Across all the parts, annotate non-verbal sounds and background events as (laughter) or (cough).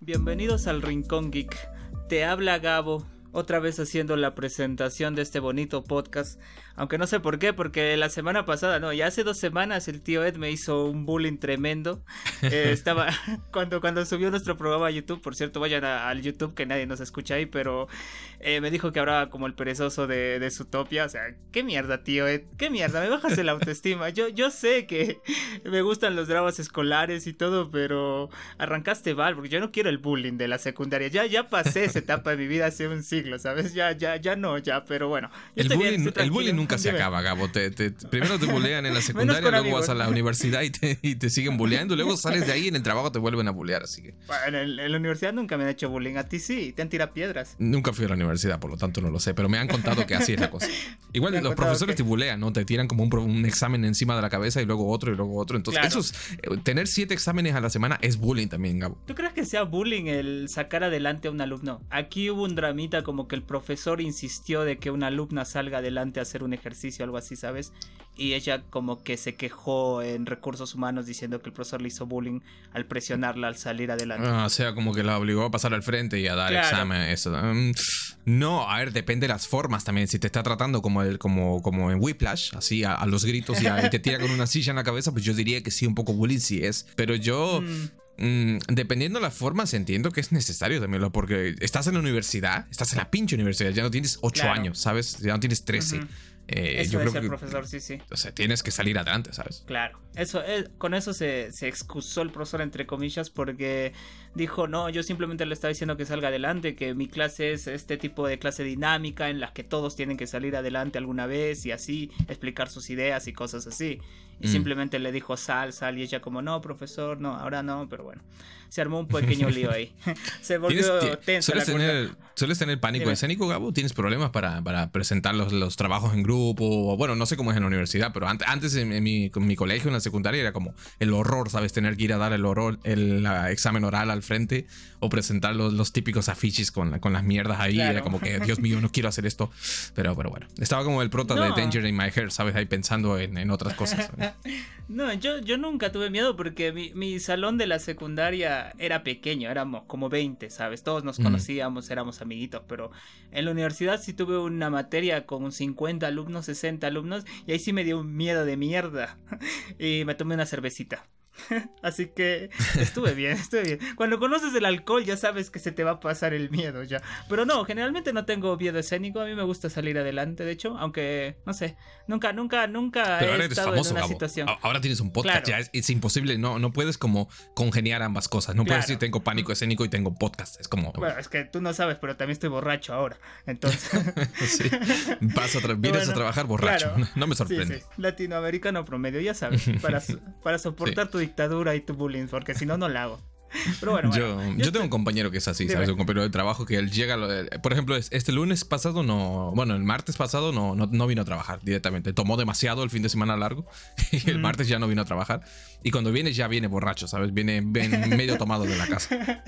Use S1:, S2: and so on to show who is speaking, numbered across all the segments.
S1: Bienvenidos al Rincón Geek. Te habla Gabo, otra vez haciendo la presentación de este bonito podcast. Aunque no sé por qué, porque la semana pasada, no, ya hace dos semanas el tío Ed me hizo un bullying tremendo. (laughs) Eh, estaba (laughs) cuando, cuando subió nuestro programa a YouTube, por cierto, vayan al YouTube que nadie nos escucha ahí, pero eh, me dijo que hablaba como el perezoso de, de topia O sea, qué mierda, tío Ed, qué mierda, me bajas la autoestima. Yo, yo sé que (laughs) me gustan los dramas escolares y todo, pero arrancaste mal, porque yo no quiero el bullying de la secundaria. Ya, ya pasé esa etapa de mi vida hace un siglo, ¿sabes? Ya, ya, ya no, ya, pero bueno.
S2: El bullying, el bullying nunca se acaba, Gabo. primero te bullean en la (laughs) secundaria, luego vas a la universidad y te, siguen bulleando, luego sales de ahí y en el trabajo te vuelven a bullear, así que...
S1: en, la universidad nunca me han hecho bullying, a ti sí, te han tirado piedras.
S2: Nunca fui a la universidad, por lo tanto no lo sé, pero me han contado que así es la cosa. (laughs) Igual los profesores te bullean, ¿no? Te tiran como un, examen encima de la cabeza y luego otro y luego otro. Entonces, eso es, eh, tener siete exámenes a la semana es bullying también, Gabo.
S1: ¿Tú crees que sea bullying el sacar adelante a un alumno? Aquí hubo un dramita como que el profesor insistió de que una alumna salga adelante a hacer un ejercicio algo así, ¿sabes? Y ella como que se quejó en recursos humanos diciendo que el profesor le hizo bullying al presionarla al salir adelante.
S2: Ah, o sea, como que la obligó a pasar al frente y a dar examen, eso. Mm, no, a ver, depende de las formas también. Si te está tratando como el, como, como en Whiplash, así a, los gritos y, te tira con una silla en la cabeza, pues yo diría que sí, un poco bullying sí es. Pero yo... (laughs) Mm. Mm, dependiendo de las formas, entiendo que es necesario también, porque estás en la universidad, estás en la pinche universidad, ya no tienes 8 años, ¿sabes? Ya no tienes 13.
S1: Eh, eso yo creo el profesor, sí, sí.
S2: O sea, tienes que salir adelante, ¿sabes?
S1: Claro. Eso, eh, con eso se, se, excusó el profesor, entre comillas, porque dijo, no, yo simplemente le estaba diciendo que salga adelante, que mi clase es este tipo de clase dinámica en la que todos tienen que salir adelante alguna vez y así explicar sus ideas y cosas así. Y mm. simplemente le dijo sal, sal, y ella como, no, profesor, no, ahora no, pero bueno. Se armó un pequeño lío ahí. (laughs) se volvió tensa
S2: ¿sueles, tener, ¿Sueles tener pánico escénico, Gabo? ¿Tienes problemas para, para presentar los, los, trabajos en grupo? Bueno, no sé cómo es en la universidad, pero antes, antes en, mi, en mi colegio, en la secundaria, era como el horror, ¿sabes? Tener que ir a dar el horror, el examen oral al frente o presentar los, los típicos afiches con, con las mierdas ahí. Era como que, Dios mío, no quiero hacer esto. Pero, pero bueno, estaba como el prota de Danger in My Hair, ¿sabes? Ahí pensando en, en otras cosas.
S1: No, yo, yo nunca tuve miedo porque mi, mi, salón de la secundaria era pequeño, éramos como 20, ¿sabes? Todos nos conocíamos, éramos amiguitos, pero en la universidad sí tuve una materia con 50 alumnos, 60 alumnos, y ahí sí me dio un miedo de mierda. (laughs) y me tomé una cervecita. (laughs) Así que estuve bien, estuve bien. Cuando conoces el alcohol ya sabes que se te va a pasar el miedo ya. Pero no, generalmente no tengo miedo escénico. A mí me gusta salir adelante, de hecho, aunque no sé, nunca, nunca, nunca he estado en una situación.
S2: Ahora tienes un podcast, ya es, imposible. No, no puedes como congeniar ambas cosas. No puedes decir tengo pánico escénico y tengo podcast. Es como.
S1: Bueno, es que tú no sabes, pero también estoy borracho ahora. Entonces. (laughs)
S2: sí. Vas a vienes a trabajar borracho. (laughs) No me sorprende. Sí,
S1: Latinoamericano promedio, ya sabes. Para, para soportar tu dictadura y tu bullying, porque si no, no la hago. Pero bueno,
S2: yo, yo, tengo un compañero que es así, ¿sabes? Un compañero de trabajo que él llega, por ejemplo, este lunes pasado no, bueno, el martes pasado no, no, vino a trabajar directamente. Tomó demasiado el fin de semana largo (laughs) y el martes ya no vino a trabajar. Y cuando viene ya viene borracho, ¿sabes? Viene, medio tomado de la casa. (laughs)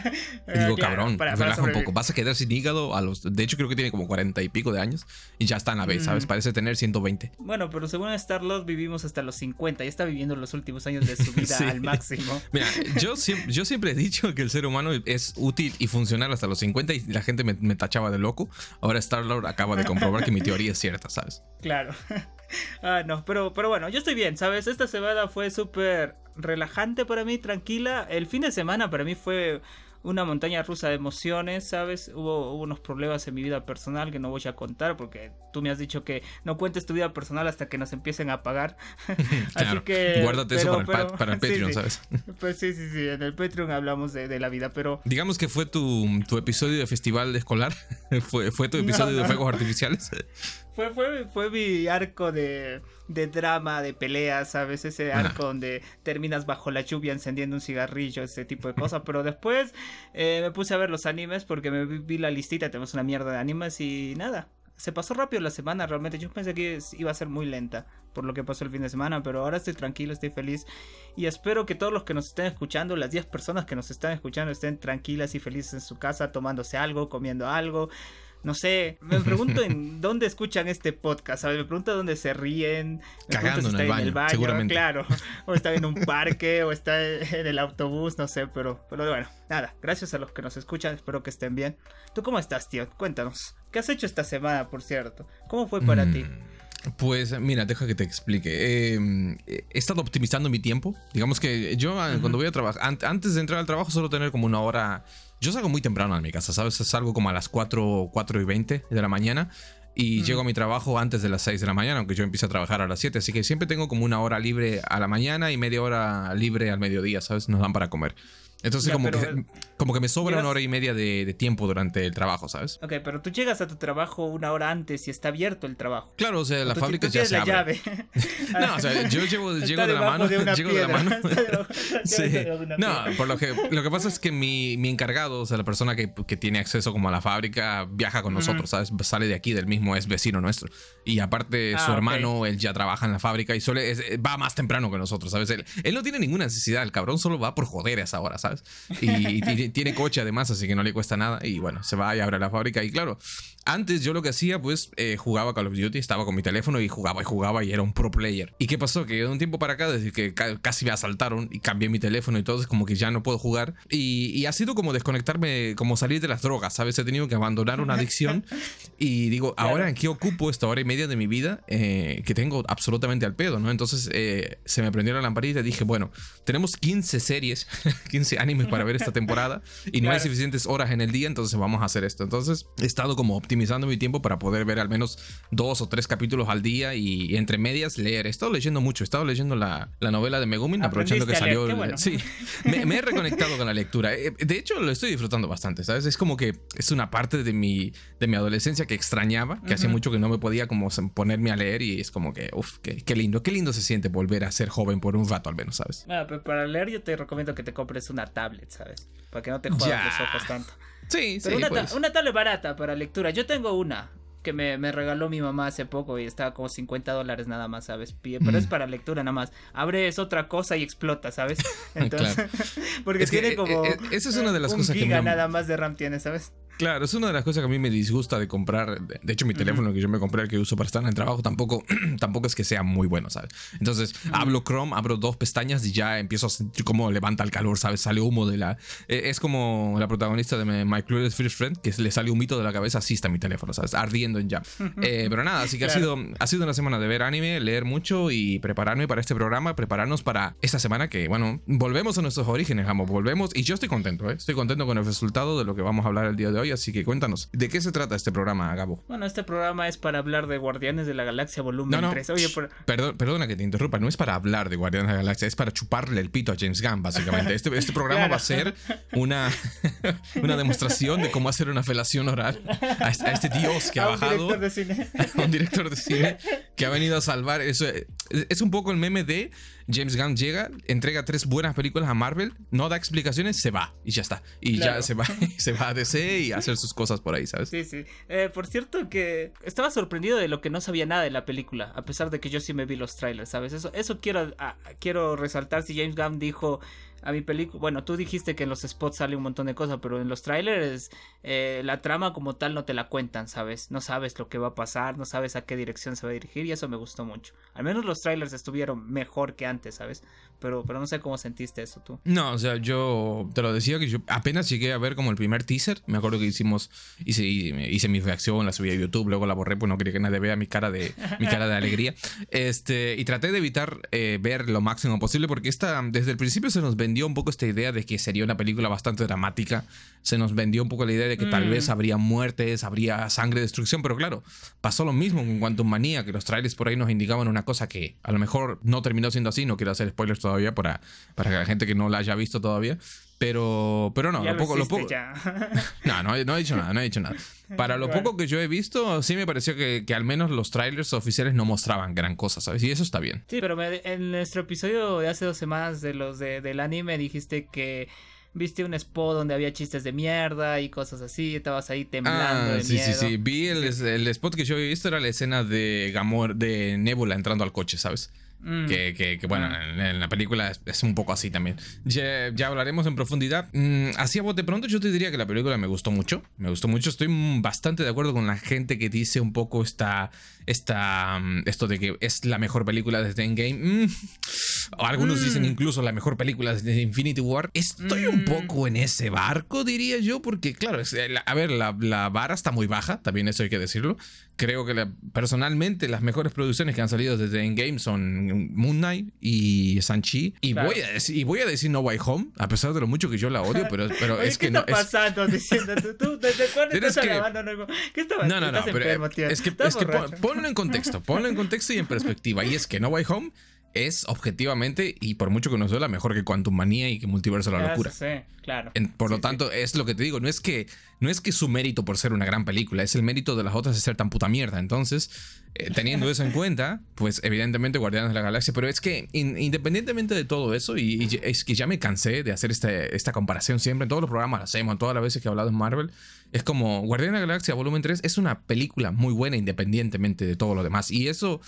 S2: Y digo, cabrón, relaja un poco. Vas a quedar sin hígado a los... De hecho creo que tiene como cuarenta y pico de años y ya está en la vez, ¿sabes? Parece tener 120.
S1: Bueno, pero según Starlord vivimos hasta los 50. Ya está viviendo los últimos años de su (laughs) vida al máximo.
S2: Mira, yo, yo siempre dicho que el ser humano es útil y funcional hasta los 50 y la gente me, tachaba de loco. Ahora Star-Lord acaba de comprobar que mi teoría es cierta, ¿sabes?
S1: Claro. (laughs) ah, no, pero, pero bueno, yo estoy bien, ¿sabes? Esta semana fue súper relajante para mí, tranquila. El fin de semana para mí fue una montaña rusa de emociones, ¿sabes? Hubo, unos problemas en mi vida personal que no voy a contar porque tú me has dicho que no cuentes tu vida personal hasta que nos empiecen a pagar. (laughs)
S2: Así que... Guárdate eso para el, (laughs) Patreon, ¿sabes? (laughs)
S1: Pues sí, sí, sí, en el Patreon hablamos de, la vida, pero...
S2: Digamos que fue tu, episodio de festival escolar, fue, fue tu episodio de fuegos artificiales.
S1: Fue, fue, fue mi arco de, de drama, de peleas, ¿sabes? Ese arco donde terminas bajo la lluvia encendiendo un cigarrillo, ese tipo de cosas. Pero después eh, me puse a ver los animes porque me vi la listita, tenemos una mierda de animes y nada. Se pasó rápido la semana, realmente. Yo pensé que iba a ser muy lenta por lo que pasó el fin de semana, pero ahora estoy tranquilo, estoy feliz. Y espero que todos los que nos estén escuchando, las 10 personas que nos están escuchando, estén tranquilas y felices en su casa, tomándose algo, comiendo algo no sé, me pregunto en (laughs) dónde escuchan este podcast, ¿sabes? Me pregunto dónde se ríen. Me
S2: Cagando en, el baño, en, el baño, seguramente.
S1: Claro, o está en un (laughs) parque, o está en el autobús, no sé, pero, pero bueno, nada, gracias a los que nos escuchan, espero que estén bien. ¿Tú cómo estás, tío? Cuéntanos. ¿Qué has hecho esta semana, por cierto? ¿Cómo fue para ti?
S2: Mm, pues mira, deja que te explique. Em, he estado optimizando mi tiempo. Digamos que yo ah, cuando voy a trabajar, antes de entrar al trabajo suelo tener como una hora... Yo salgo muy temprano a mi casa, ¿sabes? Salgo como a las 4, 4 y 20 de la mañana y llego a mi trabajo antes de las 6 de la mañana, aunque yo empiezo a trabajar a las 7. Así que siempre tengo como una hora libre a la mañana y media hora libre al mediodía, ¿sabes? Nos dan para comer. Entonces, como, que, como que me sobra una hora y media de, tiempo durante el trabajo, ¿sabes?
S1: Ok, pero tú llegas a tu trabajo una hora antes y está abierto el trabajo.
S2: Claro, o sea, la fábrica ya se abre. Llave. (laughs) no, o sea, yo (laughs) llego, llego de la mano. (laughs) De llego de la mano. sí. No, por lo que, lo que pasa es que mi, mi encargado, o sea, la persona que, que, tiene acceso como a la fábrica, viaja con nosotros, ¿sabes? Sale de aquí, del mismo, es vecino nuestro. Y aparte, ah, su hermano, él ya trabaja en la fábrica y suele, va más temprano que nosotros, ¿sabes? Él, él no tiene ninguna necesidad, el cabrón solo va por joder a esa hora, ¿sabes? Y, tiene coche además, así que no le cuesta nada. Y bueno, se va y abre la fábrica. Y claro, antes yo lo que hacía, pues eh, jugaba Call of Duty, estaba con mi teléfono y jugaba y jugaba y era un pro player. ¿Y qué pasó? Que de un tiempo para acá, desde que casi me asaltaron y cambié mi teléfono y todo, es como que ya no puedo jugar. Y, ha sido como desconectarme, como salir de las drogas, ¿sabes? He tenido que abandonar una adicción. y digo, ahora en qué ocupo esta hora y media de mi vida eh, que tengo absolutamente al pedo, ¿no? Entonces eh, se me prendió la lamparita y dije, bueno, tenemos 15 series, (laughs) 15 animes para ver esta temporada (laughs) y no hay suficientes horas en el día, entonces vamos a hacer esto. Entonces he estado como optimizando mi tiempo para poder ver al menos dos o tres capítulos al día y, entre medias leer. He estado leyendo mucho, he estado leyendo la, la novela de Megumin, aprovechando que salió. Sí, (laughs) me, he reconectado con la lectura. Eh, de hecho, lo estoy disfrutando bastante, ¿sabes? Es como que es una parte de mi, de mi adolescencia que extrañaba, que hace mucho que no me podía como ponerme a leer y es como que, uff, qué, qué, lindo, qué lindo se siente volver a ser joven por un rato al menos, ¿sabes?
S1: Ah, pero para leer yo te recomiendo que te compres una tablet, ¿sabes? Para que no te jodas los ojos tanto.
S2: Sí,
S1: Pero
S2: sí.
S1: Una,
S2: pues.
S1: una tablet barata para lectura. Yo tengo una que me, me, regaló mi mamá hace poco y estaba como 50 dólares nada más, ¿sabes? Pero es para lectura nada más. Abres otra cosa y explota, ¿sabes? (laughs) Entonces, (laughs) porque tiene eh, como...
S2: Eh, esa es una de las cosas
S1: que... Me... nada más de RAM tiene, ¿sabes?
S2: Claro, es una de las cosas que a mí me disgusta de comprar. De hecho, mi teléfono que yo me compré, el que uso para estar en el trabajo, tampoco, (clears throat) tampoco es que sea muy bueno, ¿sabes? Entonces, hablo Chrome, abro dos pestañas y ya empiezo a sentir cómo levanta el calor, ¿sabes? Sale humo de la. Eh, es como la protagonista de My Clueless First Friend, que le sale humito de la cabeza, así está mi teléfono, ¿sabes? Ardiendo en ya. Eh, pero nada, así que ha, sido, ha sido una semana de ver anime, leer mucho y prepararme para este programa, prepararnos para esta semana que, bueno, volvemos a nuestros orígenes, vamos, volvemos. Y yo estoy contento, ¿eh? Estoy contento con el resultado de lo que vamos a hablar el día de hoy así que cuéntanos, ¿de qué se trata este programa, Gabo?
S1: Bueno, este programa es para hablar de Guardianes de la Galaxia volumen no, 3. Oye,
S2: perdona que te interrumpa, no es para hablar de Guardianes de la Galaxia, es para chuparle el pito a James Gunn, básicamente. Este, este programa va a ser una, (laughs) una demostración de cómo hacer una felación oral a este, dios que ha bajado.
S1: Un director de cine. (laughs)
S2: un director de cine que ha venido a salvar. Eso es un poco el meme de James Gunn llega, entrega tres buenas películas a Marvel, no da explicaciones, se va y ya está. Y ya se va, (laughs) se va a DC y a hacer sus cosas por ahí, ¿sabes?
S1: Sí, sí. Eh, por cierto que estaba sorprendido de lo que no sabía nada de la película, a pesar de que yo sí me vi los trailers, ¿sabes? Eso, eso quiero, quiero resaltar si James Gunn dijo a mi película. Bueno, tú dijiste que en los spots sale un montón de cosas, pero en los trailers eh, la trama como tal no te la cuentan, ¿sabes? No sabes lo que va a pasar, no sabes a qué dirección se va a dirigir y eso me gustó mucho. Al menos los trailers estuvieron mejor que antes, ¿sabes? Pero, pero no sé cómo sentiste eso tú.
S2: No, o sea, yo te lo decía que yo apenas llegué a ver como el primer teaser. Me acuerdo que hicimos, hice, hice mi reacción, la subí a YouTube, luego la borré, pues no quería que nadie vea mi cara de, mi cara de (laughs) alegría. Este, y traté de evitar eh, ver lo máximo posible porque esta, desde el principio se nos vendió un poco esta idea de que sería una película bastante dramática. Se nos vendió un poco la idea de que tal vez mm. habría muertes, habría sangre, destrucción, pero claro, pasó lo mismo con Quantum Manía, que los trailers por ahí nos indicaban una cosa que a lo mejor no terminó siendo así, no quiero hacer spoilers todavía para, para que la gente que no la haya visto todavía. Pero, pero no, lo, poco, lo poco. (laughs) no, no, no he dicho nada, no he dicho nada. Para lo poco que yo he visto, sí me pareció que, que, al menos los trailers oficiales no mostraban gran cosa, ¿sabes? Y eso está bien.
S1: Sí, pero en nuestro episodio de hace dos semanas de los de, del anime dijiste que viste un spot donde había chistes de mierda y cosas así, estabas ahí temblando. Ah, de
S2: sí, sí, sí. Vi el, el, spot que yo había visto era la escena de Gamor, de Nebula entrando al coche, ¿sabes? Mm. Que, bueno, ah. en, la película es, un poco así también. Ya, hablaremos en profundidad. Mm, así a bote pronto, yo te diría que la película me gustó mucho. Me gustó mucho. Estoy bastante de acuerdo con la gente que dice un poco esta, esta, mm, esto de que es la mejor película desde Endgame. algunos dicen incluso la mejor película desde Infinity War. Estoy un poco en ese barco, diría yo, porque claro, a ver, la, la vara está muy baja, también eso hay que decirlo creo que personalmente las mejores producciones que han salido desde Endgame son Moon Knight y Sanchi. Y, voy a decir, y voy a decir No Way Home, a pesar de lo mucho que yo la odio, pero, pero (laughs) es que
S1: no.
S2: ¿Qué
S1: está pasando? Diciendo, ¿tú, ¿Desde cuándo (laughs) estás que... grabando? ¿Qué está
S2: pasando? No, no, no, pero enfermo, tío. es que, es que ponlo en contexto, ponlo en contexto y en perspectiva. Y es que No Way Home es objetivamente, y por mucho que nos duela, mejor que Quantum Manía y que Multiverso de la Locura.
S1: Sí, claro.
S2: por lo tanto, es lo que te digo, no es que no es que su mérito por ser una gran película, es el mérito de las otras de ser tan puta mierda. Entonces, eh, teniendo eso en (laughs) cuenta, pues evidentemente Guardianes de la Galaxia, pero es que independientemente de todo eso, y, es que ya me cansé de hacer este, esta comparación siempre, en todos los programas lo hacemos, todas las veces que he hablado en Marvel, es como Guardianes de la Galaxia Volumen 3 es una película muy buena independientemente de todo lo demás. Y eso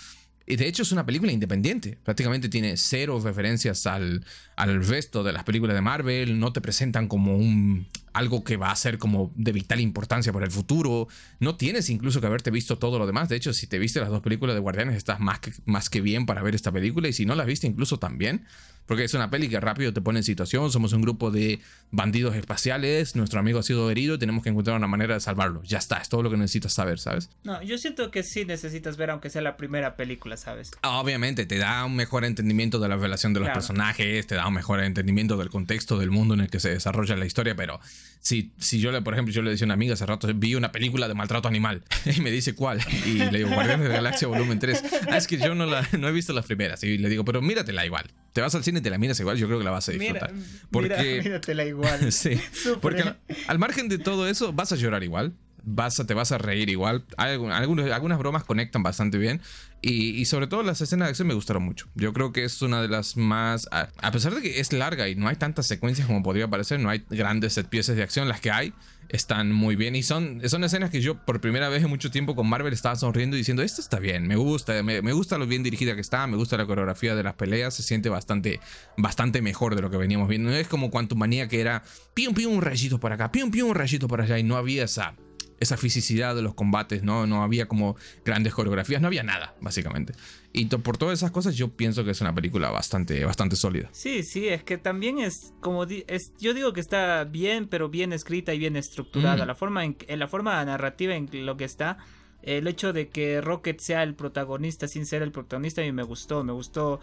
S2: de hecho es una película independiente. Prácticamente tiene cero referencias al, al resto de las películas de Marvel. No te presentan como un algo que va a ser como de vital importancia para el futuro. No tienes incluso que haberte visto todo lo demás. De hecho, si te viste las dos películas de Guardianes, estás más que, más que bien para ver esta película. Y si no la viste, incluso también. Porque es una peli que rápido te pone en situación. Somos un grupo de bandidos espaciales. Nuestro amigo ha sido herido. Tenemos que encontrar una manera de salvarlo. Ya está. Es todo lo que necesitas saber, ¿sabes?
S1: No, yo siento que sí necesitas ver, aunque sea la primera película, ¿sabes?
S2: Obviamente, te da un mejor entendimiento de la relación de los personajes. Te da un mejor entendimiento del contexto del mundo en el que se desarrolla la historia. Pero si, si yo, le, por ejemplo, yo le decía a una amiga hace rato, vi una película de maltrato animal. (laughs) y me dice cuál. Y le digo, Guardianes de la Galaxia Volumen 3. Ah, es que yo no, la, no he visto las primeras. Y le digo, pero míratela igual. Te vas al cine te la miras igual, yo creo que la vas a disfrutar.
S1: porque, míratela igual. (laughs)
S2: sí. Porque al, margen de todo eso, vas a llorar igual. Vas a, te vas a reír igual. Hay algunas, algunas bromas conectan bastante bien. Y, sobre todo las escenas de acción me gustaron mucho. Yo creo que es una de las más. A, pesar de que es larga y no hay tantas secuencias como podría parecer, no hay grandes set pieces de acción, las que hay están muy bien. Y son, son escenas que yo por primera vez en mucho tiempo con Marvel estaba sonriendo y diciendo, esto está bien, me gusta, me, gusta lo bien dirigida que está, me gusta la coreografía de las peleas, se siente bastante, bastante mejor de lo que veníamos viendo. No es como Quantum Manía que era, pium, pium, un rayito para acá, pium, pium, un rayito para allá y no había esa esa fisicidad de los combates, ¿no? No había como grandes coreografías, no había nada, básicamente. Y por todas esas cosas yo pienso que es una película bastante, bastante sólida.
S1: Sí, sí, es que también es como... Es, yo digo que está bien, pero bien escrita y bien estructurada. Mm. La, forma en, la forma narrativa en lo que está... El hecho de que Rocket sea el protagonista sin ser el protagonista a mí me gustó, me gustó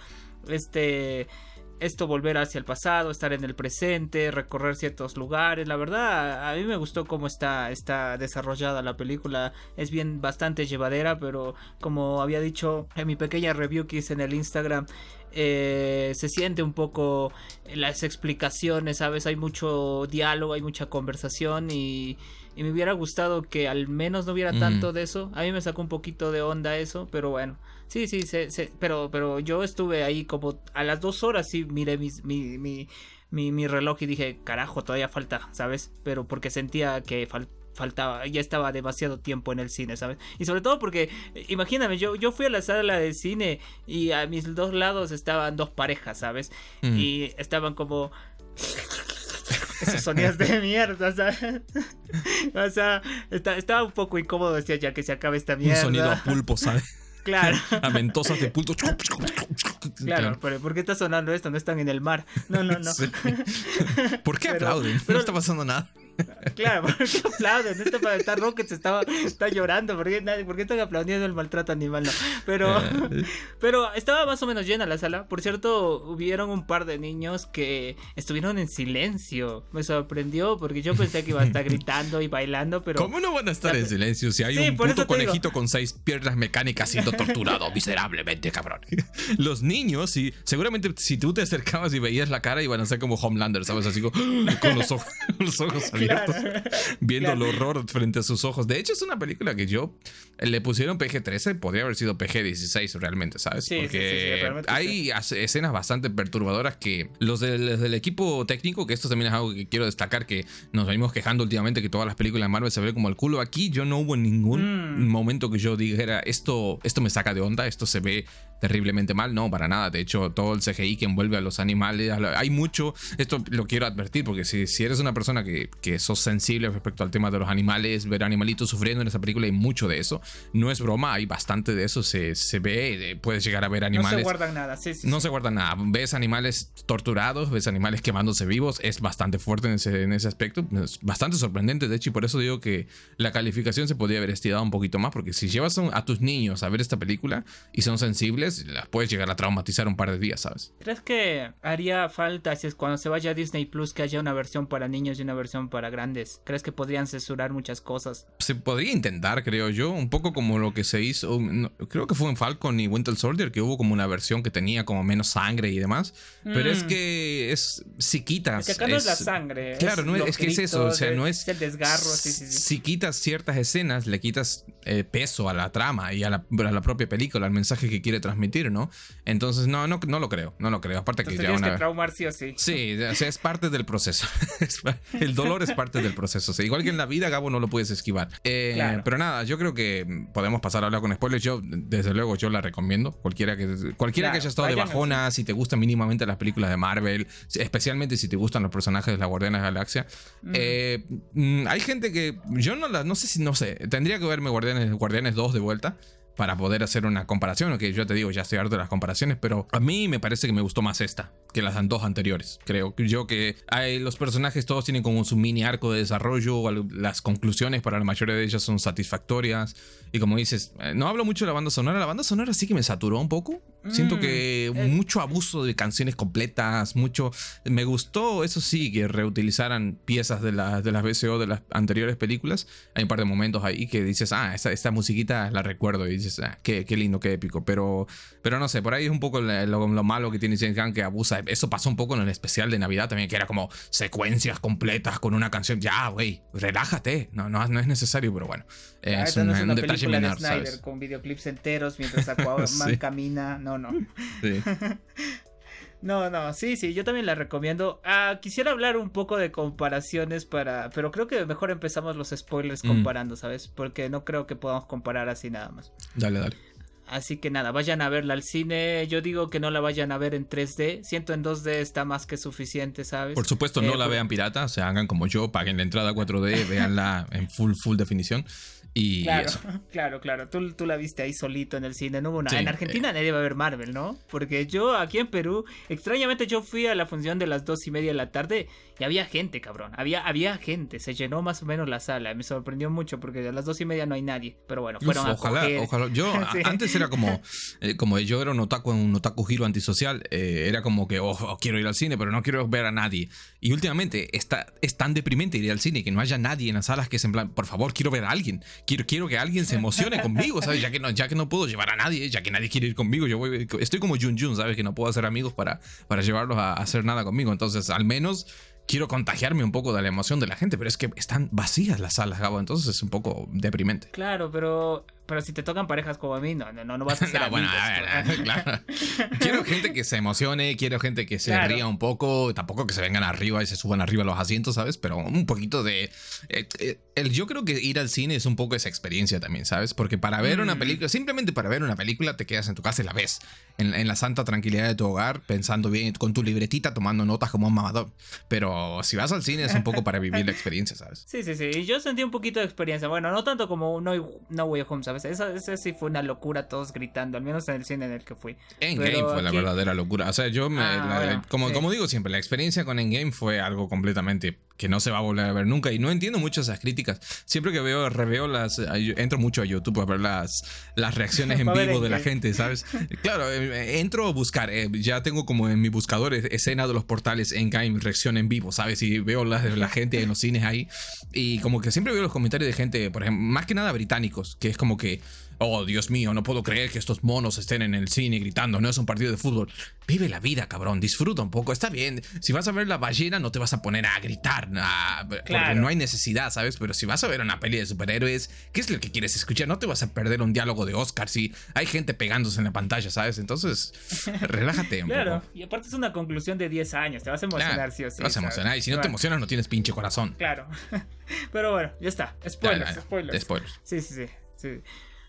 S1: este esto volver hacia el pasado, estar en el presente, recorrer ciertos lugares. La verdad, a mí me gustó cómo está, está desarrollada la película. Es bien bastante llevadera, pero como había dicho en mi pequeña review que hice en el Instagram, eh, se siente un poco las explicaciones, ¿sabes? Hay mucho diálogo, hay mucha conversación y, y me hubiera gustado que al menos no hubiera tanto de eso. A mí me sacó un poquito de onda eso, pero bueno. Sí, sí, pero, pero yo estuve ahí como a las dos horas, sí, miré mi, mi, mi, mi reloj y dije, carajo, todavía falta, ¿sabes? Pero porque sentía que faltaba, ya estaba demasiado tiempo en el cine, ¿sabes? Y sobre todo porque, imagíname, yo, yo fui a la sala de cine y a mis dos lados estaban dos parejas, ¿sabes? Mm. Y estaban como... (laughs) Esos sonidos de mierda, ¿sabes? (laughs) o sea, estaba un poco incómodo, decía ya que se acabe esta mierda.
S2: Un sonido a pulpo, ¿sabes? (laughs)
S1: Claro. (laughs)
S2: A mentosas de pulpo.
S1: Claro, pero ¿por qué está sonando esto? No están en el mar. No, no, no. (laughs)
S2: ¿Por qué aplauden? no está pasando nada.
S1: Claro, (laughs) ¿por qué aplauden? Esto para estar Rocket estaba, está llorando. ¿Por qué, ¿Por qué están aplaudiendo el maltrato animal? No. Pero, (laughs) eh. pero estaba más o menos llena la sala. Por cierto, hubieron un par de niños que estuvieron en silencio. Me sorprendió porque yo pensé que iba a estar (laughs) gritando y bailando, pero.
S2: ¿Cómo no van a estar en silencio si hay un puto conejito con seis piernas mecánicas siendo torturado miserablemente, cabrón? Los niños, sí, seguramente si tú te acercabas y veías la cara, iban a ser como Homelander, ¿sabes? Así como, (gasps) con los ojos, los ojos abiertos, (laughs) (laughs) viendo el horror frente a sus ojos. De hecho, es una película que yo le pusieron PG-13, podría haber sido PG-16 realmente, ¿sabes?
S1: Sí, Porque
S2: sí, hay escenas bastante perturbadoras que los del, equipo técnico, que esto también es algo que quiero destacar, que nos venimos quejando últimamente que todas las películas de Marvel se ven como el culo. Aquí yo no hubo ningún mm. momento que yo dijera, esto, esto me saca de onda, esto se ve terriblemente mal, no, para nada. De hecho, todo el CGI que envuelve a los animales, hay mucho, esto lo quiero advertir, porque si, si eres una persona que, que sos sensible respecto al tema de los animales, ver animalitos sufriendo en esa película, hay mucho de eso. No es broma, hay bastante de eso, se, se ve, eh, puedes llegar a ver animales. No
S1: se guardan nada, sí, sí.
S2: No se guardan nada. Ves animales torturados, ves animales quemándose vivos, es bastante fuerte en ese, en ese aspecto, es bastante sorprendente, de hecho, y por eso digo que la calificación se podría haber estirado un poquito más, porque si llevas a tus niños a ver esta película y son sensibles, las puedes llegar a traumatizar un par de días, ¿sabes?
S1: ¿Crees que haría falta, si es cuando se vaya a Disney Plus, que haya una versión para niños y una versión para grandes? ¿Crees que podrían censurar muchas cosas?
S2: Se podría intentar, creo yo, un poco como lo que se hizo, creo que fue en Falcon y Winter Soldier, que hubo como una versión que tenía como menos sangre y demás, pero es mm. que es, si quitas...
S1: Es que acá no es la sangre.
S2: Claro, no es, que es eso, o sea, no es...
S1: el desgarro, sí,
S2: sí, Si quitas ciertas escenas, le quitas eh, peso a la trama y a la, a la propia película, al mensaje que quiere transmitir, ¿no? Entonces, no, no, no lo creo, no lo creo. Aparte que ya
S1: una... que traumar sí o sí.
S2: Sí, es parte del proceso. (laughs) el dolor es parte del proceso. igual que en la vida, Gabo, no lo puedes esquivar. Eh, pero nada, yo creo que podemos pasar a hablar con spoilers. Yo, desde luego, yo la recomiendo. Cualquiera que, cualquiera que haya estado de bajona, si te gustan mínimamente las películas de Marvel, especialmente si te gustan los personajes de la Guardiana de la Galaxia. Eh, mm, hay gente que yo no la, no sé si, no sé, tendría que verme Guardianes, Guardianes 2 de vuelta para poder hacer una comparación, aunque yo te digo, ya estoy harto de las comparaciones, pero a mí me parece que me gustó más esta que las dos anteriores. Creo yo que hay, los personajes todos tienen como su mini arco de desarrollo, las conclusiones para la mayoría de ellas son satisfactorias. Y como dices, eh, no hablo mucho de la banda sonora, la banda sonora sí que me saturó un poco. Siento que mm, eh. mucho abuso de canciones completas, mucho... Me gustó, eso sí, que reutilizaran piezas de, la, de las BCO de las anteriores películas. Hay un par de momentos ahí que dices, ah, esta, esta musiquita la recuerdo y dices, ah, qué, qué, lindo, qué épico. Pero, pero no sé, por ahí es un poco lo, lo malo que tiene James Gunn que abusa. Eso pasó un poco en el especial de Navidad también, que era como secuencias completas con una canción. Ya, güey, relájate. No, no, no es necesario, pero bueno.
S1: Es, un, es detalle Snyder, Con videoclips enteros mientras Aquaman (laughs) camina. No, no. Sí. (laughs) No, no, sí, sí, yo también la recomiendo. Ah, quisiera hablar un poco de comparaciones para, pero creo que mejor empezamos los spoilers mm. comparando, ¿sabes? Porque no creo que podamos comparar así nada más.
S2: Dale, dale.
S1: Así que nada, vayan a verla al cine. Yo digo que no la vayan a ver en 3D. Siento en 2D está más que suficiente, ¿sabes?
S2: Por supuesto, no eh, la vean pirata. O sea, hagan como yo, paguen la entrada 4D, (laughs) véanla en full, full definición. Y
S1: claro, (laughs) claro, claro. Tú, tú, la viste ahí solito en el cine. No hubo nada. en Argentina nadie va a ver Marvel, ¿no? Porque yo aquí en Perú, extrañamente yo fui a la función de las dos y media de la tarde y había gente, cabrón. Había, había gente. Se llenó más o menos la sala. Me sorprendió mucho porque a las dos y media no hay nadie. Pero bueno, fueron
S2: ojalá, ojalá. Yo (laughs) antes era como, (laughs) eh, como yo era un otaku, un otaku giro antisocial. Eh, era como que, oh, oh, quiero ir al cine, pero no quiero ver a nadie. Y últimamente está, es tan deprimente ir al cine que no haya nadie en las salas que es en plan, por favor, quiero ver a alguien quiero, quiero que alguien se emocione conmigo, ¿sabes? Ya que, no, ya que no puedo llevar a nadie, ya que nadie quiere ir conmigo, yo voy, estoy como Jun Jun, ¿sabes? Que no puedo hacer amigos para, para llevarlos a hacer nada conmigo. Entonces, al menos quiero contagiarme un poco de la emoción de la gente, pero es que están vacías las salas, Gabo, entonces es un poco deprimente.
S1: Claro, pero pero si te tocan parejas como a mí, no, no, no vas a ser (laughs) no, bueno, a
S2: ver, claro. (laughs) Quiero gente que se emocione, quiero gente que se ría un poco, tampoco que se vengan arriba y se suban arriba los asientos, ¿sabes? Pero un poquito de... Eh, eh, el, yo creo que ir al cine es un poco esa experiencia también, ¿sabes? Porque para ver una mm. película, simplemente para ver una película te quedas en tu casa y la ves, en, en, la santa tranquilidad de tu hogar, pensando bien, con tu libretita, tomando notas como un mamador. Pero si vas al cine es un poco para vivir la (laughs) experiencia, ¿sabes?
S1: Sí, sí, sí. Yo sentí un poquito de experiencia. Bueno, no tanto como No, no Way Home, ¿sabes? Esa, sí fue una locura, todos gritando, al menos en el cine en el que fui.
S2: Endgame fue la verdadera locura. O sea, yo, me, ah, como, como digo siempre, la experiencia con Endgame fue algo completamente que no se va a volver a ver nunca. Y no entiendo mucho esas críticas. Siempre que veo, reveo las. Entro mucho a YouTube a ver las, las reacciones (laughs) en vivo de la gente, ¿sabes? (laughs) Claro, eh, entro a buscar. Eh, ya tengo como en mi buscador escena de los portales en game, reacción en vivo, ¿sabes? Y veo la, la gente en los cines ahí. Y como que siempre veo los comentarios de gente, por ejemplo, más que nada británicos, que es como que oh Dios mío, no puedo creer que estos monos estén en el cine gritando, no es un partido de fútbol. Vive la vida, cabrón, disfruta un poco, está bien. Si vas a ver la ballena, no te vas a poner a gritar, porque no hay necesidad, ¿sabes? Pero si vas a ver una peli de superhéroes, ¿qué es lo que quieres escuchar? No te vas a perder un diálogo de Oscar si hay gente pegándose en la pantalla, ¿sabes? Entonces, (laughs) relájate un
S1: claro. y aparte es una conclusión de 10 años, te vas a emocionar, sí o sí. Te
S2: vas a emocionar, y si no te emocionas, no tienes pinche corazón.
S1: Claro. (laughs) Pero bueno, ya está. Spoilers, spoilers.
S2: Spoilers.
S1: Sí, sí, sí. Sí.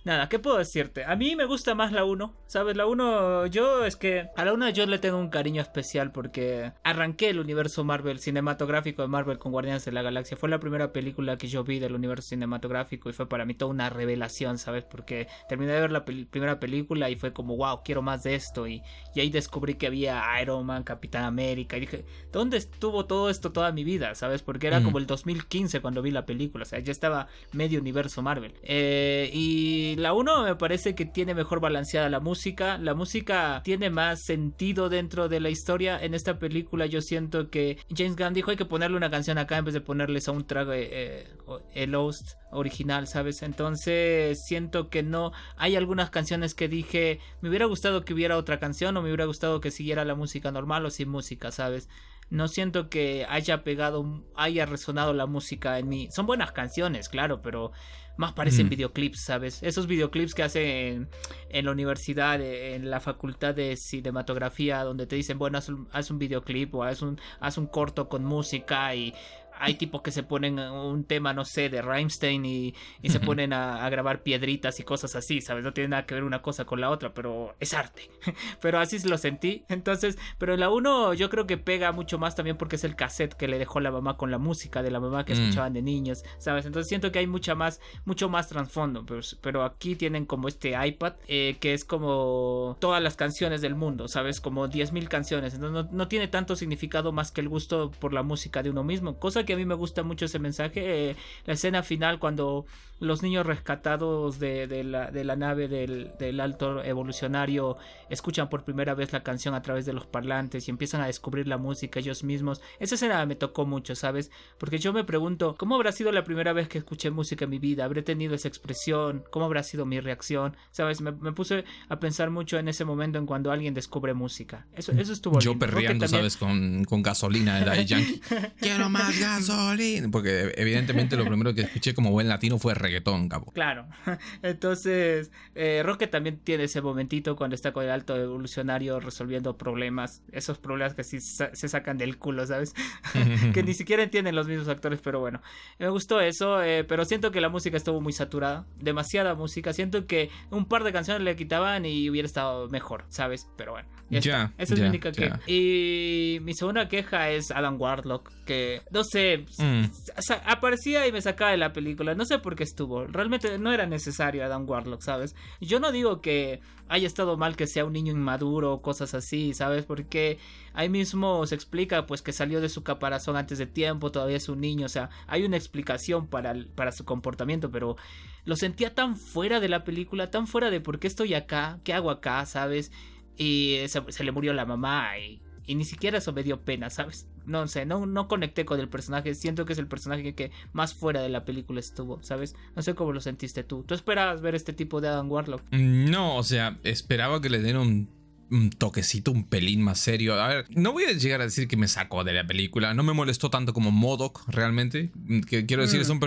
S1: Nada, ¿qué puedo decirte? A mí me gusta más la 1, ¿sabes? La 1, yo es que a la 1 yo le tengo un cariño especial porque arranqué el universo Marvel cinematográfico de Marvel con Guardianes de la Galaxia. Fue la primera película que yo vi del universo cinematográfico y fue para mí toda una revelación, ¿sabes? Porque terminé de ver la primera película y fue como, wow, quiero más de esto. Y, y ahí descubrí que había Iron Man, Capitán América. Y dije, ¿dónde estuvo todo esto toda mi vida? ¿Sabes? Porque era como el 2015 cuando vi la película. O sea, ya estaba medio universo Marvel. Eh, y la 1 me parece que tiene mejor balanceada la música. La música tiene más sentido dentro de la historia. En esta película yo siento que James Gunn dijo hay que ponerle una canción acá en vez de ponerles a un trago eh, el host original, ¿sabes? Entonces siento que no hay algunas canciones que dije me hubiera gustado que hubiera otra canción o me hubiera gustado que siguiera la música normal o sin música, ¿sabes? No siento que haya pegado, haya resonado la música en mí. Son buenas canciones, claro, pero más parecen mm. videoclips, ¿sabes? Esos videoclips que hacen en, la universidad, en la facultad de cinematografía, donde te dicen, bueno, haz un, haz un videoclip o haz un, haz un corto con música y hay tipos que se ponen un tema, no sé, de Rammstein y, y se ponen a, grabar piedritas y cosas así, ¿sabes? No tiene nada que ver una cosa con la otra, pero es arte. (laughs) pero así lo sentí. Entonces, pero en la 1 yo creo que pega mucho más también porque es el cassette que le dejó la mamá con la música de la mamá que mm. escuchaban de niños, ¿sabes? Entonces siento que hay mucha más, mucho más trasfondo, pero, pero, aquí tienen como este iPad eh, que es como todas las canciones del mundo, ¿sabes? Como 10.000 canciones. Entonces no, no tiene tanto significado más que el gusto por la música de uno mismo, cosa que a mí me gusta mucho ese mensaje. Eh, la escena final cuando los niños rescatados de, la, de la, nave del, del, alto evolucionario escuchan por primera vez la canción a través de los parlantes y empiezan a descubrir la música ellos mismos. Esa escena me tocó mucho, ¿sabes? Porque yo me pregunto, ¿cómo habrá sido la primera vez que escuché música en mi vida? ¿Habré tenido esa expresión? ¿Cómo habrá sido mi reacción? ¿Sabes? Me, puse a pensar mucho en ese momento en cuando alguien descubre música. Eso, eso estuvo
S2: Yo perreando, ¿sabes? Con, con gasolina de Yankee. (laughs) Quiero más gasolina. Porque evidentemente lo primero que escuché como buen latino fue reggaetón, cabo.
S1: Claro. (laughs) Entonces, eh, Roque también tiene ese momentito cuando está con el alto evolucionario resolviendo problemas. Esos problemas que sí se sacan del culo, ¿sabes? (laughs) que ni (laughs) siquiera entienden los mismos actores, pero bueno. Me gustó eso, eh, pero siento que la música estuvo muy saturada. Demasiada música. Siento que un par de canciones le quitaban y hubiera estado mejor, ¿sabes? Pero bueno. Ya. Esa es mi única queja. Y mi segunda queja es Adam Warlock, que no sé, mm. aparecía y me sacaba de la película. No sé por qué estuvo. Realmente no era necesario Adam Warlock, ¿sabes? Yo no digo que haya estado mal que sea un niño inmaduro o cosas así, ¿sabes? Porque ahí mismo se explica pues que salió de su caparazón antes de tiempo, todavía es un niño, o sea, hay una explicación para, para su comportamiento, pero lo sentía tan fuera de la película, tan fuera de por qué estoy acá, qué hago acá, ¿sabes? y se, le murió la mamá y, ni siquiera eso me dio pena, ¿sabes? No sé, no, no conecté con el personaje, siento que es el personaje que más fuera de la película estuvo, ¿sabes? No sé cómo lo sentiste tú. ¿Tú esperabas ver este tipo de Adam Warlock?
S2: Mm, no, o sea, esperaba que le den un, toquecito, un pelín más serio. A ver, no voy a llegar a decir que me sacó de la película, no me molestó tanto como Modoc realmente. Que quiero decir, es mm. un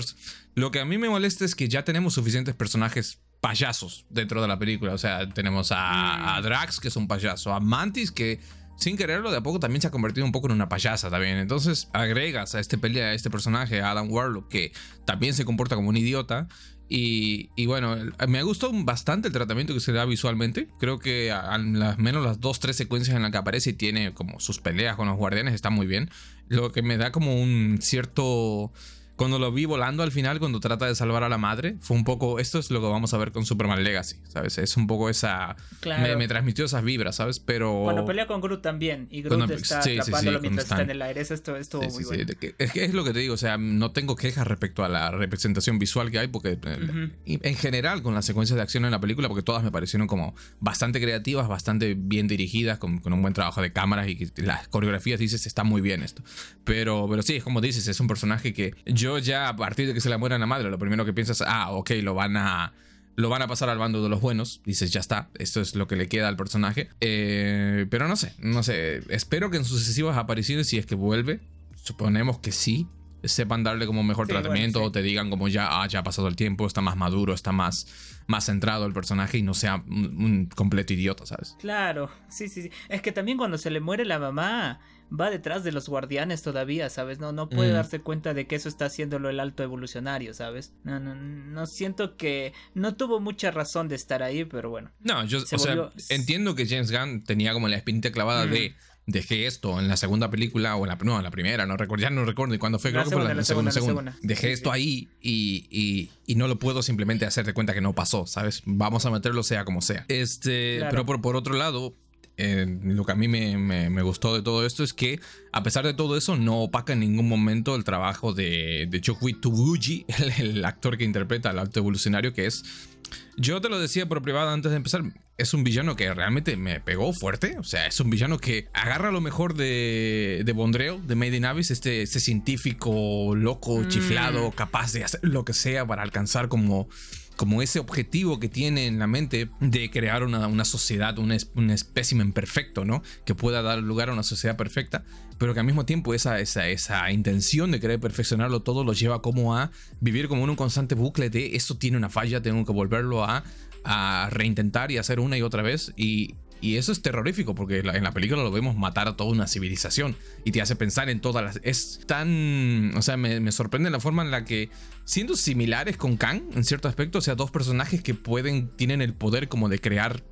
S2: lo que a mí me molesta es que ya tenemos suficientes personajes payasos dentro de la película. O sea, tenemos a, a, mm. Drax, que es un payaso, a Mantis, que sin quererlo de a poco también se ha convertido un poco en una payasa también. Entonces agregas a este pelea, a este personaje, a Adam Warlock, que también se comporta como un idiota. Y, bueno, me ha gustado bastante el tratamiento que se da visualmente. Creo que al menos las dos, tres secuencias en las que aparece y tiene como sus peleas con los guardianes está muy bien. Lo que me da como un cierto cuando lo vi volando al final, cuando trata de salvar a la madre, fue un poco, esto es lo que vamos a ver con Superman Legacy, ¿sabes? Es un poco esa... Me, transmitió esas vibras, ¿sabes? Pero...
S1: Cuando pelea con Groot también, y Groot está atrapándolo mientras está en el aire, eso estuvo, muy bueno.
S2: Es que es lo que te digo, o sea, no tengo quejas respecto a la representación visual que hay, porque eh, en general con las secuencias de acción en la película, porque todas me parecieron como bastante creativas, bastante bien dirigidas, con, un buen trabajo de cámaras y las coreografías, dices, está muy bien esto. Pero, pero sí, es como dices, es un personaje que yo ya a partir de que se le muera la madre, lo primero que piensas, ah, ok, lo van a lo van a pasar al bando de los buenos. Dices, ya está, esto es lo que le queda al personaje. Eh, pero no sé, no sé. Espero que en sucesivas apariciones, si es que vuelve, suponemos que sí, sepan darle como mejor tratamiento o te digan como ya, ah, ya ha pasado el tiempo, está más maduro, está más, más centrado el personaje y no sea un, completo idiota, ¿sabes?
S1: Claro, sí, sí, sí. Es que también cuando se le muere la mamá, va detrás de los guardianes todavía, ¿sabes? No, no puede mm. darse cuenta de que eso está haciéndolo el alto evolucionario, ¿sabes? No, no, no siento que no tuvo mucha razón de estar ahí, pero bueno.
S2: No, yo, o sea, entiendo que James Gunn tenía como la espinita clavada de dejé esto en la segunda película o en la, no, en la primera, no recuerdo, ya no recuerdo ni cuándo fue, creo que fue la, segunda, segunda, Dejé esto ahí y, y, no lo puedo simplemente hacer de cuenta que no pasó, ¿sabes? Vamos a meterlo sea como sea. Este, pero por, por otro lado, eh, lo que a mí me, me, gustó de todo esto es que, a pesar de todo eso, no opaca en ningún momento el trabajo de, de Chokwi Tubuji, (laughs) el, el, actor que interpreta al alto evolucionario, que es yo te lo decía por privado antes de empezar. Es un villano que realmente me pegó fuerte. O sea, es un villano que agarra lo mejor de, de Bondreo, de Made in Abyss, este, este científico loco, mm. chiflado, capaz de hacer lo que sea para alcanzar como como ese objetivo que tiene en la mente de crear una, una sociedad, un, un espécimen perfecto, ¿no? Que pueda dar lugar a una sociedad perfecta, pero que al mismo tiempo esa, esa, esa intención de querer perfeccionarlo todo lo lleva como a vivir como en un constante bucle de esto tiene una falla, tengo que volverlo a, a reintentar y hacer una y otra vez y y eso es terrorífico porque en la película lo vemos matar a toda una civilización y te hace pensar en todas las... Es tan... O sea, me, sorprende la forma en la que, siendo similares con Kang en cierto aspecto, o sea, dos personajes que pueden, tienen el poder como de crear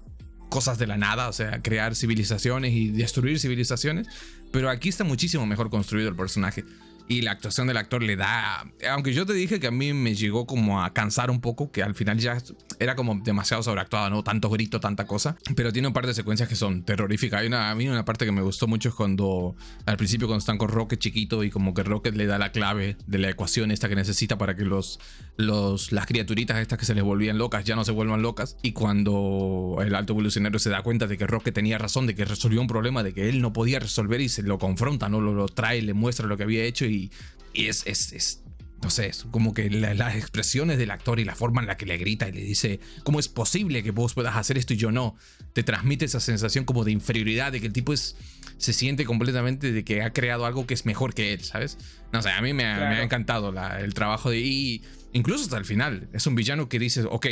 S2: cosas de la nada, o sea, crear civilizaciones y destruir civilizaciones, pero aquí está muchísimo mejor construido el personaje y la actuación del actor le da. Aunque yo te dije que a mí me llegó como a cansar un poco, que al final ya era como demasiado sobreactuado, ¿no? Tanto grito, tanta cosa. Pero tiene un par de secuencias que son terroríficas. Hay una, a mí una parte que me gustó mucho es cuando al principio cuando están con Rocket chiquito y como que Rocket le da la clave de la ecuación esta que necesita para que los, los, las criaturitas estas que se les volvían locas ya no se vuelvan locas. Y cuando el alto evolucionario se da cuenta de que Rocket tenía razón, de que resolvió un problema, de que él no podía resolver y se lo confronta, ¿no? Lo, lo trae, le muestra lo que había hecho y es, es, sé, es como que las expresiones del actor y la forma en la que le grita y le dice, ¿cómo es posible que vos puedas hacer esto y yo no? Te transmite esa sensación como de inferioridad, de que el tipo es, se siente completamente de que ha creado algo que es mejor que él, ¿sabes? No sé, a mí me ha, encantado el trabajo de... Y incluso hasta el final, es un villano que dice, ok,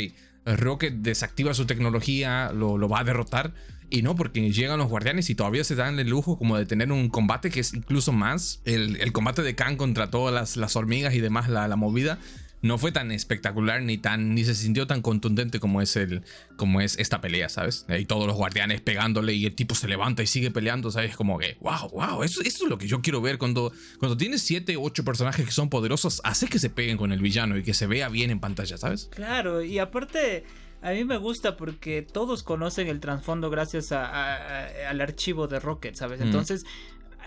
S2: Rocket desactiva su tecnología, lo, lo va a derrotar y no, porque llegan los guardianes y todavía se dan el lujo como de tener un combate que es incluso más. El, combate de Khan contra todas las, hormigas y demás, la, movida, no fue tan espectacular ni tan ni se sintió tan contundente como es el como es esta pelea, ¿sabes? Y todos los guardianes pegándole y el tipo se levanta y sigue peleando, ¿sabes? Como que, wow, wow, eso, eso es lo que yo quiero ver cuando cuando tienes 7, 8 personajes que son poderosos, hace que se peguen con el villano y que se vea bien en pantalla, ¿sabes?
S1: Claro, y aparte a mí me gusta porque todos conocen el trasfondo gracias al archivo de Rocket, ¿sabes? Entonces,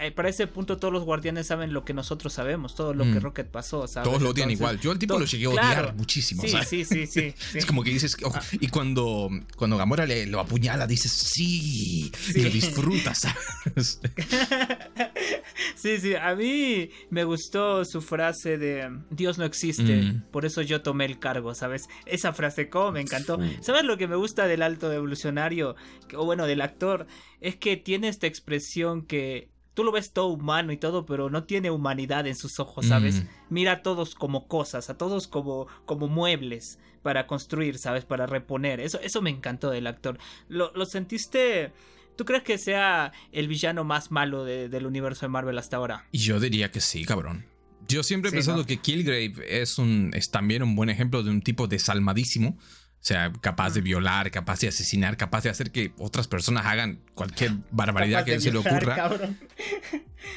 S1: eh, para ese punto todos los guardianes saben lo que nosotros sabemos, todo lo que mm. Rocket pasó, ¿sabes?
S2: Todos lo odian igual. Yo al tipo lo llegué a odiar muchísimo,
S1: sí, Sí, sí, (laughs) sí,
S2: Es como que dices, ah. y cuando, cuando Gamora le lo apuñala, dices, sí, y lo disfrutas, (laughs) ¿sabes?
S1: sí, sí, a mí me gustó su frase de Dios no existe, mm. por eso yo tomé el cargo, ¿sabes? Esa frase, como me encantó. ¿Sabes lo que me gusta del alto evolucionario, o bueno, del actor? Es que tiene esta expresión que tú lo ves todo humano y todo, pero no tiene humanidad en sus ojos, ¿sabes? Mira a todos como cosas, a todos como, como muebles para construir, ¿sabes? Para reponer. Eso, eso me encantó del actor. ¿Lo, lo sentiste? ¿Tú crees que sea el villano más malo del universo de Marvel hasta ahora?
S2: Yo diría que sí, cabrón. Yo siempre he pensado que Killgrave es, un, es también un buen ejemplo de un tipo desalmadísimo o sea, capaz de violar, capaz de asesinar, capaz de hacer que otras personas hagan cualquier (laughs) barbaridad que se le ocurra. (laughs)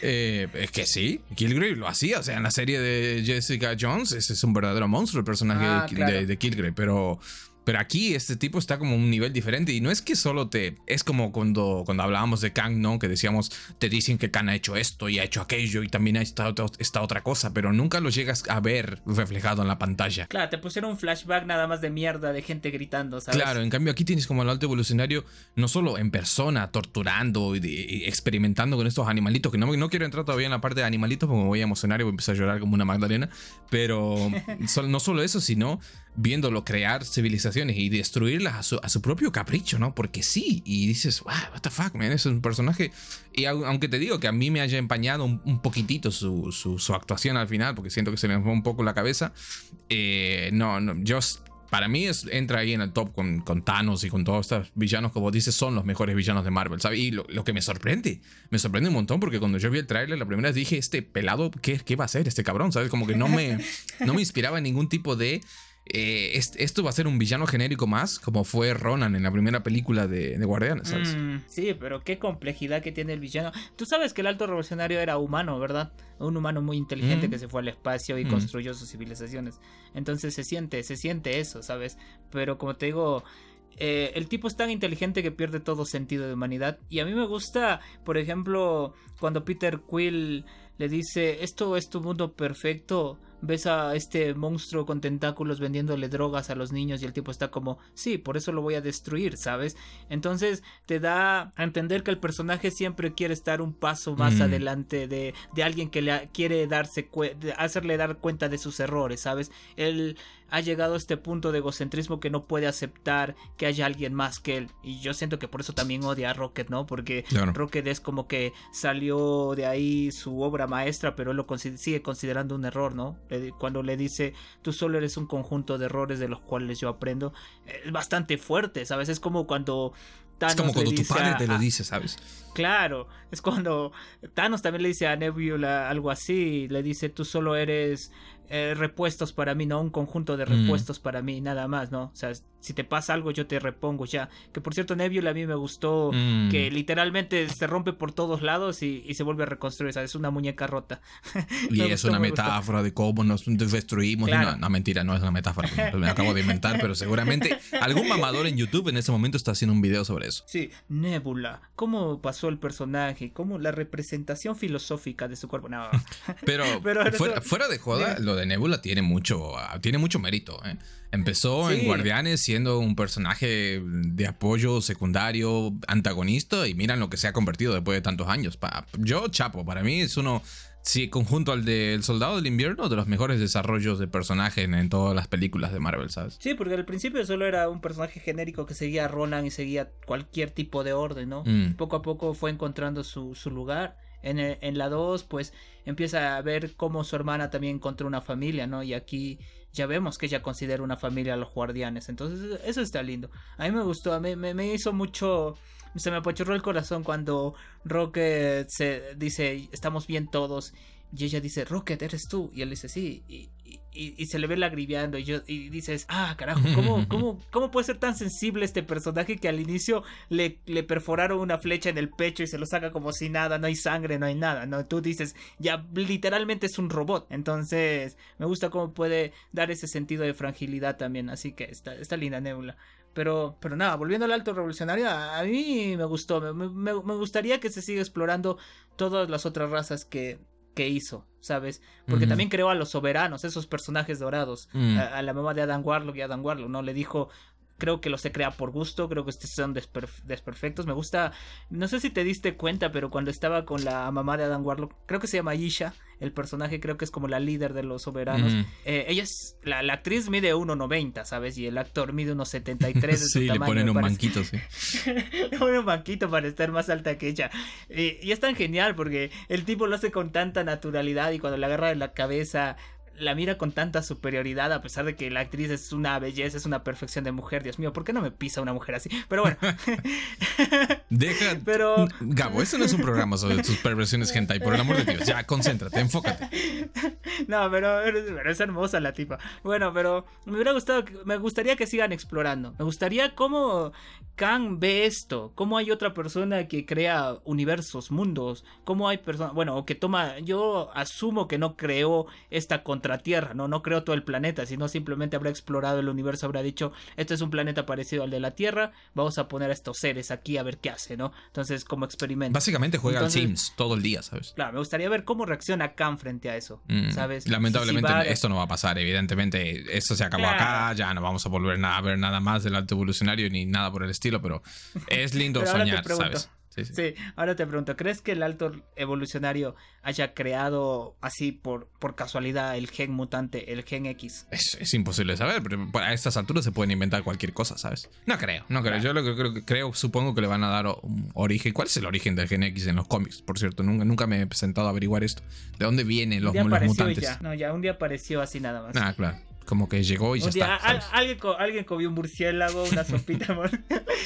S2: Eh, es que sí, Killgrave lo hacía. O sea, en la serie de Jessica Jones, ese es un verdadero monstruo el personaje ah, de, de Killgrave. Pero pero aquí este tipo está como un nivel diferente y no es que solo te... Es como cuando, cuando hablábamos de Kang, ¿no? Que decíamos, te dicen que Kang ha hecho esto y ha hecho aquello y también ha estado esta otra cosa, pero nunca lo llegas a ver reflejado en la pantalla.
S1: Claro, te pusieron un flashback nada más de mierda de gente gritando, ¿sabes?
S2: Claro, en cambio aquí tienes como el alto evolucionario no solo en persona, torturando y, experimentando con estos animalitos, que no, no quiero entrar todavía en la parte de animalitos porque me voy a emocionar y voy a empezar a llorar como una magdalena, pero (laughs) no solo eso, sino viéndolo crear civilizaciones y destruirlas a su, propio capricho, ¿no? Porque sí, y dices, wow, what the fuck, man, es un personaje. Y aunque te digo que a mí me haya empañado un, poquitito su, su, actuación al final, porque siento que se le fue un poco la cabeza, eh, no, no, yo para mí es, entra ahí en el top con, con, Thanos y con todos estos villanos, como dices, son los mejores villanos de Marvel, ¿sabes? Y lo, que me sorprende, me sorprende un montón porque cuando yo vi el tráiler la primera vez dije, este pelado, ¿qué, ¿qué va a hacer este cabrón? ¿Sabes? Como que no me, no me inspiraba ningún tipo de eh, esto va a ser un villano genérico más, como fue Ronan en la primera película de, Guardianes, ¿sabes?
S1: Mm, sí, pero qué complejidad que tiene el villano. Tú sabes que el alto revolucionario era humano, ¿verdad? Un humano muy inteligente mm. que se fue al espacio y mm. construyó sus civilizaciones. Entonces se siente, se siente eso, ¿sabes? Pero como te digo, eh, el tipo es tan inteligente que pierde todo sentido de humanidad. Y a mí me gusta, por ejemplo, cuando Peter Quill le dice, esto es tu mundo perfecto ves a este monstruo con tentáculos vendiéndole drogas a los niños y el tipo está como, sí, por eso lo voy a destruir, ¿sabes? Entonces te da a entender que el personaje siempre quiere estar un paso más mm. adelante de, de, alguien que le quiere darse hacerle dar cuenta de sus errores, ¿sabes? Él ha llegado a este punto de egocentrismo que no puede aceptar que haya alguien más que él. Y yo siento que por eso también odia a Rocket, ¿no? Porque Rocket es como que salió de ahí su obra maestra, pero él lo sigue considerando un error, ¿no? Cuando le dice, tú solo eres un conjunto de errores de los cuales yo aprendo, es bastante fuerte, ¿sabes? Es como cuando
S2: es como cuando tu padre te lo dice, ¿sabes?
S1: Claro, es cuando Thanos también le dice a Nebula algo así, le dice tú solo eres eh, repuestos para mí, no un conjunto de repuestos para mí, nada más, ¿no? O sea, si te pasa algo yo te repongo ya. Que por cierto, Nebula a mí me gustó mm. que literalmente se rompe por todos lados y, se vuelve a reconstruir, ¿sabes? Es una muñeca rota. (laughs)
S2: y es una metáfora de cómo nos destruimos. No, mentira, no es una metáfora, me acabo de inventar, pero seguramente algún mamador en YouTube en ese momento está haciendo un video sobre eso.
S1: Sí, Nebula, ¿cómo pasó el personaje? ¿Cómo la representación filosófica de su cuerpo? No.
S2: pero, (laughs) fuera, de joda, lo de Nebula tiene mucho, tiene mucho mérito. ¿eh? Empezó en Guardianes siendo un personaje de apoyo secundario, antagonista, y miran lo que se ha convertido después de tantos años. yo, Chapo, para mí es uno, sí, conjunto al del Soldado del Invierno, de los mejores desarrollos de personaje en, todas las películas de Marvel, ¿sabes?
S1: Sí, porque al principio solo era un personaje genérico que seguía a Ronan y seguía cualquier tipo de orden, ¿no? Mm. Poco a poco fue encontrando su, su lugar. En, la 2, pues empieza a ver cómo su hermana también encontró una familia, ¿no? Y aquí ya vemos que ella considera una familia a los guardianes. Entonces, eso está lindo. A mí me gustó, a mí, me, hizo mucho. Se me apachurró el corazón cuando Rocket se dice: Estamos bien todos. Y ella dice: Rocket, eres tú. Y él dice: Sí. Y, se le ve lagrimeando y, yo, y dices, ah, carajo, ¿cómo, (laughs) cómo, ¿cómo puede ser tan sensible este personaje que al inicio le, le perforaron una flecha en el pecho y se lo saca como si nada, no hay sangre, no hay nada, ¿no? Tú dices, ya literalmente es un robot. Entonces, me gusta cómo puede dar ese sentido de fragilidad también, así que está, está linda Nebula. Pero, pero nada, volviendo al alto revolucionario, a, mí me gustó, me, me, me gustaría que se siga explorando todas las otras razas que, que hizo, ¿sabes? Porque también creó a los soberanos, esos personajes dorados, mm. a, la mamá de Adam Warlock y Adam Warlock, ¿no? Le dijo, creo que los se crea por gusto, creo que estos son desperfectos. Me gusta, no sé si te diste cuenta, pero cuando estaba con la mamá de Adam Warlock, creo que se llama Isha, el personaje creo que es como la líder de los soberanos. Eh, ella es, la, actriz mide 1,90, ¿sabes? Y el actor mide unos 73 de (laughs)
S2: sí, le ponen un banquito, sí.
S1: le (laughs) ponen un banquito para estar más alta que ella. y es tan genial porque el tipo lo hace con tanta naturalidad y cuando le agarra en la cabeza la mira con tanta superioridad a pesar de que la actriz es una belleza, es una perfección de mujer. Dios mío, ¿por qué no me pisa una mujer así? Pero bueno. (laughs)
S2: Deja. (laughs) Pero. Gabo, esto no es un programa sobre tus perversiones hentai, por el amor de Dios. Ya, concéntrate, enfócate. (laughs)
S1: No, pero, es hermosa la tipa. Bueno, pero me hubiera gustado, me gustaría que sigan explorando. Me gustaría cómo Kang ve esto, cómo hay otra persona que crea universos, mundos, cómo hay personas, bueno, o que toma, yo asumo que no creó esta Tierra, ¿no? No creo todo el planeta, sino simplemente habrá explorado el universo, habrá dicho, este es un planeta parecido al de la Tierra, vamos a poner a estos seres aquí a ver qué hace, ¿no? Entonces, como experimento.
S2: Básicamente juega al Sims todo el día, ¿sabes?
S1: Claro, me gustaría ver cómo reacciona Khan frente a eso, mm, ¿sabes?
S2: Lamentablemente esto no va a pasar, evidentemente, esto se acabó acá, ya no vamos a volver a ver nada más del alto evolucionario ni nada por el estilo, pero es lindo (laughs) soñar, ¿sabes?
S1: Sí, ahora te pregunto, ¿crees que el alto evolucionario haya creado así por, por casualidad el gen mutante, el gen X?
S2: Es, imposible saber, pero a estas alturas se pueden inventar cualquier cosa, ¿sabes? No creo, no creo. Yo lo que creo, creo, supongo que le van a dar un origen. ¿Cuál es el origen del gen X en los cómics? Por cierto, nunca, nunca me he presentado a averiguar esto. ¿De dónde vienen los, los mutantes?
S1: Ya. No, ya un día apareció así nada más.
S2: Ah, claro como que llegó y ya está.
S1: alguien, alguien comió un murciélago, una (laughs) sopita.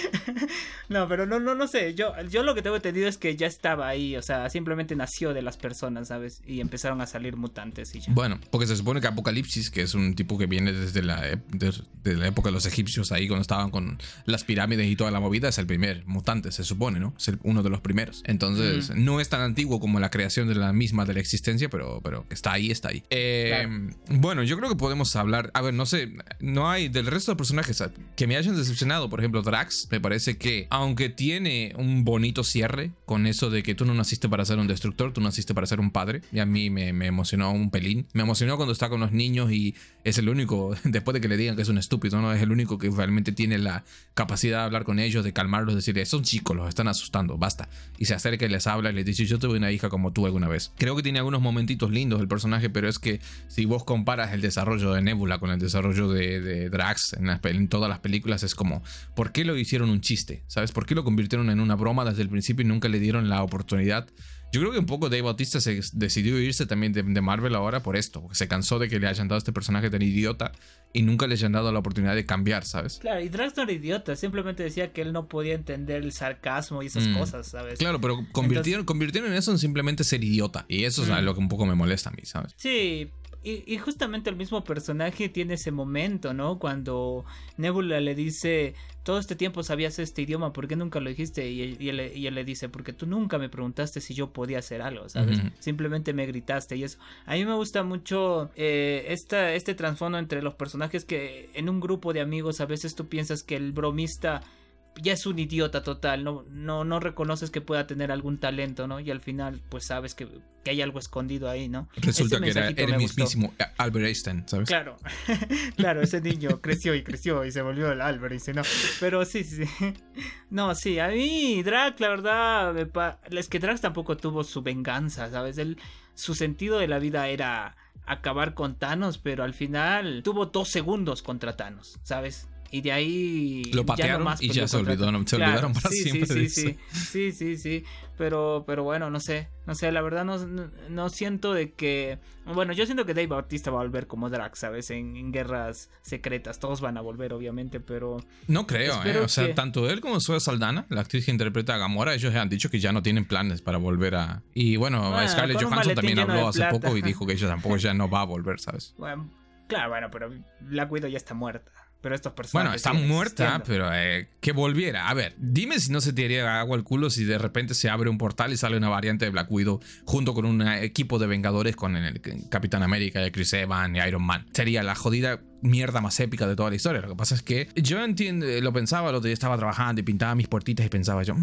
S1: (laughs) no, pero no, no, no sé. Yo, yo lo que tengo entendido es que ya estaba ahí. O sea, simplemente nació de las personas, ¿sabes? Y empezaron a salir mutantes y ya.
S2: Bueno, porque se supone que Apocalipsis, que es un tipo que viene desde la, la época de los egipcios, ahí cuando estaban con las pirámides y toda la movida, es el primer mutante, se supone, ¿no? Es uno de los primeros. Entonces, no es tan antiguo como la creación de la misma de la existencia, pero, pero está ahí, está ahí. Eh, bueno, yo creo que podemos hablar a ver, no sé, no hay del resto de personajes que me hayan decepcionado. Por ejemplo, Drax, me parece que, aunque tiene un bonito cierre con eso de que tú no naciste para ser un destructor, tú naciste para ser un padre, y a mí me, emocionó un pelín. Me emocionó cuando está con los niños y es el único, (laughs) después de que le digan que es un estúpido, ¿no? Es el único que realmente tiene la capacidad de hablar con ellos, de calmarlos, de decirles, son chicos, los están asustando, basta. Y se acerca y les habla y les dice, yo tuve una hija como tú alguna vez. Creo que tiene algunos momentitos lindos el personaje, pero es que si vos comparas el desarrollo de Nebula con el desarrollo de, Drax en, todas las películas es como, ¿por qué lo hicieron un chiste? ¿Sabes? ¿Por qué lo convirtieron en una broma desde el principio y nunca le dieron la oportunidad? Yo creo que un poco Dave Bautista se decidió irse también de, Marvel ahora por esto, porque se cansó de que le hayan dado este personaje tan idiota y nunca le hayan dado la oportunidad de cambiar, ¿sabes?
S1: Claro, y Drax no era idiota, simplemente decía que él no podía entender el sarcasmo y esas mm. cosas, ¿sabes?
S2: Claro, pero convirtieron, convirtieron eso en simplemente ser idiota, y eso es mm. lo que un poco me molesta a mí, ¿sabes?
S1: Sí, y, justamente el mismo personaje tiene ese momento, ¿no? Cuando Nebula le dice, todo este tiempo sabías este idioma, ¿por qué nunca lo dijiste? Y, él, le dice, porque tú nunca me preguntaste si yo podía hacer algo, ¿sabes? Simplemente me gritaste y eso. A mí me gusta mucho eh, este trasfondo entre los personajes que en un grupo de amigos a veces tú piensas que el bromista ya es un idiota total, no, no, no reconoces que pueda tener algún talento, ¿no? Y al final, pues sabes que, hay algo escondido ahí, ¿no?
S2: Resulta que era el mismísimo Albert Einstein, ¿sabes?
S1: Claro, (laughs) claro, ese niño creció y creció y se volvió el Albert Einstein, ¿no? Pero sí, sí, (laughs) No, sí, a mí Drac, la verdad, es que Drax tampoco tuvo su venganza, ¿sabes? Él, su sentido de la vida era acabar con Thanos, pero al final tuvo dos segundos contra Thanos, ¿sabes? Y de ahí.
S2: Lo patearon y ya se, olvidaron, se olvidaron para siempre.
S1: Sí, sí, sí, sí, sí, Pero, pero bueno, no sé. No sé, la verdad no, no, siento de que. Bueno, yo siento que Dave Bautista va a volver como Drax, ¿sabes? En, guerras secretas. Todos van a volver, obviamente, pero.
S2: No creo, ¿eh? O sea, tanto él como Zoe Saldana, la actriz que interpreta a Gamora, ellos han dicho que ya no tienen planes para volver a. Y bueno, Scarlett Johansson también habló hace poco y dijo que ella (laughs) tampoco ya no va a volver, ¿sabes?
S1: Bueno, claro, bueno, pero la cuido ya está muerta. Pero estos personajes.
S2: Bueno, está muerta, pero eh, que volviera. A ver, dime si no se te haría agua al culo si de repente se abre un portal y sale una variante de Black Widow junto con un equipo de Vengadores con el Capitán América, Chris Evans y Iron Man. Sería la jodida mierda más épica de toda la historia. Lo que pasa es que yo entiendo, lo pensaba, lo que estaba trabajando y pintaba mis puertitas y pensaba yo,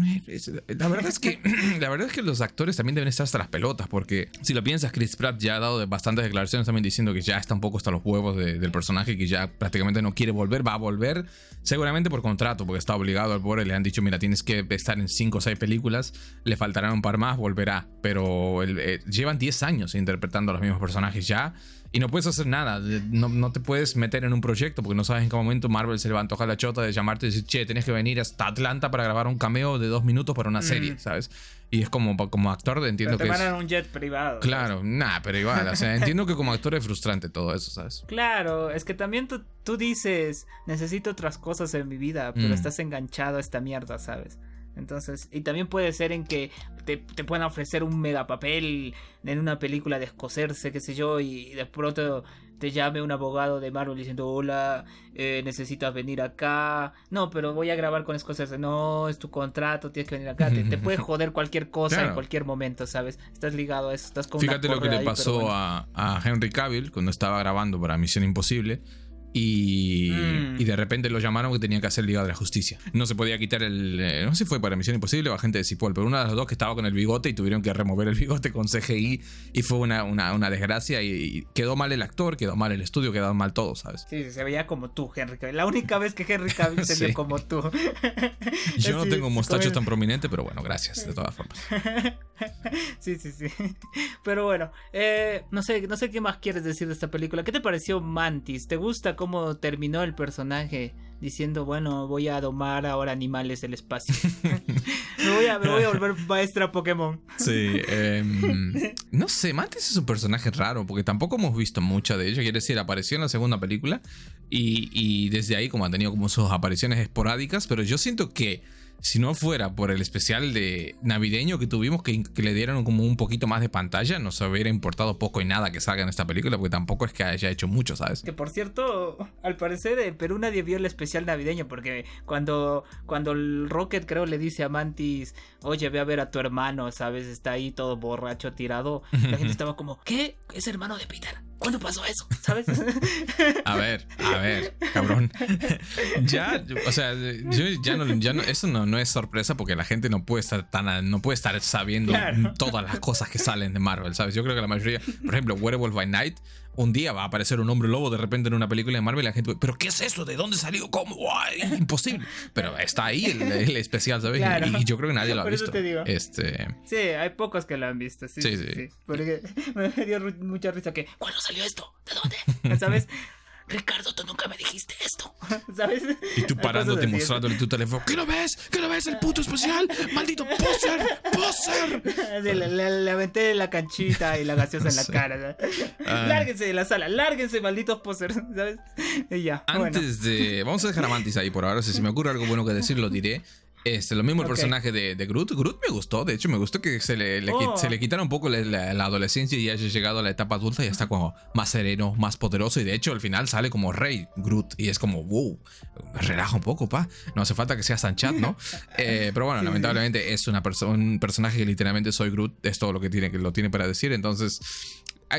S2: la verdad es que (laughs) (clears throat) la verdad es que los actores también deben estar hasta las pelotas porque si lo piensas, Chris Pratt ya ha dado bastantes declaraciones también diciendo que ya está un poco hasta los huevos del personaje, que ya prácticamente no quiere volver, va a volver seguramente por contrato, porque está obligado al pobre, le han dicho, mira, tienes que estar en 5 o 6 películas, le faltarán un par más, volverá, pero eh, llevan 10 años interpretando a los mismos personajes ya y no puedes hacer nada. No, no, te puedes meter en un proyecto porque no sabes en qué momento Marvel se le va a antojar la chota de llamarte y decir, che, tienes que venir hasta Atlanta para grabar un cameo de dos minutos para una serie. ¿sabes? Y es como, como actor entiendo
S1: pero
S2: te
S1: que. un jet privado.
S2: Claro, nada, pero igual. o sea, (laughs) entiendo que como actor es frustrante todo eso, ¿sabes?
S1: Claro, es que también tú, tú dices, necesito otras cosas en mi vida, pero mm. estás enganchado a esta mierda, ¿sabes? Entonces, y también puede ser en que te, te puedan ofrecer un mega papel en una película de escocerse, qué sé yo, y de pronto te llame un abogado de Marvel diciendo, hola, eh, necesitas venir acá. No, pero voy a grabar con escocerse. No, es tu contrato, tienes que venir acá. Te, puede (laughs) joder cualquier cosa en cualquier momento, ¿sabes? Estás ligado a eso, estás con
S2: Fíjate lo que le pasó a, a Henry Cavill cuando estaba grabando para Misión Imposible Y, mm. y, de repente lo llamaron que tenía que hacer Liga de la Justicia. No se podía quitar el. Eh, no sé si fue para Misión Imposible o Agente de Cipoll, pero una de las dos que estaba con el bigote y tuvieron que remover el bigote con CGI y fue una, una, una desgracia. Y, quedó mal el actor, quedó mal el estudio, quedó mal todo, ¿sabes?
S1: Sí, se veía como tú, Henry Cavill. La única vez que Henry Cavill se (laughs) vio como tú. (laughs)
S2: Yo no tengo un mostacho tan prominente, pero bueno, gracias, de todas formas. (laughs)
S1: sí, sí, sí. Pero bueno, eh, no, sé, no sé qué más quieres decir de esta película. ¿Qué te pareció Mantis? ¿Te gusta cómo terminó el personaje diciendo, bueno, voy a domar ahora animales del espacio? (laughs) me, voy a, volver maestra Pokémon.
S2: sí, em, no sé, Mantis es un personaje raro porque tampoco hemos visto mucha de ella. Quiere decir, apareció en la segunda película y, y desde ahí como ha tenido como sus apariciones esporádicas, pero yo siento que si no fuera por el especial de navideño que tuvimos, que, le dieron como un poquito más de pantalla, nos hubiera importado poco y nada que salga en esta película, porque tampoco es que haya hecho mucho, ¿sabes?
S1: Que por cierto, al parecer en Perú nadie vio el especial navideño, porque cuando, cuando el Rocket creo le dice a Mantis, oye, ve a ver a tu hermano, ¿sabes? Está ahí todo borracho, tirado, la gente (laughs) estaba como, ¿qué? ¿Es hermano de Peter? ¿Cuándo pasó eso? ¿Sabes?
S2: A ver, a ver, cabrón. (laughs) Ya, o sea, yo ya no, ya no, eso no, no es sorpresa porque la gente no puede estar tan, no puede estar sabiendo todas las cosas que salen de Marvel, ¿sabes? Yo creo que la mayoría, por ejemplo, Werewolf by Night, un día va a aparecer un hombre lobo de repente en una película de Marvel y la gente, ¿pero qué es eso? ¿De dónde salió? ¿Cómo? (laughs) Imposible. Pero está ahí el, especial, ¿sabes? Y, yo creo que nadie lo ha (laughs) visto. Este...
S1: Sí, hay pocos que lo han visto. Sí, sí, sí. Porque (laughs) me dio mucha risa que, ¿cuándo salió esto? ¿De dónde? ¿Sabes? Ricardo, tú nunca me dijiste esto. (laughs) ¿Sabes?
S2: Y tú parándote mostrándole tu teléfono. ¿Qué lo ves? ¿Qué lo ves? El puto especial. Maldito poser. Poser.
S1: le, aventé la canchita y la gaseosa en la cara. Ah. Lárguense de la sala. Lárguense, malditos poser. ¿Sabes? Y ya.
S2: Antes de. Vamos a dejar a Mantis ahí por ahora. Si se me ocurre algo bueno que decir, lo diré. Este, lo mismo el personaje de, de, Groot. Groot me gustó, de hecho, me gustó que se le, oh. se le quitara un poco la, adolescencia y haya llegado a la etapa adulta y está como más sereno, más poderoso. Y de hecho, al final sale como rey Groot y es como, wow, relaja un poco, pa. No hace falta que sea Sanchat, ¿no? (laughs) Eh, pero bueno, lamentablemente es una un personaje que literalmente soy Groot, es todo lo que tiene, que lo tiene para decir. Entonces,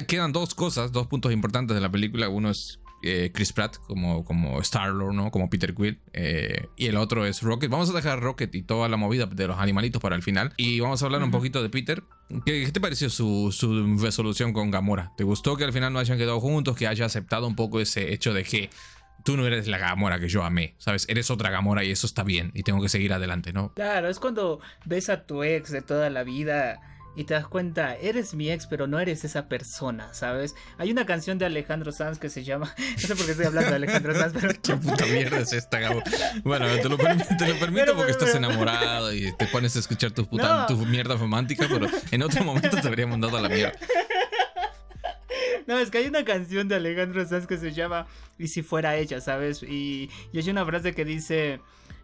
S2: quedan dos cosas, dos puntos importantes de la película. Uno es eh, Chris Pratt como, como Star-Lord, ¿no? Como Peter Quill. Eh, y el otro es Rocket. Vamos a dejar Rocket y toda la movida de los animalitos para el final. Y vamos a hablar un poquito de Peter. ¿Qué, te pareció su, su, resolución con Gamora? ¿Te gustó que al final no hayan quedado juntos? Que haya aceptado un poco ese hecho de que tú no eres la Gamora que yo amé, ¿sabes? Eres otra Gamora y eso está bien y tengo que seguir adelante, ¿no?
S1: Claro, es cuando ves a tu ex de toda la vida y te das cuenta, eres mi ex, pero no eres esa persona, ¿sabes? Hay una canción de Alejandro Sanz que se llama. (laughs) No sé por qué estoy hablando de Alejandro Sanz, pero. (laughs)
S2: ¿Qué puta mierda es esta, Gabo? Bueno, te lo, permito porque estás enamorado y te pones a escuchar tu, puta, tu mierda romántica, pero en otro momento te habría mandado a la mierda. (laughs)
S1: No, es que hay una canción de Alejandro Sanz que se llama Y si fuera ella, ¿sabes? Y, y hay una frase que dice.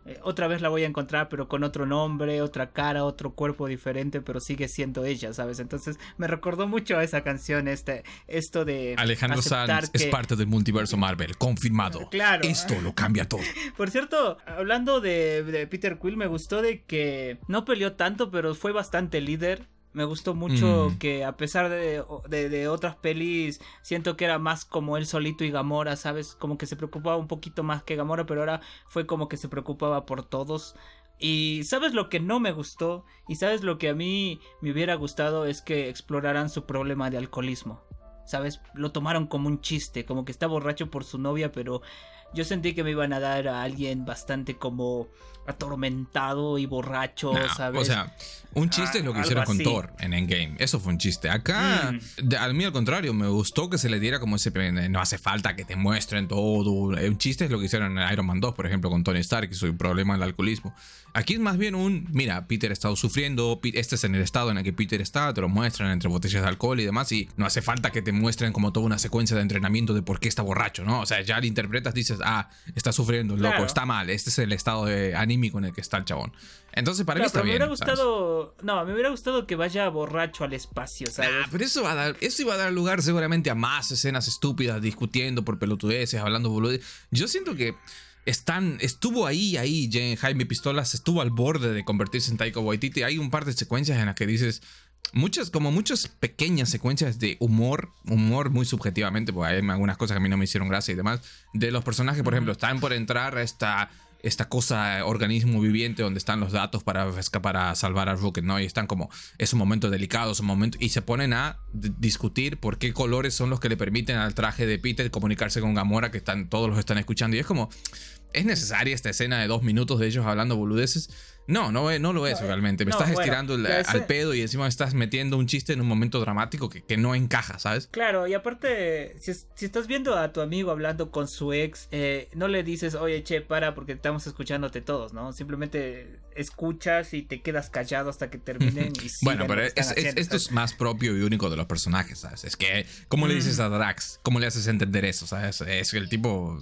S1: Eh, otra vez la voy a encontrar, pero con otro nombre, otra cara, otro cuerpo diferente, pero sigue siendo ella, ¿sabes? Entonces me recordó mucho a esa canción, este, esto de.
S2: Alejandro Sanz es parte del multiverso Marvel, confirmado. (laughs) Claro. Esto lo cambia todo. (laughs)
S1: Por cierto, hablando de, de Peter Quill, me gustó de que no peleó tanto, pero fue bastante líder me gustó mucho mm. que a pesar de, de, otras pelis, siento que era más como él solito y Gamora, ¿sabes? Como que se preocupaba un poquito más que Gamora, pero ahora fue como que se preocupaba por todos. Y sabes lo que no me gustó y sabes lo que a mí me hubiera gustado es que exploraran su problema de alcoholismo. ¿Sabes? Lo tomaron como un chiste, como que está borracho por su novia, pero yo sentí que me iban a dar a alguien bastante como atormentado y borracho, ¿sabes?
S2: O sea, un chiste es lo que ah, hicieron con Thor en Endgame. Eso fue un chiste. Acá, mm. a mí al contrario, me gustó que se le diera como ese. No hace falta que te muestren todo. Un chiste es lo que hicieron en Iron Man 2, por ejemplo, con Tony Stark y su problema del alcoholismo. Aquí es más bien un. Mira, Peter ha estado sufriendo. Este es en el estado en el que Peter está. Te lo muestran entre botellas de alcohol y demás. Y no hace falta que te muestren como toda una secuencia de entrenamiento de por qué está borracho, ¿no? O sea, ya le interpretas, dices, ah, está sufriendo, loco, está mal. Este es el estado de anímico en el que está el chabón. Entonces, para mí está bien.
S1: Me hubiera gustado. No, me hubiera gustado que vaya borracho al espacio, ¿sabes?
S2: pero eso, va a dar, eso iba a dar lugar seguramente a más escenas estúpidas discutiendo por pelotudeces, hablando boludeces. Yo siento que están, estuvo ahí, ahí, Jaime Pistolas estuvo al borde de convertirse en Taiko Waititi. Hay un par de secuencias en las que dices, muchas, como muchas pequeñas secuencias de humor, humor muy subjetivamente, porque hay algunas cosas que a mí no me hicieron gracia y demás, de los personajes, por ejemplo, están por entrar a esta esta cosa, organismo viviente donde están los datos para, para salvar a Rocket, ¿no? Y están como, es un momento delicado, es un momento, y se ponen a discutir por qué colores son los que le permiten al traje de Peter comunicarse con Gamora, que están, todos los están escuchando, y es como, ¿es necesaria esta escena de dos minutos de ellos hablando boludeces? No, no, no lo es realmente. Me estás estirando al pedo y encima estás metiendo un chiste en un momento dramático que, no encaja, ¿sabes?
S1: Claro, y aparte, si, estás viendo a tu amigo hablando con su ex, eh, no le dices, oye, che, para, porque estamos escuchándote todos, ¿no? Simplemente escuchas y te quedas callado hasta que terminen. Y (laughs)
S2: bueno, pero esto es más propio y único de los personajes, ¿sabes? Es que, ¿cómo le dices mm. a Drax? ¿Cómo le haces entender eso, ¿sabes? Es que el tipo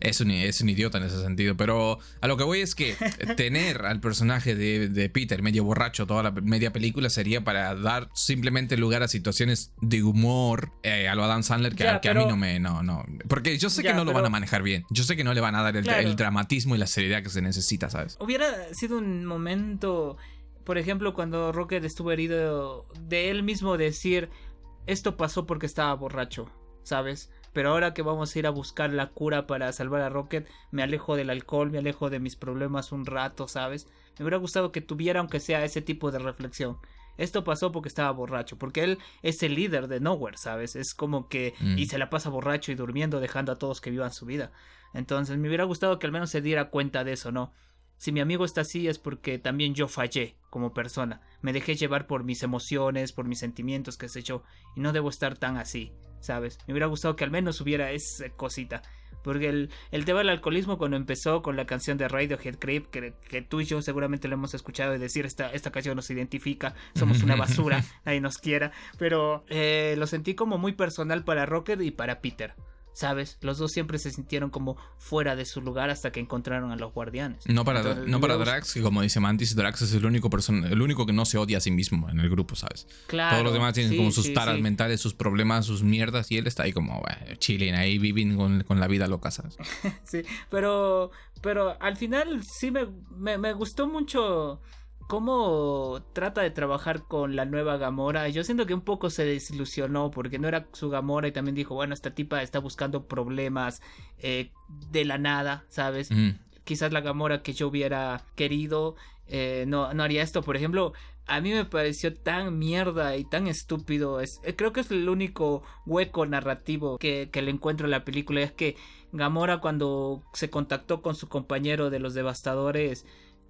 S2: es un, es un idiota en ese sentido. Pero a lo que voy es que (laughs) tener al personaje de, Peter medio borracho toda la media película sería para dar simplemente lugar a situaciones de humor eh, a lo Adam Sandler que, a mí no me. No, no. Porque yo sé que no lo van a manejar bien. Yo sé que no le van a dar el, dramatismo y la seriedad que se necesita, ¿sabes?
S1: Hubiera sido un momento. Por ejemplo, cuando Rocket estuvo herido, de él mismo decir, esto pasó porque estaba borracho, ¿sabes? Pero ahora que vamos a ir a buscar la cura para salvar a Rocket, me alejo del alcohol, me alejo de mis problemas un rato, ¿sabes? Me hubiera gustado que tuviera, aunque sea ese tipo de reflexión. Esto pasó porque estaba borracho, porque él es el líder de Nowhere, ¿sabes? Es como que... Mm. Y se la pasa borracho y durmiendo, dejando a todos que vivan su vida. Entonces me hubiera gustado que al menos se diera cuenta de eso, ¿no? Si mi amigo está así es porque también yo fallé como persona. Me dejé llevar por mis emociones, por mis sentimientos, que sé yo, y no debo estar tan así. ¿sabes? Me hubiera gustado que al menos hubiera esa cosita. Porque el, el tema del alcoholismo cuando empezó con la canción de Radiohead Creep, que, que tú y yo seguramente lo hemos escuchado y decir esta, esta canción nos identifica, somos una basura, (laughs) nadie nos quiera, pero eh, lo sentí como muy personal para Rocket y para Peter. ¿Sabes? Los dos siempre se sintieron como fuera de su lugar hasta que encontraron a los guardianes.
S2: No para, no para Drax, que como dice Mantis, Drax es el único, el único que no se odia a sí mismo en el grupo, ¿sabes? Claro. Todos los demás tienen como sus taras mentales, sus problemas, sus mierdas, y él está ahí como, bueno, chilling, ahí viven con, la vida loca, ¿sabes? (laughs)
S1: sí, pero, pero al final sí me, me, me gustó mucho cómo trata de trabajar con la nueva Gamora. Yo siento que un poco se desilusionó porque no era su Gamora y también dijo, bueno, esta tipa está buscando problemas eh, de la nada, ¿sabes? Quizás la Gamora que yo hubiera querido eh, no, no haría esto. Por ejemplo, a mí me pareció tan mierda y tan estúpido. Es, eh, creo que es el único hueco narrativo que, que le encuentro en la película. Es que Gamora cuando se contactó con su compañero de los devastadores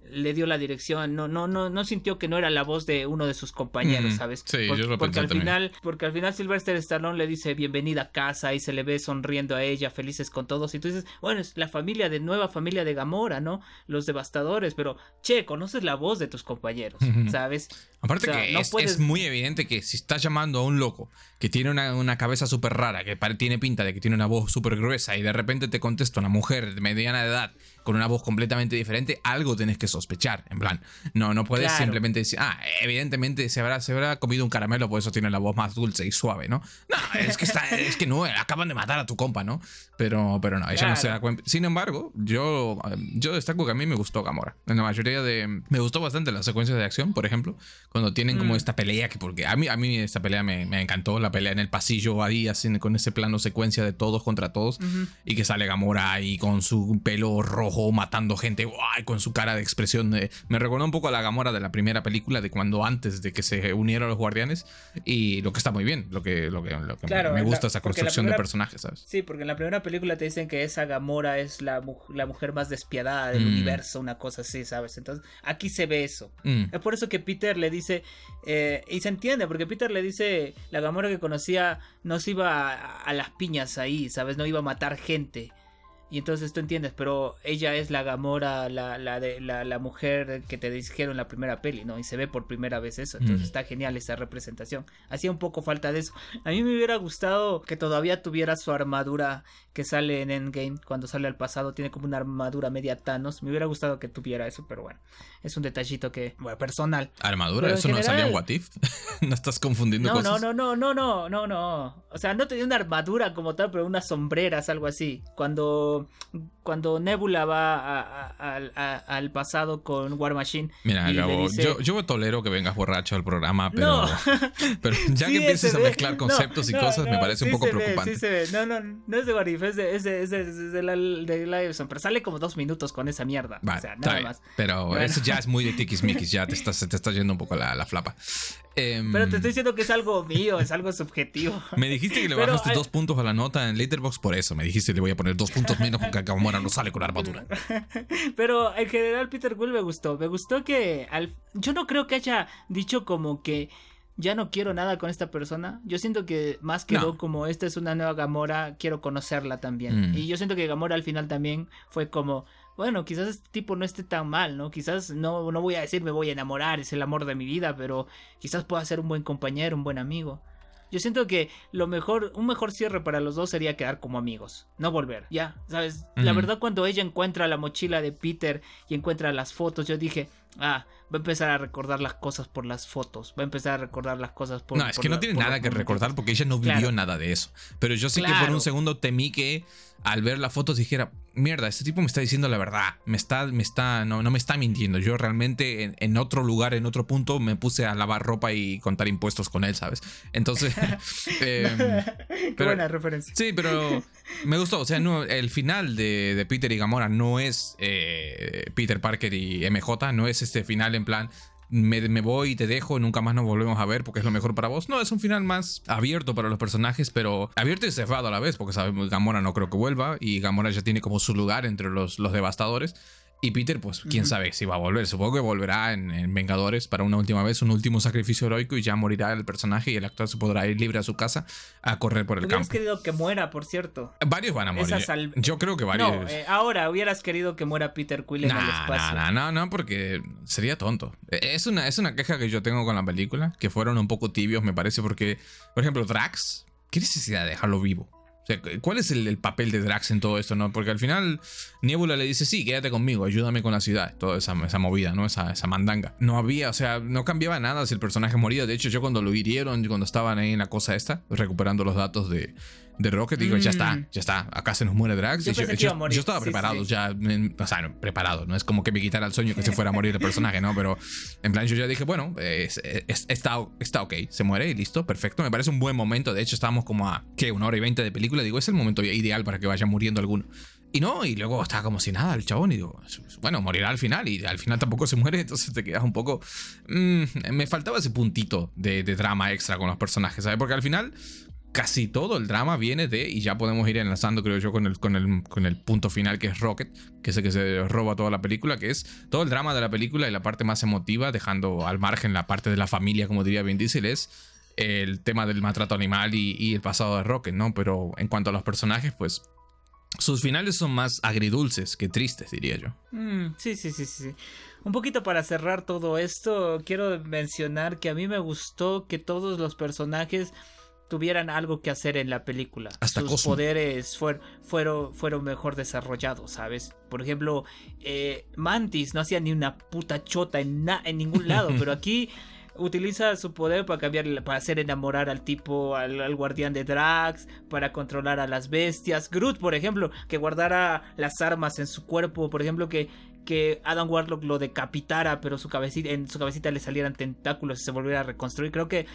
S1: le dio la dirección, no, no, no, no sintió que no era la voz de uno de sus compañeros, ¿sabes?
S2: Sí, yo lo
S1: porque al final, porque al final Sylvester Stallone le dice bienvenida a casa y se le ve sonriendo a ella, felices con todos, y tú dices, bueno, es la familia de nueva familia de Gamora, ¿no? Los devastadores, pero che, conoces la voz de tus compañeros, ¿sabes?
S2: Aparte que es, muy evidente que si estás llamando a un loco que tiene una, una cabeza súper rara, que tiene pinta de que tiene una voz súper gruesa y de repente te contesta una mujer de mediana edad con una voz completamente diferente, algo tenés que sospechar. En plan, no, no puedes simplemente decir, ah, evidentemente se habrá, se habrá comido un caramelo, por eso tiene la voz más dulce y suave, ¿no? No, es que, está, (laughs) es que no, acaban de matar a tu compa, ¿no? Pero, pero no, ella no se da cuenta. Sin embargo, yo, yo destaco que a mí me gustó Gamora. En la mayoría de. Me gustó bastante las secuencias de acción, por ejemplo, cuando tienen como mm. esta pelea, que porque a mí, a mí esta pelea me, me encantó, la pelea en el pasillo ahí, así, con ese plano secuencia de todos contra todos, y que sale Gamora ahí con su pelo rojo matando gente, con su cara de expresión. me recordó un poco a la Gamora de la primera película, de cuando antes de que se unieran los guardianes. Y lo que está muy bien, lo que, lo que, me gusta esa construcción de personajes, ¿sabes?
S1: Sí, porque en la primera película te dicen que esa Gamora es la, la mujer más despiadada del mm. universo, una cosa así, ¿sabes? Entonces, aquí se ve eso. Mm. Es por eso que Peter le dice, eh, y se entiende, porque Peter le dice, la Gamora que conocía no se iba a las piñas ahí, ¿sabes? No iba a matar gente. Y entonces tú entiendes, pero ella es la Gamora, la, la, de, la, la mujer que te dijeron la primera peli, ¿no? Y se ve por primera vez eso. Entonces está genial esa representación. Hacía un poco falta de eso. A mí me hubiera gustado que todavía tuviera su armadura que sale en Endgame cuando sale al pasado. Tiene como una armadura media Thanos. Me hubiera gustado que tuviera eso, pero bueno. Es un detallito que, bueno, personal.
S2: ¿Armadura? ¿Eso no salía en What If? (laughs) ¿No estás confundiendo
S1: no,
S2: cosas?
S1: No, no, no, no, no, no, no. O sea, no tenía una armadura como tal, pero unas sombreras, algo así. Cuando cuando, Nebula va al pasado con War Machine.
S2: Mira, Gabo, yo, yo, tolero que vengas borracho al programa, pero, pero ya (laughs) que empieces a mezclar conceptos y cosas, me parece un poco preocupante.
S1: No, no, no es de What If, es de, es de, es de, la, de pero sale como dos minutos con esa mierda. o sea, nada más.
S2: Pero eso ya es muy de (laughs) tiquismiquis, ya te estás, te está yendo un poco la, la flapa.
S1: Em, pero te estoy diciendo que es algo mío, es algo subjetivo. (laughs)
S2: Me dijiste que le bajaste dos puntos a la nota en Letterboxd por eso. Me dijiste que le voy a poner dos puntos menos porque Gamora no sale con la armadura. (laughs)
S1: Pero en general Peter Quill me gustó. Me gustó que al... yo no creo que haya dicho como que ya no quiero nada con esta persona. Yo siento que más quedó como esta es una nueva Gamora, quiero conocerla también. Mm. Y yo siento que Gamora al final también fue como bueno, quizás este tipo no esté tan mal, ¿no? Quizás no, no voy a decir me voy a enamorar, es el amor de mi vida, pero quizás pueda ser un buen compañero, un buen amigo. Yo siento que lo mejor, un mejor cierre para los dos sería quedar como amigos, no volver. Ya, ¿sabes? La verdad, cuando ella encuentra la mochila de Peter y encuentra las fotos, yo dije, ah, va a empezar a recordar las cosas por las fotos, va a empezar a recordar las cosas por...
S2: No, es que no tiene nada que recordar porque ella no vivió nada de eso. Pero yo sí que por un segundo temí que al ver la foto dijera, mierda, este tipo me está diciendo la verdad, me está, me está, no, no me está mintiendo. Yo realmente en, otro lugar, en otro punto, me puse a lavar ropa y contar impuestos con él, ¿sabes? Entonces... (laughs) (laughs)
S1: Em, Qué buena referencia.
S2: Sí, pero me gustó. O sea, no, el final de, Peter y Gamora no es eh, Peter Parker y MJ, no es este final en plan me, voy y te dejo, nunca más nos volvemos a ver porque es lo mejor para vos. No, es un final más abierto para los personajes, pero abierto y cerrado a la vez, porque sabemos Gamora no creo que vuelva y Gamora ya tiene como su lugar entre los, los devastadores. Y Peter, pues quién sabe si va a volver. Supongo que volverá en, Vengadores para una última vez, un último sacrificio heroico y ya morirá el personaje y el actor se podrá ir libre a su casa a correr por el campo.
S1: Hubieras querido que muera, por cierto.
S2: Varios van a morir. Yo creo que varios.
S1: No, eh, ahora hubieras querido que muera Peter Quill en el espacio.
S2: No, no, no, porque sería tonto. E, es una, es una queja que yo tengo con la película, que fueron un poco tibios, me parece, porque, por ejemplo, Drax, ¿qué necesidad de dejarlo vivo? O sea, ¿cuál es el, papel de Drax en todo esto, no? Porque al final Nebula le dice, sí, quédate conmigo, ayúdame con la ciudad. Toda esa, movida, ¿no? Esa, esa, mandanga. No había, o sea, no cambiaba nada si el personaje moría. De hecho, yo cuando lo hirieron, cuando estaban ahí en la cosa esta, recuperando los datos de, de Rocket, digo, ya está, mm. ya está, acá se nos muere Drax. Yo, yo, estaba preparado, ya, o sea, no, preparado, no es como que me quitara el sueño que se fuera a morir el personaje, ¿no? Pero en plan, yo ya dije, bueno, está, está ok, se muere y listo, perfecto, me parece un buen momento. De hecho, estábamos como a, ¿qué? Una hora y veinte de película, digo, es el momento ideal para que vaya muriendo alguno. Y no, y luego está como si nada el chabón y digo, bueno, morirá al final y al final tampoco se muere, (laughs) entonces te quedas un poco... Mm, me faltaba ese puntito de, de, drama extra con los personajes, ¿sabes? Porque al final casi todo el drama viene de, y ya podemos ir enlazando, creo yo, con el, con el, con el punto final que es Rocket, que es el que se roba toda la película, que es todo el drama de la película y la parte más emotiva, dejando al margen la parte de la familia, como diría Vin Diesel, es el tema del maltrato animal y, el pasado de Rocket, ¿no? Pero en cuanto a los personajes, pues sus finales son más agridulces que tristes, diría yo.
S1: Mm, sí, sí, sí, sí. Un poquito para cerrar todo esto, quiero mencionar que a mí me gustó que todos los personajes tuvieran algo que hacer en la película. Sus poderes fueron, fueron mejor desarrollados, ¿sabes? Por ejemplo, eh, Mantis no hacía ni una puta chota en, en ningún lado, (laughs) pero aquí utiliza su poder para cambiar, para hacer enamorar al tipo, al, guardián de Drax, para controlar a las bestias. Groot, por ejemplo, que guardara las armas en su cuerpo, por ejemplo, que, que Adam Warlock lo decapitara, pero su cabecita, en su cabecita le salieran tentáculos y se volviera a reconstruir. Creo que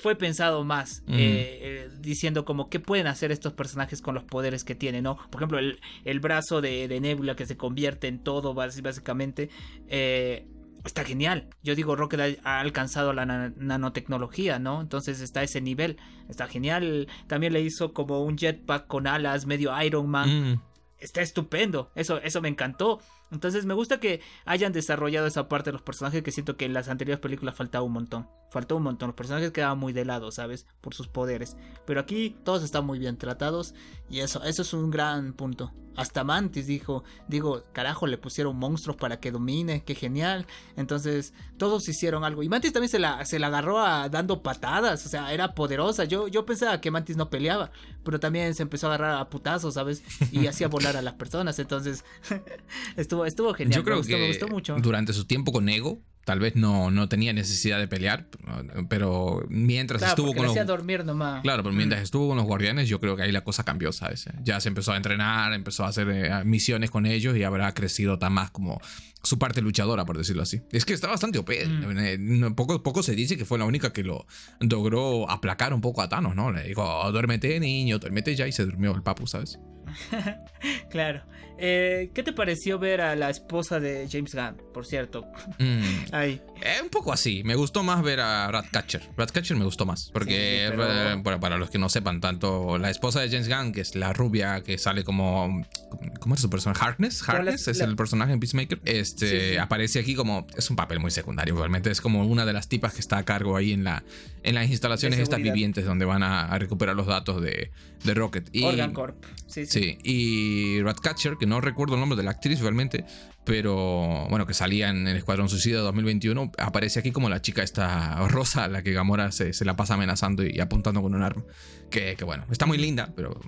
S1: fue pensado más eh, eh, diciendo como qué pueden hacer estos personajes con los poderes que tienen, ¿no? Por ejemplo, el, brazo de, Nebula que se convierte en todo básicamente. Eh, está genial. Yo digo, Rocket ha, alcanzado la nanotecnología, ¿no? Entonces está a ese nivel. Está genial. También le hizo como un jetpack con alas, medio Iron Man. Mm. Está estupendo. Eso, eso me encantó. Entonces me gusta que hayan desarrollado esa parte de los personajes que siento que en las anteriores películas faltaba un montón. Faltó un montón. Los personajes quedaban muy de lado, ¿sabes? Por sus poderes. Pero aquí todos están muy bien tratados y eso, eso es un gran punto. Hasta Mantis dijo, digo, carajo, le pusieron monstruos para que domine, qué genial. Entonces, todos hicieron algo. Y Mantis también se la, se la agarró a, dando patadas, o sea, era poderosa. Yo, yo pensaba que Mantis no peleaba, pero también se empezó a agarrar a putazos, ¿sabes? Y hacía volar a las personas. Entonces, (laughs) estuvo, estuvo genial.
S2: Yo creo que me gustó mucho. durante su tiempo con Ego, tal vez no, no tenía necesidad de pelear, pero mientras estuvo con
S1: los... dormir nomás.
S2: Claro, pero mientras mm. estuvo con los guardianes, yo creo que ahí la cosa cambió, ¿sabes? Ya se empezó a entrenar, empezó a hacer eh, misiones con ellos y habrá crecido tan más como su parte luchadora, por decirlo así. Es que está bastante OP. Mm. Eh, poco, poco se dice que fue la única que lo logró aplacar un poco a Thanos, ¿no? Le dijo, oh, duérmete, niño, duérmete ya, y se durmió el papu, ¿sabes? (laughs)
S1: claro. Eh, ¿Qué te pareció ver a la esposa de James Gunn, por cierto?
S2: Mm. (laughs) Ahí. Eh, un poco así. Me gustó más ver a Ratcatcher. Ratcatcher me gustó más. Porque, eh, para los que no sepan tanto, la esposa de James Gunn, que es la rubia que sale como. ¿Cómo es su personaje? Harkness. Harkness es el personaje en Peacemaker. Este aparece aquí como. Es un papel muy secundario, realmente. Es como una de las tipas que está a cargo ahí en, la, en las instalaciones estas vivientes donde van a, recuperar los datos de, de Rocket.
S1: Y, Organ Corp.
S2: Sí, sí. Y Ratcatcher, que no recuerdo el nombre de la actriz realmente, pero bueno, que salía en el Escuadrón Suicida 2021, aparece aquí como la chica esta rosa, la que Gamora se, se la pasa amenazando y, apuntando con un arma. Que, que, bueno, está muy linda, pero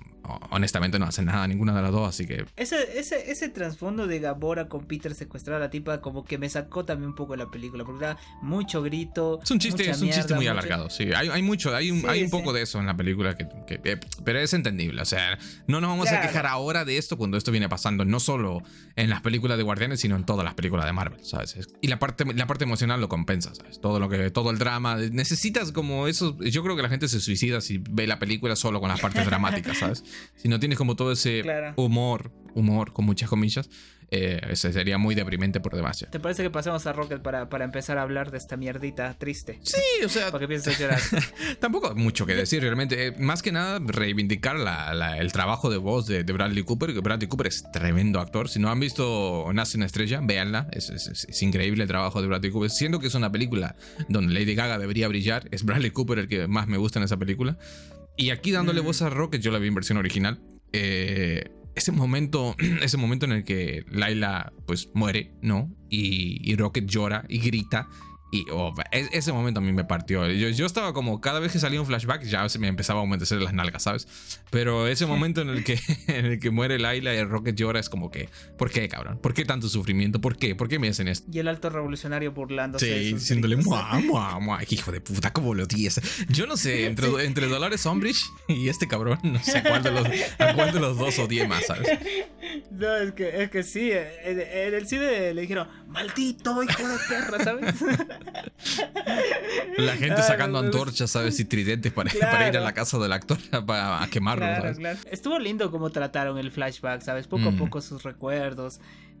S2: honestamente no hace nada ninguna de las dos, así que...
S1: Ese, ese, ese trasfondo de Gamora con Peter secuestrar a la tipa como que me sacó también un poco de la película, porque era mucho grito.
S2: Es un chiste, es un chiste muy alargado, sí. Hay, hay, mucho, hay un, hay un poco de eso en la película, que, que, pero es entendible, o sea, no nos vamos a quejar ahora de esto cuando esto viene pasando, no solo en las películas de Sino en todas las películas de Marvel, ¿sabes? Y la parte, la parte emocional lo compensa, ¿sabes? Todo lo que, todo el drama, necesitas como eso, yo creo que la gente se suicida si ve la película solo con las partes dramáticas, ¿sabes? (laughs) Si no tienes como todo ese humor, humor con muchas comillas, eh, ese sería muy deprimente por demasiado.
S1: ¿Te parece que pasemos a Rocket para, para empezar a hablar de esta mierdita triste?
S2: Sí, o sea.
S1: ¿Para qué piensas llorar? (laughs)
S2: tampoco hay mucho que decir realmente. Eh, más que nada, reivindicar el trabajo de voz de, Bradley Cooper. Bradley Cooper es tremendo actor. Si no han visto Nace una estrella, véanla. Es, es, increíble el trabajo de Bradley Cooper. Siendo que es una película donde Lady Gaga debería brillar, es Bradley Cooper el que más me gusta en esa película. Y aquí dándole mm. voz a Rocket, yo la vi en versión original. Eh, ese momento, (clears throat) ese momento en el que Laila pues muere, ¿no? Y, y Rocket llora y grita y oh, ese momento a mí me partió. Yo, yo, estaba como, cada vez que salía un flashback ya se me empezaba a aumentar las nalgas, ¿sabes? Pero ese momento en el que, (laughs) en el que muere Laila y el Rocket llora es como que, ¿por qué, cabrón? ¿Por qué tanto sufrimiento? ¿Por qué? ¿Por qué me hacen esto?
S1: Y el alto revolucionario burlándose.
S2: Sí, diciéndole, muah, muah, (laughs) muah. Hijo de puta, cómo lo tienes. Yo no sé, entre, entre Dolores Umbridge y este cabrón, no sé cuál de los, a cuál de los dos odié más, ¿sabes? (laughs)
S1: No, es que, es que sí, en, en el cine le dijeron, maldito hijo de perra, ¿sabes? (laughs)
S2: La gente sacando antorchas, ¿sabes? Y tridentes para, (laughs) para ir a la casa del actor a, quemarlo.
S1: Estuvo lindo cómo trataron el flashback, ¿sabes? Poco a mm. poco sus recuerdos.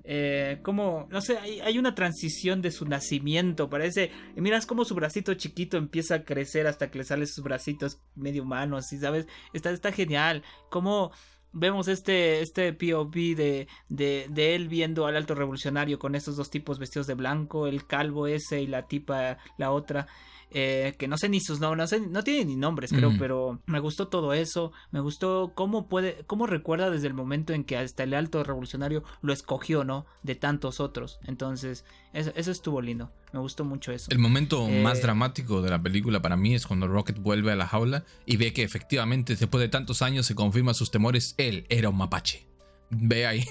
S1: Eh, como, no sé, hay, una transición de su nacimiento, parece, y miras como su bracito chiquito empieza a crecer hasta que le salen sus bracitos medio humanos, ¿sí sabes? Está, está genial, como vemos este, este POV de, de, de, él viendo al alto revolucionario con estos dos tipos vestidos de blanco, el calvo ese y la tipa, la otra. Eh, que no sé ni sus nombres, no, sé, no tiene ni nombres, creo, mm. pero me gustó todo eso, me gustó cómo puede, cómo recuerda desde el momento en que hasta el alto revolucionario lo escogió, ¿no? De tantos otros. Entonces, eso, eso estuvo lindo, me gustó mucho eso.
S2: El momento eh, más dramático de la película para mí es cuando Rocket vuelve a la jaula y ve que efectivamente después de tantos años se confirma sus temores, él era un mapache ve ahí,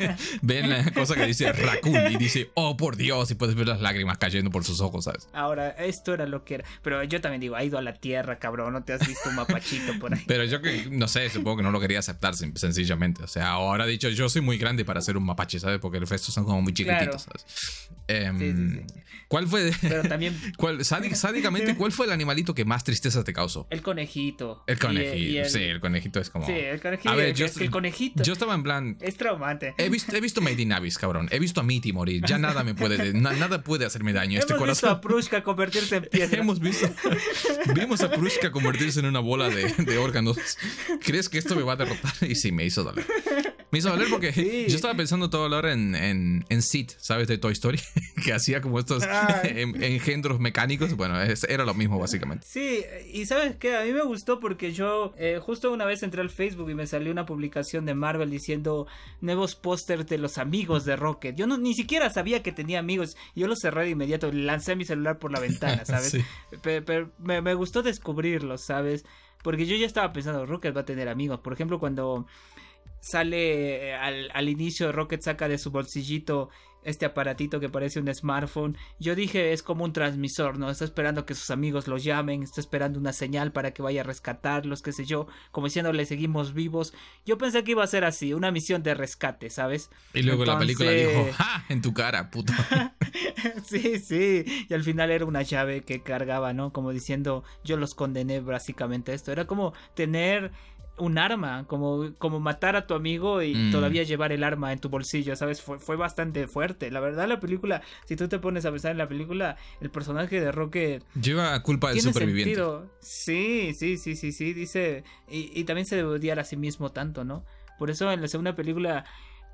S2: (laughs) ve la cosa que dice Raccoon y dice, oh por Dios, y puedes ver las lágrimas cayendo por sus ojos, ¿sabes?
S1: Ahora, esto era lo que era. Pero yo también digo, ha ido a la tierra, cabrón, no te has visto un mapachito por ahí.
S2: Pero yo que, no sé, supongo que no lo quería aceptar sencillamente. O sea, ahora dicho, yo soy muy grande para ser un mapache, ¿sabes? Porque los restos son como muy chiquititos, ¿sabes? Em, ¿Cuál fue?
S1: Pero también. (laughs)
S2: ¿cuál, (laughs) sádicamente, ¿cuál fue el animalito que más tristeza te causó?
S1: El conejito.
S2: El conejito, sí, el conejito es como.
S1: Sí, el conejito. A ver, yo, el conejito.
S2: Yo estaba en plan
S1: es traumante.
S2: He visto, he visto Made in Abyss, cabrón. He visto a Mitty morir. Ya nada me puede, nada puede hacerme daño.
S1: Este
S2: Hemos
S1: visto a Prushka convertirse en (laughs) piedra.
S2: Hemos visto. Vimos a Prushka convertirse en una bola de, de órganos. ¿Crees que esto me va a derrotar? Y sí, me hizo doler. Me hizo doler porque yo estaba pensando todo la hora en, en, en Sid, ¿sabes? De Toy Story. (laughs) que hacía como estos (laughs) engendros mecánicos. Bueno, era lo mismo, básicamente.
S1: Sí, y ¿sabes qué? A mí me gustó porque yo eh, justo una vez entré al Facebook y me salió una publicación de Marvel diciendo nuevos pósters de los amigos de Rocket. Yo no, ni siquiera sabía que tenía amigos. Yo los cerré de inmediato, lancé mi celular por la ventana, (laughs) ¿sabes? Pero, me, me gustó descubrirlos, ¿sabes? Porque yo ya estaba pensando, Rocket va a tener amigos. Por ejemplo, cuando sale eh, al, al, inicio Rocket saca de su bolsillito este aparatito que parece un smartphone. Yo dije es como un transmisor, ¿no? Está esperando que sus amigos los llamen, está esperando una señal para que vaya a rescatarlos, qué sé yo, como diciéndole seguimos vivos. Yo pensé que iba a ser así, una misión de rescate, ¿sabes?
S2: Y luego la película dijo, (laughs) ¡ja! En tu cara, puto. (laughs)
S1: sí, sí. Y al final era una llave que cargaba, ¿no? Como diciendo, yo los condené básicamente a esto. Era como tener un arma, como, como matar a tu amigo y mm. todavía llevar el arma en tu bolsillo, ¿sabes? Fue, fue bastante fuerte. La verdad, la película, si tú te pones a pensar en la película, el personaje de Roque...
S2: Lleva culpa del superviviente.
S1: Sí, sí, sí, sí, sí, dice... Y, y también se debe odiar a sí mismo tanto, ¿no? Por eso en la segunda película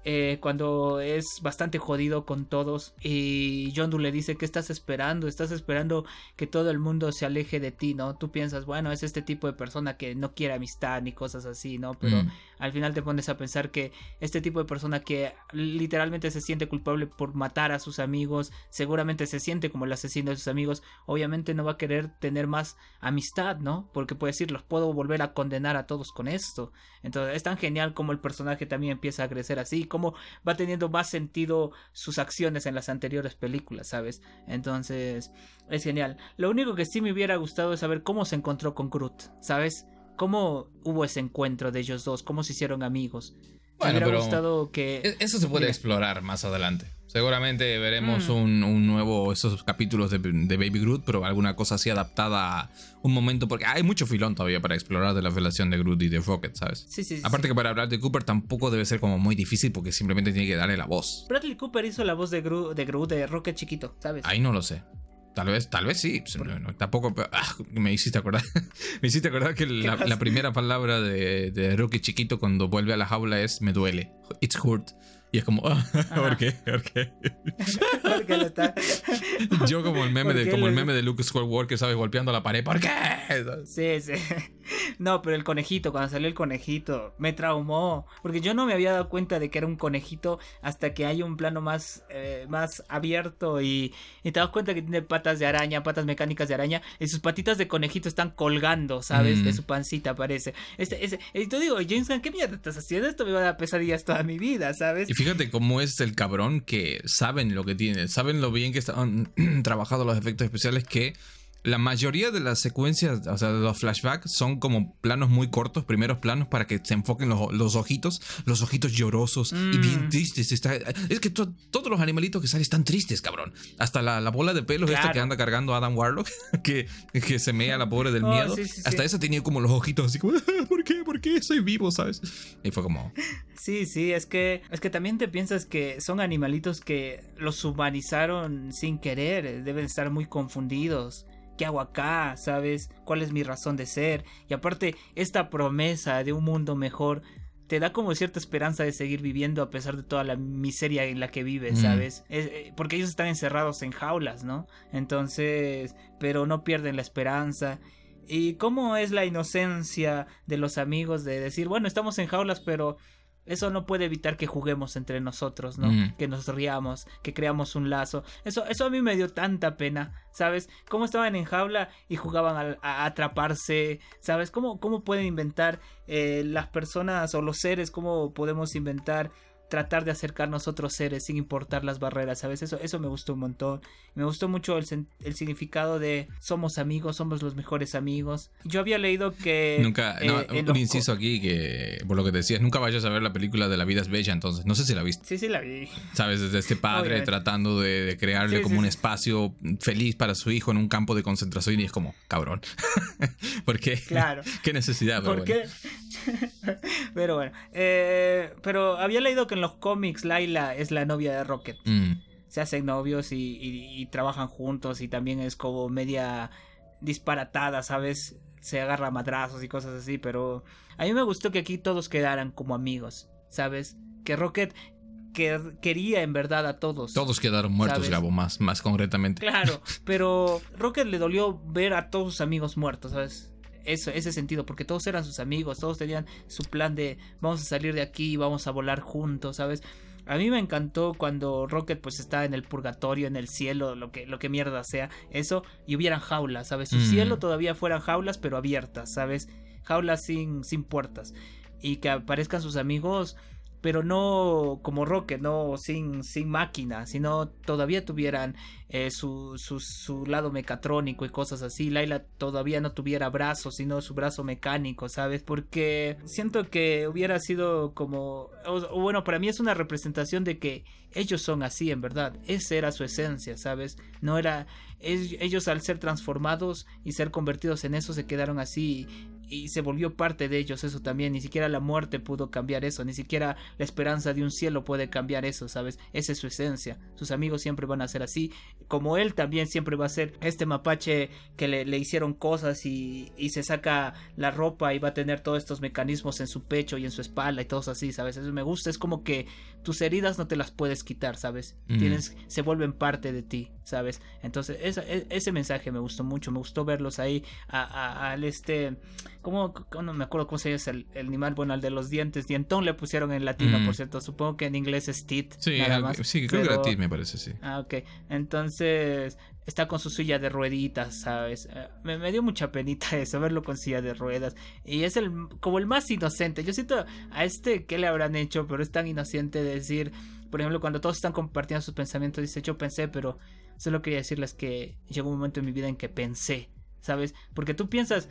S1: eh, cuando es bastante jodido con todos y Yondu le dice que estás esperando, estás esperando que todo el mundo se aleje de ti, ¿no? Tú piensas, bueno, es este tipo de persona que no quiere amistad ni cosas así, ¿no? Pero mm. al final te pones a pensar que este tipo de persona que literalmente se siente culpable por matar a sus amigos, seguramente se siente como el asesino de sus amigos, obviamente no va a querer tener más amistad, ¿no? Porque puede decir, los puedo volver a condenar a todos con esto. Entonces es tan genial como el personaje también empieza a crecer así cómo va teniendo más sentido sus acciones en las anteriores películas, ¿sabes? Entonces, es genial. Lo único que sí me hubiera gustado es saber cómo se encontró con Groot, ¿sabes? ¿Cómo hubo ese encuentro de ellos dos? ¿Cómo se hicieron amigos?
S2: me hubiera gustado que... E-, eso se puede explorar más adelante. Seguramente veremos mm. un, nuevo, esos capítulos de, Baby Groot, pero alguna cosa así adaptada a un momento, porque hay mucho filón todavía para explorar de la relación de Groot y de Rocket, ¿sabes?
S1: Sí, sí.
S2: Aparte que para hablar de Cooper tampoco debe ser como muy difícil porque simplemente tiene que darle la voz.
S1: Bradley Cooper hizo la voz de Groot, de, Groot, de Rocket chiquito, ¿sabes?
S2: Ahí no lo sé. Tal vez, tal vez sí. tampoco. Ah, me hiciste acordar. (laughs) me hiciste acordar que la, primera palabra de, de Rocket chiquito cuando vuelve a la jaula es me duele. It's hurt. Y es como, ah, (laughs) ¿por qué? ¿Por qué? (laughs) (laughs) Yo como el meme de, como el meme de Luke Skywalker, ¿sabes? Golpeando la pared. ¿Por qué?
S1: Sí, sí. No, pero el conejito, cuando salió el conejito, me traumó. Porque yo no me había dado cuenta de que era un conejito hasta que hay un plano más, eh, más abierto y, te das cuenta que tiene patas de araña, patas mecánicas de araña, y sus patitas de conejito están colgando, ¿sabes? De mm. su pancita, parece. Este, ese, y tú digo, James ¿qué mierda estás haciendo? Esto me va a dar pesadillas toda mi vida, ¿sabes?
S2: Y fíjate cómo es el cabrón que saben lo que tiene, saben lo bien que están (clears throat) trabajados los efectos especiales que la mayoría de las secuencias, o sea, de los flashbacks, son como planos muy cortos, primeros planos, para que se enfoquen los, ojitos, los ojitos llorosos y bien mm. tristes. es que todos los animalitos que salen están tristes, cabrón. Hasta la, bola de pelos esta que anda cargando Adam Warlock, (laughs) que, que se mea la pobre del oh, miedo. hasta esa tenía como los ojitos así como, ¿por qué? ¿Por qué? Soy vivo, ¿sabes? Y fue como...
S1: Sí, sí, es que, es que también te piensas que son animalitos que los humanizaron sin querer, deben estar muy confundidos. ¿Qué hago acá? ¿Sabes? ¿Cuál es mi razón de ser? Y aparte, esta promesa de un mundo mejor te da como cierta esperanza de seguir viviendo a pesar de toda la miseria en la que vives, ¿sabes? Eh, porque ellos están encerrados en jaulas, ¿no? Entonces, pero no pierden la esperanza. ¿Y cómo es la inocencia de los amigos de decir, bueno, estamos en jaulas, pero eso no puede evitar que juguemos entre nosotros, ¿no? Que nos riamos, que creamos un lazo. Eso, eso a mí me dio tanta pena, ¿sabes? Cómo estaban en jaula y jugaban a, atraparse, ¿sabes? ¿Cómo, cómo pueden inventar eh, las personas o los seres, cómo podemos inventar tratar de acercarnos a otros seres sin importar las barreras, ¿sabes? Eso, eso me gustó un montón. Me gustó mucho el, significado de somos amigos, somos los mejores amigos. Yo había leído que...
S2: Nunca, eh, un inciso aquí que, por lo que decías, nunca vayas a ver la película de La vida es bella, entonces, no sé si la viste.
S1: Sí, sí, la vi.
S2: ¿Sabes? Desde este padre tratando de, crearle como un espacio feliz para su hijo en un campo de concentración y es como, cabrón. (laughs) ¿Por qué?
S1: Claro. (laughs)
S2: ¿Qué necesidad?
S1: ¿Por qué? (laughs) pero bueno, eh, pero había leído que en los cómics Laila es la novia de Rocket. Mm. Se hacen novios y, trabajan juntos y también es como media disparatada, ¿sabes? Se agarra madrazos y cosas así, pero a mí me gustó que aquí todos quedaran como amigos, ¿sabes? Que Rocket que quería en verdad a todos.
S2: Todos quedaron muertos, Gabo, más, más concretamente.
S1: Claro, (laughs) pero Rocket le dolió ver a todos sus amigos muertos, ¿sabes? Eso, ese sentido, porque todos eran sus amigos, todos tenían su plan de vamos a salir de aquí, vamos a volar juntos, ¿sabes? A mí me encantó cuando Rocket pues está en el purgatorio, en el cielo, lo que, lo que mierda sea, eso, y hubieran jaulas, ¿sabes? Su mm. cielo todavía fueran jaulas, pero abiertas, ¿sabes? Jaulas sin, sin puertas. Y que aparezcan sus amigos pero no como Rocket, no sin, sin máquina, sino todavía tuvieran eh, su, su, lado mecatrónico y cosas así. Laila todavía no tuviera brazos, sino su brazo mecánico, ¿sabes? Porque siento que hubiera sido como, bueno, para mí es una representación de que ellos son así, en verdad. Esa era su esencia, ¿sabes? No era, ellos al ser transformados y ser convertidos en eso se quedaron así y se volvió parte de ellos eso también, ni siquiera la muerte pudo cambiar eso, ni siquiera la esperanza de un cielo puede cambiar eso, ¿sabes? Esa es su esencia, sus amigos siempre van a ser así, como él también siempre va a ser este mapache que le, hicieron cosas y, y, se saca la ropa y va a tener todos estos mecanismos en su pecho y en su espalda y todos así, ¿sabes? Eso me gusta, es como que tus heridas no te las puedes quitar, ¿sabes? Tienes, se vuelven parte de ti, ¿sabes? Entonces, e, ese mensaje me gustó mucho, me gustó verlos ahí al este, ¿cómo, no me acuerdo cómo se llama el, animal? Bueno, al de los dientes, dientón le pusieron en latino, por cierto, supongo que en inglés es tit.
S2: Sí, sí creo que era tit, me parece, sí.
S1: Ah, ok. Entonces, está con su silla de rueditas, ¿sabes? Eh, me, me, dio mucha penita (laughs) eso, verlo con silla de ruedas. Y es el como el más inocente. Yo siento a este que le habrán hecho, pero es tan inocente de decir, por ejemplo, cuando todos están compartiendo sus pensamientos, dice, yo pensé, pero solo quería decirles que llegó un momento en mi vida en que pensé, ¿sabes? Porque tú piensas,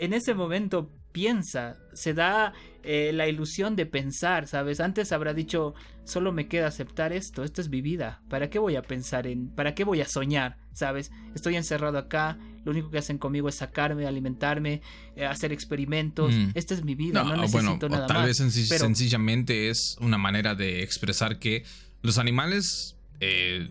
S1: en ese momento piensa, se da eh, la ilusión de pensar, ¿sabes? Antes habrá dicho, solo me queda aceptar esto, esto es mi vida, ¿para qué voy a pensar en, para qué voy a soñar, ¿sabes? Estoy encerrado acá, lo único que hacen conmigo es sacarme, alimentarme, eh, hacer experimentos, mm. esta es mi vida, no, necesito bueno,
S2: tal vez sencillamente es una manera de expresar que los animales... Eh,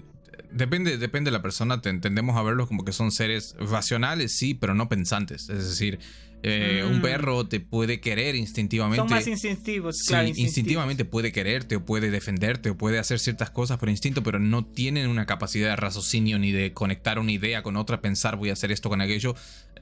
S2: depende, depende de la persona, tendemos a verlos como que son seres racionales, sí, pero no pensantes. Es decir, eh, un mm. perro te puede querer instintivamente. Son
S1: más instintivos,
S2: sí, instintivamente puede quererte o puede defenderte o puede hacer ciertas cosas por instinto, pero no tienen una capacidad de raciocinio ni de conectar una idea con otra, pensar voy a hacer esto con aquello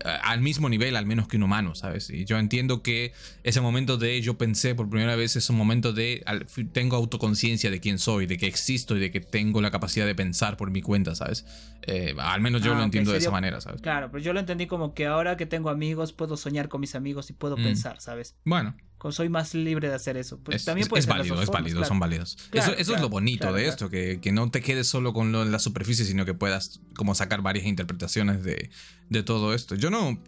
S2: eh, al mismo nivel, al menos que un humano, ¿sabes? Y yo entiendo que ese momento de yo pensé por primera vez es un momento de tengo autoconciencia de quién soy, de que existo y de que tengo la capacidad de pensar por mi cuenta, ¿sabes? Eh, al menos yo lo ah, entiendo de esa manera, ¿sabes?
S1: Claro, pero yo lo entendí como que ahora que tengo amigos puedo soñar con mis amigos y puedo mm. pensar, ¿sabes?
S2: Bueno.
S1: Soy más libre de hacer eso. Pues
S2: es,
S1: también
S2: es, válido, es válido, son válidos. eso, es lo bonito de esto, que, que, no te quedes solo con lo en la superficie, sino que puedas como sacar varias interpretaciones de, de todo esto. Yo no...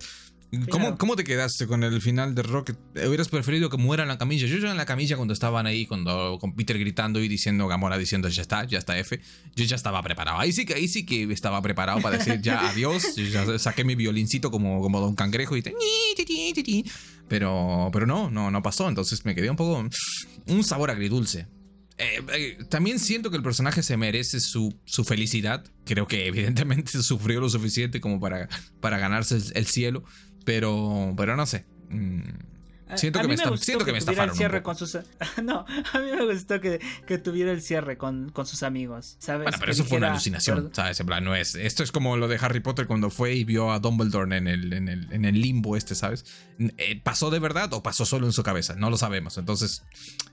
S2: ¿Cómo, ¿Cómo, te quedaste con el final de Rocket? ¿Hubieras preferido que muera en la camilla? Yo ya en la camilla cuando estaban ahí, cuando con Peter gritando y diciendo, Gamora diciendo, ya está, ya está F, yo ya estaba preparado. Ahí sí que, ahí sí que estaba preparado para decir ya (laughs) adiós. Yo ya saqué mi violincito como, como Don Cangrejo y te... Pero, pero no, no, no pasó. Entonces me quedé un poco... Un sabor agridulce. Eh, eh, también siento que el personaje se merece su, su, felicidad. Creo que evidentemente (laughs) sufrió lo suficiente como para, para ganarse el cielo. Pero, pero no sé. Mm, siento, que me, siento que, me
S1: cierre con sus, (laughs) no, a mí me gustó que, que tuviera el cierre con, con, sus amigos, ¿sabes?
S2: Bueno, pero eso fue una alucinación, ¿sabes? En plan, no es. Esto es como lo de Harry Potter cuando fue y vio a Dumbledore en el, en el, en el limbo este, ¿sabes? Eh, ¿Pasó de verdad o pasó solo en su cabeza? No lo sabemos. Entonces,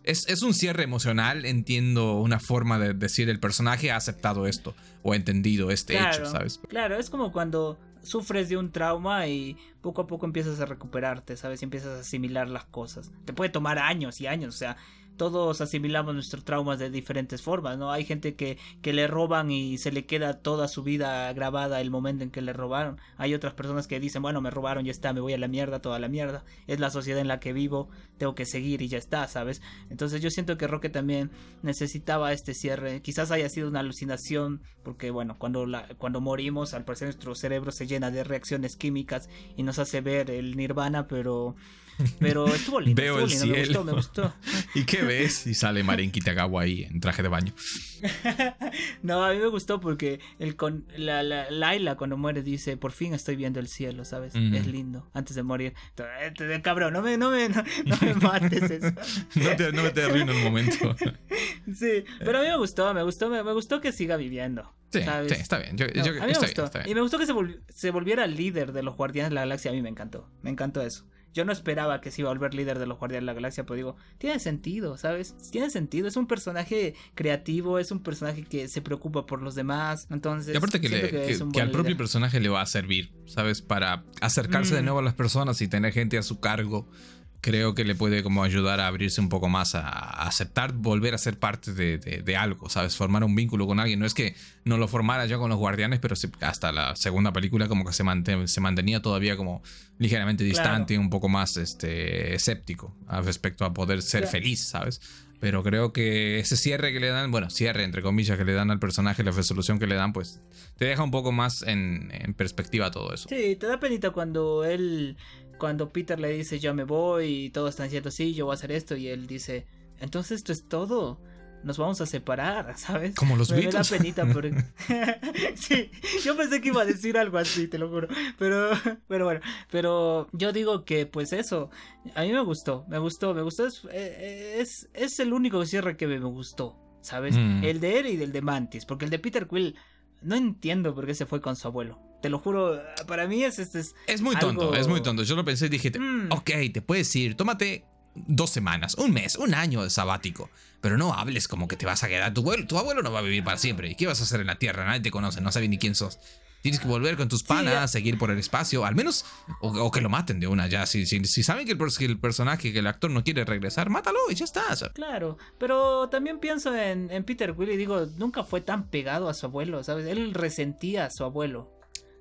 S2: es, es un cierre emocional. Entiendo una forma de decir el personaje ha aceptado esto o ha entendido este hecho, ¿sabes?
S1: Claro, es como cuando sufres de un trauma y poco a poco empiezas a recuperarte, ¿sabes? Y empiezas a asimilar las cosas. Te puede tomar años y años, o sea, todos asimilamos nuestros traumas de diferentes formas, ¿no? Hay gente que, que le roban y se le queda toda su vida grabada el momento en que le robaron. Hay otras personas que dicen, bueno, me robaron, ya está, me voy a la mierda, toda la mierda. Es la sociedad en la que vivo, tengo que seguir y ya está, ¿sabes? Entonces yo siento que Roque también necesitaba este cierre. Quizás haya sido una alucinación, porque bueno, cuando, la, cuando morimos, al parecer nuestro cerebro se llena de reacciones químicas y nos hace ver el nirvana, pero pero estuvo lindo.
S2: Veo
S1: el
S2: cielo.
S1: Me gustó, me gustó. (laughs)
S2: ¿Y qué ves? Y sale Marin Kitagawa ahí en traje de baño. (laughs)
S1: no, a mí me gustó porque el con, la, la, Laila cuando muere dice, por fin estoy viendo el cielo, ¿sabes? Es lindo, antes de morir. Cabrón, no me, no me, no, me (laughs) mates eso.
S2: no, te, no me te arruino el momento.
S1: sí, pero a mí me gustó, me gustó, me, gustó que siga viviendo.
S2: Sí, sí, está bien. Yo, yo, a mí me gustó.
S1: Y me gustó que se, se volviera líder de los Guardianes de la Galaxia. A mí me encantó. Me encantó eso. Yo no esperaba que se iba a volver líder de los Guardianes de la Galaxia, pero digo, tiene sentido, ¿sabes? Tiene sentido. Es un personaje creativo, es un personaje que se preocupa por los demás. Entonces,
S2: y aparte que, que, al propio personaje le va a servir, ¿sabes? Para acercarse de mm. nuevo a las personas y tener gente a su cargo creo que le puede como ayudar a abrirse un poco más, a, aceptar volver a ser parte de, algo, ¿sabes? Formar un vínculo con alguien. No es que no lo formara ya con los guardianes, pero hasta la segunda película como que se, se mantenía todavía como ligeramente distante y un poco más este, escéptico respecto a poder ser feliz, ¿sabes? Pero creo que ese cierre que le dan, bueno, cierre entre comillas que le dan al personaje, la resolución que le dan, pues te deja un poco más en, perspectiva todo eso.
S1: Sí, te da penita cuando él cuando Peter le dice yo me voy y todos están diciendo sí, yo voy a hacer esto y él dice, entonces esto es todo. Nos vamos a separar, (laughs) ¿sabes?
S2: Como los
S1: me,
S2: Beatles.
S1: Me da penita (laughs) porque... (laughs) sí, yo pensé que iba a decir algo así, te lo juro. Pero, pero bueno, pero yo digo que pues eso, a mí me gustó, me gustó, me gustó. Es, eh, es, es el único cierre que me, gustó, ¿sabes? Mm. El de él y el de Mantis, porque el de Peter Quill no entiendo por qué se fue con su abuelo. Te lo juro, para mí es este.
S2: Es, muy tonto, es muy tonto. Yo lo pensé y dije, mm. ok, te puedes ir, tómate dos semanas, un mes, un año de sabático. Pero no hables como que te vas a quedar. Tu abuelo, tu abuelo no va a vivir para siempre. ¿Y qué vas a hacer en la tierra? Nadie te conoce, no sabe ni quién sos. Tienes que volver con tus panas, seguir por el espacio, al menos, o, que lo maten de una ya. Si, si, saben que el, personaje, que el actor no quiere regresar, mátalo y ya está.
S1: Claro, pero también pienso en, Peter Quill y digo, nunca fue tan pegado a su abuelo, ¿sabes? Él resentía a su abuelo.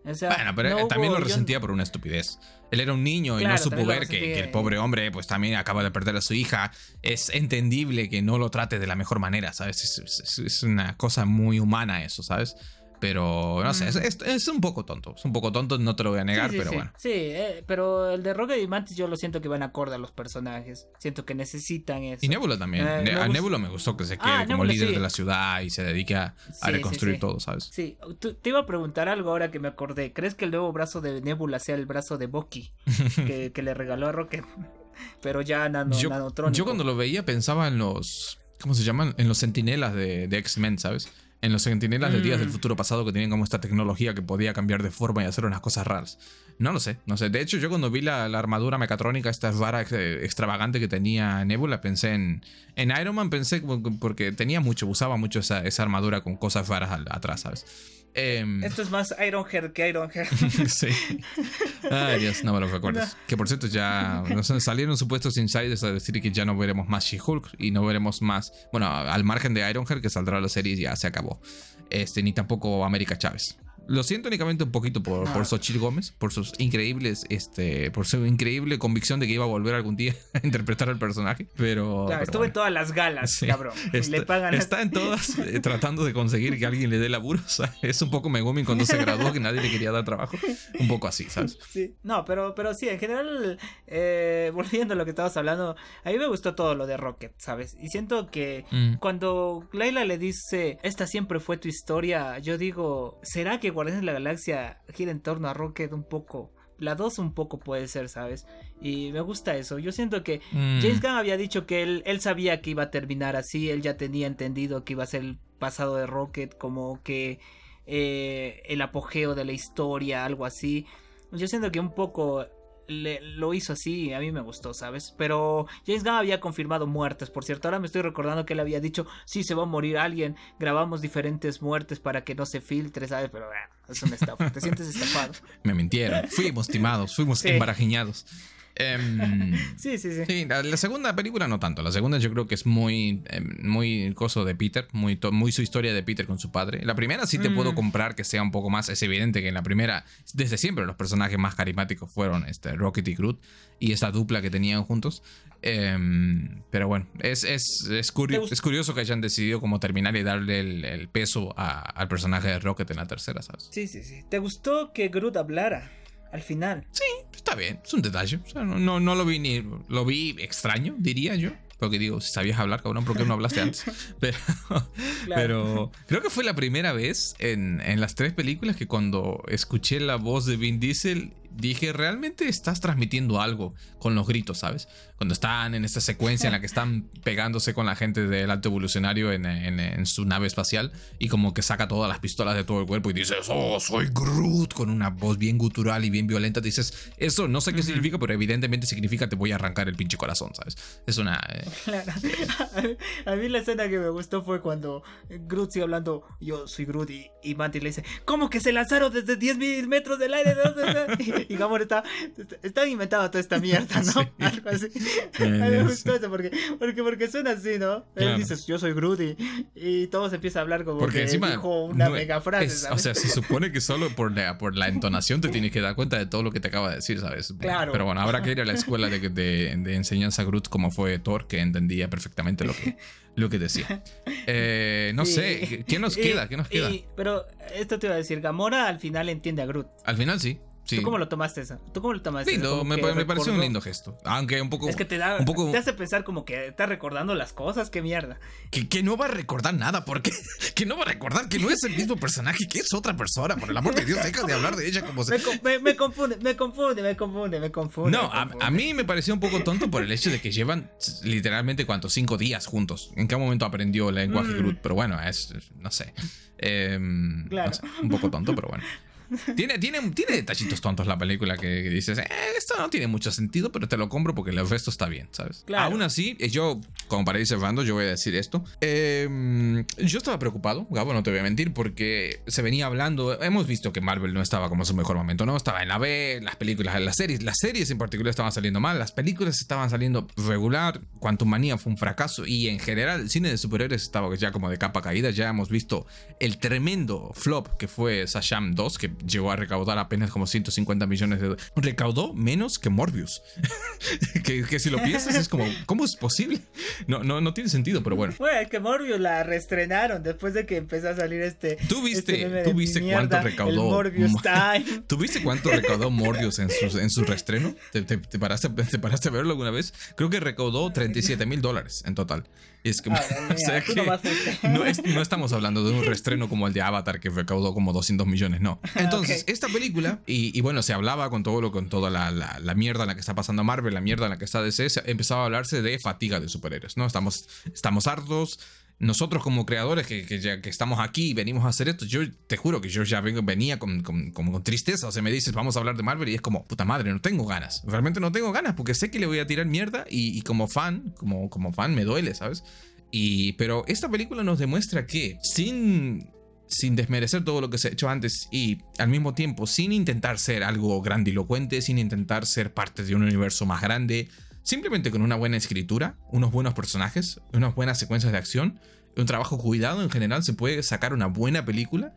S2: Bueno, pero también lo resentía por una estupidez. Él era un niño y no supo ver que, el pobre hombre pues también acaba de perder a su hija. Es entendible que no lo trate de la mejor manera, ¿sabes? es una cosa muy humana eso, ¿sabes? Pero no sé, es, un poco tonto. Es un poco tonto, no te lo voy a negar, pero bueno.
S1: Sí, eh, pero el de Rocket y Mantis yo lo siento que van acorde a los personajes. Siento que necesitan eso.
S2: Y Nebula también. Eh, a Nebula me gustó que se quede ah, como líder de la ciudad y se dedique a, reconstruir todo, ¿sabes?
S1: Sí, te iba a preguntar algo ahora que me acordé. ¿Crees que el nuevo brazo de Nebula sea el brazo de Bucky (laughs) que, le regaló a Rocket? (laughs) Pero ya nano,
S2: yo, Yo cuando lo veía pensaba en los. ¿Cómo se llaman? En los sentinelas de, de X-Men, ¿sabes? En los Centinelas de Días del mm. Futuro Pasado que tenían como esta tecnología que podía cambiar de forma y hacer unas cosas raras. No lo sé, no sé. De hecho, yo cuando vi la, armadura mecatrónica, esta vara extravagante que tenía Nebula, pensé en, en Iron Man, pensé porque tenía mucho, usaba mucho esa, armadura con cosas raras atrás, ¿sabes?
S1: Em, Esto es más Ironhead que Ironhead. (laughs)
S2: sí. Ay, Dios, no me lo recuerdes. Que por cierto, ya salieron supuestos insiders a decir que ya no veremos más She-Hulk y no veremos más. Bueno, al margen de Ironhead, que saldrá la serie, ya se acabó. Este, ni tampoco América Chávez. Lo siento únicamente un poquito por, por Xochitl Gómez, por sus increíbles, este, por su increíble convicción de que iba a volver algún día (laughs) a interpretar al personaje. Pero.
S1: Claro, estuve en todas las galas, cabrón.
S2: Está, en todas (laughs) eh, tratando de conseguir que alguien le dé laburo. (laughs) es un poco Megumin cuando se graduó, que nadie le quería dar trabajo. Un poco así, ¿sabes?
S1: Sí. No, pero, pero sí, en general, eh, volviendo a lo que estabas hablando, a mí me gustó todo lo de Rocket, ¿sabes? Y siento que mm. cuando Layla le dice, esta siempre fue tu historia, yo digo, ¿será que Guardianes de la Galaxia gira en torno a Rocket un poco. La 2 un poco puede ser, ¿sabes? Y me gusta eso. Yo siento que mm. James Gunn había dicho que él, él sabía que iba a terminar así, él ya tenía entendido que iba a ser el pasado de Rocket, como que eh, el apogeo de la historia, algo así. Yo siento que un poco lo hizo así y a mí me gustó, ¿sabes? Pero James Gunn había confirmado muertes, por cierto. Ahora me estoy recordando que él había dicho, sí, se va a morir alguien. Grabamos diferentes muertes para que no se filtre, ¿sabes? Pero bueno, es una estafa. Te sientes estafado. (laughs)
S2: me mintieron. Fuimos timados, fuimos embarajiñados. Em, (laughs)
S1: sí, sí, sí.
S2: la, segunda película no tanto. La segunda yo creo que es muy, em, muy coso de Peter, muy, muy su historia de Peter con su padre. La primera sí te puedo mm. comprar que sea un poco más. Es evidente que en la primera, desde siempre, los personajes más carismáticos fueron este, Rocket y Groot y esa dupla que tenían juntos. Em, pero bueno, es, es, es, curioso que hayan decidido como terminar y darle el, peso al personaje de Rocket en la tercera, ¿sabes?
S1: Sí, sí, sí. ¿Te gustó que Groot hablara? Al final.
S2: Sí, está bien, es un detalle. no, no, lo vi ni. Lo vi extraño, diría yo. Porque digo, si sabías hablar, cabrón, ¿por qué no hablaste antes? (laughs) Pero, pero creo que fue la primera vez en, en, las tres películas que cuando escuché la voz de Vin Diesel dije, realmente estás transmitiendo algo con los gritos, ¿sabes? Cuando están en esta secuencia en la que están pegándose con la gente del alto evolucionario en, su nave espacial y como que saca todas las pistolas de todo el cuerpo y dices, oh, soy Groot, con una voz bien gutural y bien violenta. Dices, eso no sé qué significa, pero evidentemente significa te voy a arrancar el pinche corazón, ¿sabes? Es una... Eh, (laughs)
S1: a mí la escena que me gustó fue cuando Groot sigue hablando, yo soy Groot y, y Mantis le dice, ¿cómo que se lanzaron desde 10 mil metros del aire? (laughs) (laughs) y Gamora está, está inventado toda esta mierda, ¿no? (laughs) (laughs) Algo así. me gustó eso porque, porque, porque suena así, ¿no? Él dice, yo soy Groot y, todo se empieza a hablar como porque que encima dijo una mega frase,
S2: O sea, se supone que solo por la, por la entonación te tienes que dar cuenta de todo lo que te acaba de decir, ¿sabes? Claro. Pero bueno, habrá que ir a la escuela de, de, de enseñanza Groot como fue Thor, que entendía perfectamente lo que, lo que decía. Eh, no sé, ¿qué nos queda? ¿Qué nos queda?
S1: pero esto te iba a decir, Gamora al final entiende a Groot.
S2: Al final sí.
S1: ¿Tú cómo lo tomaste eso? ¿Tú cómo lo tomaste
S2: lindo, Me, me pareció un lindo gesto. Aunque un poco.
S1: Es que te da. Un poco... Te hace pensar como que está recordando las cosas, qué mierda.
S2: Que, que no va a recordar nada, porque. (laughs) Que no va a recordar que no es el mismo personaje, que es otra persona. Por el amor de Dios, deja de hablar de ella como
S1: se. Me, me, confunde, me confunde, me confunde, me confunde.
S2: No, A, mí me pareció un poco tonto por el hecho de que llevan literalmente, ¿cuántos? Cinco días juntos. ¿En qué momento aprendió el lenguaje mm. Groot? Pero bueno, es. No sé. Em, claro. un poco tonto, pero bueno. (laughs) Tiene, tiene, tiene detallitos tontos la película que, dices, eh, esto no tiene mucho sentido, pero te lo compro porque el resto está bien, ¿sabes? Aún así, eh, yo, como para ir cerrando, yo voy a decir esto. Em, yo estaba preocupado, Gabo, no te voy a mentir, porque se venía hablando, hemos visto que Marvel no estaba como en su mejor momento, ¿no? Estaba en la B, las películas, las series, las series en particular estaban saliendo mal, las películas estaban saliendo regular, Quantum Manía fue un fracaso y en general el cine de superhéroes estaba ya como de capa caída, ya hemos visto el tremendo flop que fue Sasham 2, que llegó a recaudar apenas como 150 millones de dólares. Recaudó menos que Morbius. (laughs) que, si lo piensas es como, ¿cómo es posible? No, no, no tiene sentido, pero bueno.
S1: Bueno, es que Morbius la reestrenaron después de que empezó a salir este.
S2: ¿Tú viste, este ¿tú viste cuánto recaudó? Morbius Time. (laughs) ¿Tú viste cuánto recaudó Morbius en su, en su reestreno? ¿Te, te, paraste, ¿Te paraste a verlo alguna vez? Creo que recaudó 37 mil dólares en total. Es que, (laughs) no, estamos hablando de un restreno como el de Avatar que recaudó como 200 millones, no. Entonces, esta película, y, bueno, se hablaba con todo lo, con toda la, la, mierda en la que está pasando Marvel, la mierda en la que está DC, empezaba a hablarse de fatiga de superhéroes, ¿no? Estamos, estamos hartos, nosotros como creadores que, que, ya, que, estamos aquí y venimos a hacer esto, yo te juro que yo ya vengo, venía con, con, con, tristeza. O sea, me dices, vamos a hablar de Marvel y es como, puta madre, no tengo ganas. Realmente no tengo ganas porque sé que le voy a tirar mierda y, y como fan, como, como fan me duele, ¿sabes? Y, pero esta película nos demuestra que sin, sin desmerecer todo lo que se ha hecho antes y al mismo tiempo sin intentar ser algo grandilocuente, sin intentar ser parte de un universo más grande, Simplemente con una buena escritura, unos buenos personajes, unas buenas secuencias de acción, un trabajo cuidado en general, se puede sacar una buena película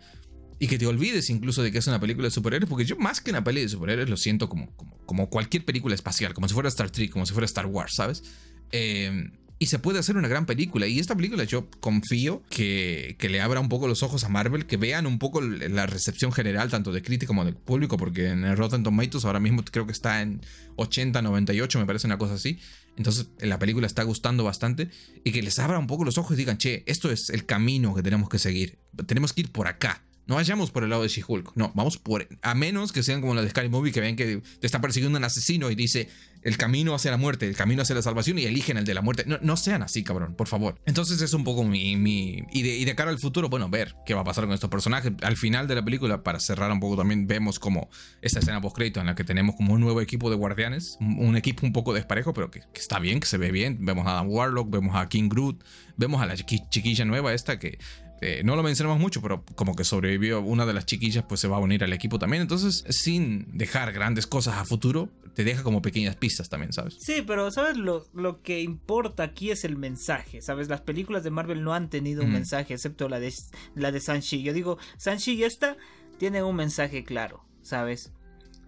S2: y que te olvides incluso de que es una película de superhéroes, porque yo más que una peli de superhéroes lo siento como, como, como cualquier película espacial, como si fuera Star Trek, como si fuera Star Wars, ¿sabes? Eh, y se puede hacer una gran película. Y esta película yo confío que, que, le abra un poco los ojos a Marvel, que vean un poco la recepción general, tanto de crítica como de público, porque en el Rotten Tomatoes ahora mismo creo que está en 80, 98, me parece una cosa así. Entonces la película está gustando bastante y que les abra un poco los ojos y digan, che, esto es el camino que tenemos que seguir. Tenemos que ir por acá. No vayamos por el lado de She-Hulk. No, vamos por. A menos que sean como la de Sky Movie, que ven que te está persiguiendo un asesino y dice el camino hacia la muerte, el camino hacia la salvación y eligen el de la muerte. No, no sean así, cabrón, por favor. Entonces es un poco mi. mi y, de, cara al futuro, bueno, ver qué va a pasar con estos personajes. Al final de la película, para cerrar un poco también, vemos como esta escena post-crédito en la que tenemos como un nuevo equipo de guardianes. Un, equipo un poco desparejo, pero que, que, está bien, que se ve bien. Vemos a Adam Warlock, vemos a King Groot, vemos a la chiquilla nueva esta que eh, no lo mencionamos mucho, pero como que sobrevivió una de las chiquillas, pues se va a unir al equipo también. Entonces, sin dejar grandes cosas a futuro, te deja como pequeñas pistas también, ¿sabes?
S1: Sí, pero ¿sabes? Lo, lo que importa aquí es el mensaje, ¿sabes? Las películas de Marvel no han tenido un mensaje, excepto la de, la de Sanchi. Yo digo, Sanchi y esta tienen un mensaje claro, ¿sabes?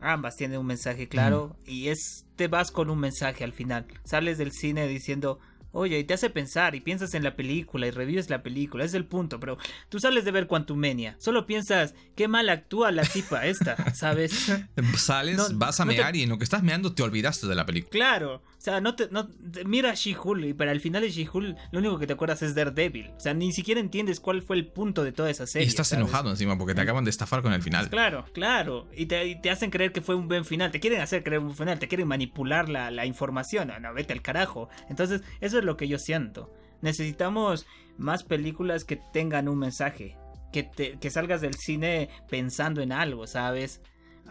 S1: Ambas tienen un mensaje claro y es te vas con un mensaje al final. Sales del cine diciendo, Oye, y te hace pensar y piensas en la película y revives la película, es el punto, pero tú sales de ver Quantumania, solo piensas qué mal actúa la tipa esta, (laughs) ¿sabes? (laughs)
S2: Sales, vas a mear y en lo que estás meando te olvidaste de la película.
S1: Claro, o sea, no te, no, mira She-Hulk y para el final de She-Hulk lo único que te acuerdas es Daredevil. O sea, ni siquiera entiendes cuál fue el punto de toda esa serie.
S2: Y estás enojado encima porque te acaban de estafar con el final.
S1: Claro, claro. Y te, hacen creer que fue un buen final. Te quieren hacer creer un buen final. Te quieren manipular la, la información. No, no, vete al carajo. Entonces, eso es lo que yo siento. Necesitamos más películas que tengan un mensaje. Que, te, que salgas del cine pensando en algo, ¿sabes?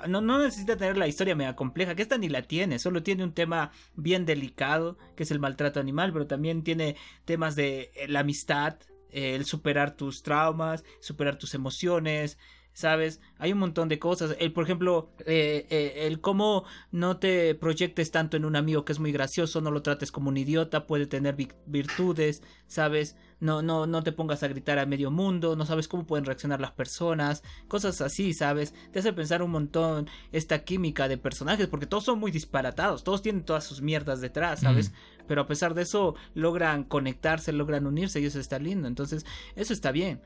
S1: no, no necesita tener la historia mega compleja, que esta ni la tiene, solo tiene un tema bien delicado, que es el maltrato animal, pero también tiene temas de eh, la amistad, el superar tus traumas, superar tus emociones, ¿sabes? Hay un montón de cosas. El, por ejemplo, eh, eh, el cómo no te proyectes tanto en un amigo que es muy gracioso, no lo trates como un idiota, puede tener virtudes, ¿sabes? No, no, no te pongas a gritar a medio mundo, no sabes cómo pueden reaccionar las personas, cosas así, ¿sabes? Te hace pensar un montón esta química de personajes, porque todos son muy disparatados, todos tienen todas sus mierdas detrás, ¿sabes? Pero a pesar de eso, logran conectarse, logran unirse y eso está lindo. Entonces, eso está bien.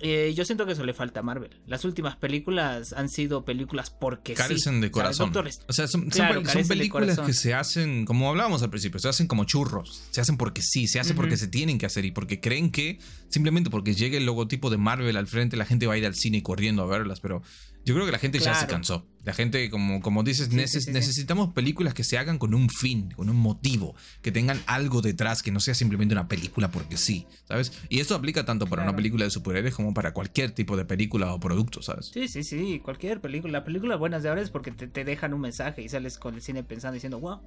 S1: Eh, yo siento que eso le falta a Marvel. Las últimas películas han sido películas porque
S2: carecen de corazón. O sea, son, películas que se hacen, como hablábamos al principio, se hacen como churros. Se hacen porque sí, se hacen porque se tienen que hacer y porque creen que simplemente porque llegue el logotipo de Marvel al frente la gente va a ir al cine corriendo a verlas, pero yo creo que la gente ya se cansó. La gente, como, como dices, necesitamos películas que se hagan con un fin, con un motivo, que tengan algo detrás, que no sea simplemente una película porque sí, ¿sabes? Y esto aplica tanto para una película de superhéroes como para cualquier tipo de película o producto, ¿sabes?
S1: Sí, sí, sí, cualquier película. La película buenas de ahora es porque te, dejan un mensaje y sales con el cine pensando diciendo, wow,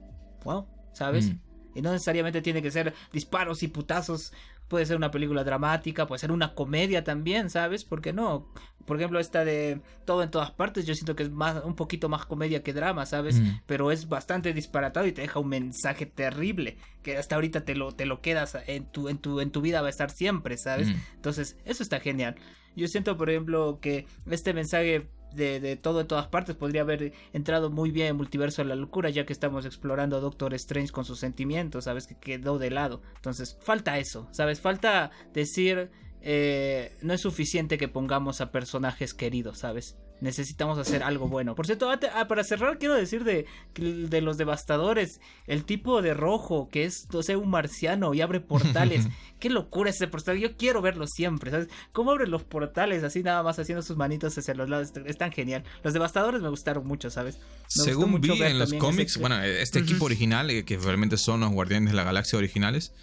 S1: wow, ¿sabes? Mm. Y no necesariamente tiene que ser disparos y putazos puede ser una película dramática, puede ser una comedia también, ¿sabes? ¿Por qué no? Por ejemplo, esta de Todo en todas partes, yo siento que es más un poquito más comedia que drama, ¿sabes? Mm. Pero es bastante disparatado y te deja un mensaje terrible que hasta ahorita te lo, te lo quedas en tu, en tu, en tu vida va a estar siempre, ¿sabes? Mm. Entonces, eso está genial. Yo siento, por ejemplo, que este mensaje de, todo en todas partes podría haber entrado muy bien en Multiverso de la Locura, ya que estamos explorando a Doctor Strange con sus sentimientos, ¿sabes? Que quedó de lado. Entonces, falta eso, ¿sabes? Falta decir, eh, no es suficiente que pongamos a personajes queridos, ¿sabes? Necesitamos hacer algo bueno. Por cierto, ah, para cerrar, quiero decir de, de los devastadores, el tipo de rojo que es, o sea, un marciano y abre portales. (laughs) Qué locura ese portal. Yo quiero verlo siempre, ¿sabes? Cómo abre los portales así nada más haciendo sus manitos hacia los lados. Es tan genial. Los devastadores me gustaron mucho, ¿sabes?
S2: Según vi en los cómics, bueno, este equipo original, eh, que realmente son los Guardianes de la Galaxia originales,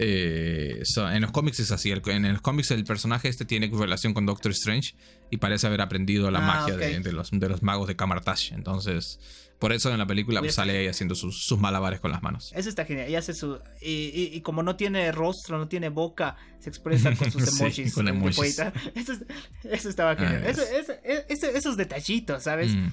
S2: eh, en los cómics es así. en los cómics el personaje este tiene relación con Doctor Strange y parece haber aprendido la ah, magia de, los, de los magos de Kamartash. Entonces, por eso en la película pues, sale ahí haciendo sus, malabares con las manos.
S1: Eso está genial. Y hace su. Y, como no tiene rostro, no tiene boca, se expresa con sus (laughs) emojis. con emojis. (laughs) Eso, estaba genial. Ah, esos detallitos, ¿sabes? Mm.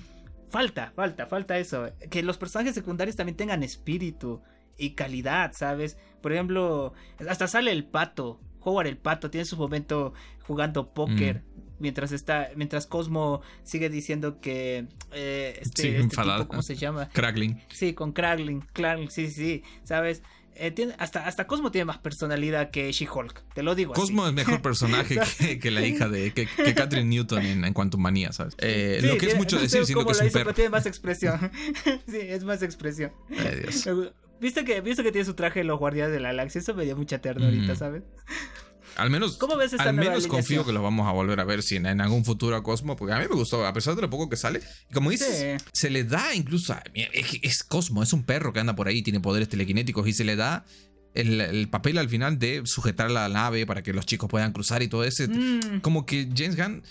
S1: Falta, falta, falta eso. Que los personajes secundarios también tengan espíritu y calidad, ¿sabes? Por ejemplo, hasta sale el pato. Howard el pato tiene su momento jugando póker. Mm. Mientras está. Mientras Cosmo sigue diciendo que. Eh, este, sí, este ¿Cómo se llama?
S2: Kragling.
S1: Sí, con Kragling. Kragling, sí, sí, ¿sabes? Eh, tiene, hasta, hasta Cosmo tiene más personalidad que She-Hulk, te lo digo.
S2: Cosmo es mejor personaje (laughs) que, la hija de que, Catherine Newton en, en cuanto manía, ¿sabes? Eh, lo que es mucho decir, siendo que es un perro.
S1: tiene más expresión. (laughs) sí, es más expresión. Ay, Dios. (laughs) ¿Viste que, que tiene su traje de los guardianes de la galaxia? Eso me dio mucha ternurita, ¿sabes?
S2: Al menos, ¿Cómo ves al menos confío que lo vamos a volver a ver si en, algún futuro a Cosmo, porque a mí me gustó, a pesar de lo poco que sale. como dices, se le da incluso. es, Cosmo, es un perro que anda por ahí, tiene poderes telequinéticos y se le da el, papel al final de sujetar la nave para que los chicos puedan cruzar y todo ese. Mm. Como que James Gunn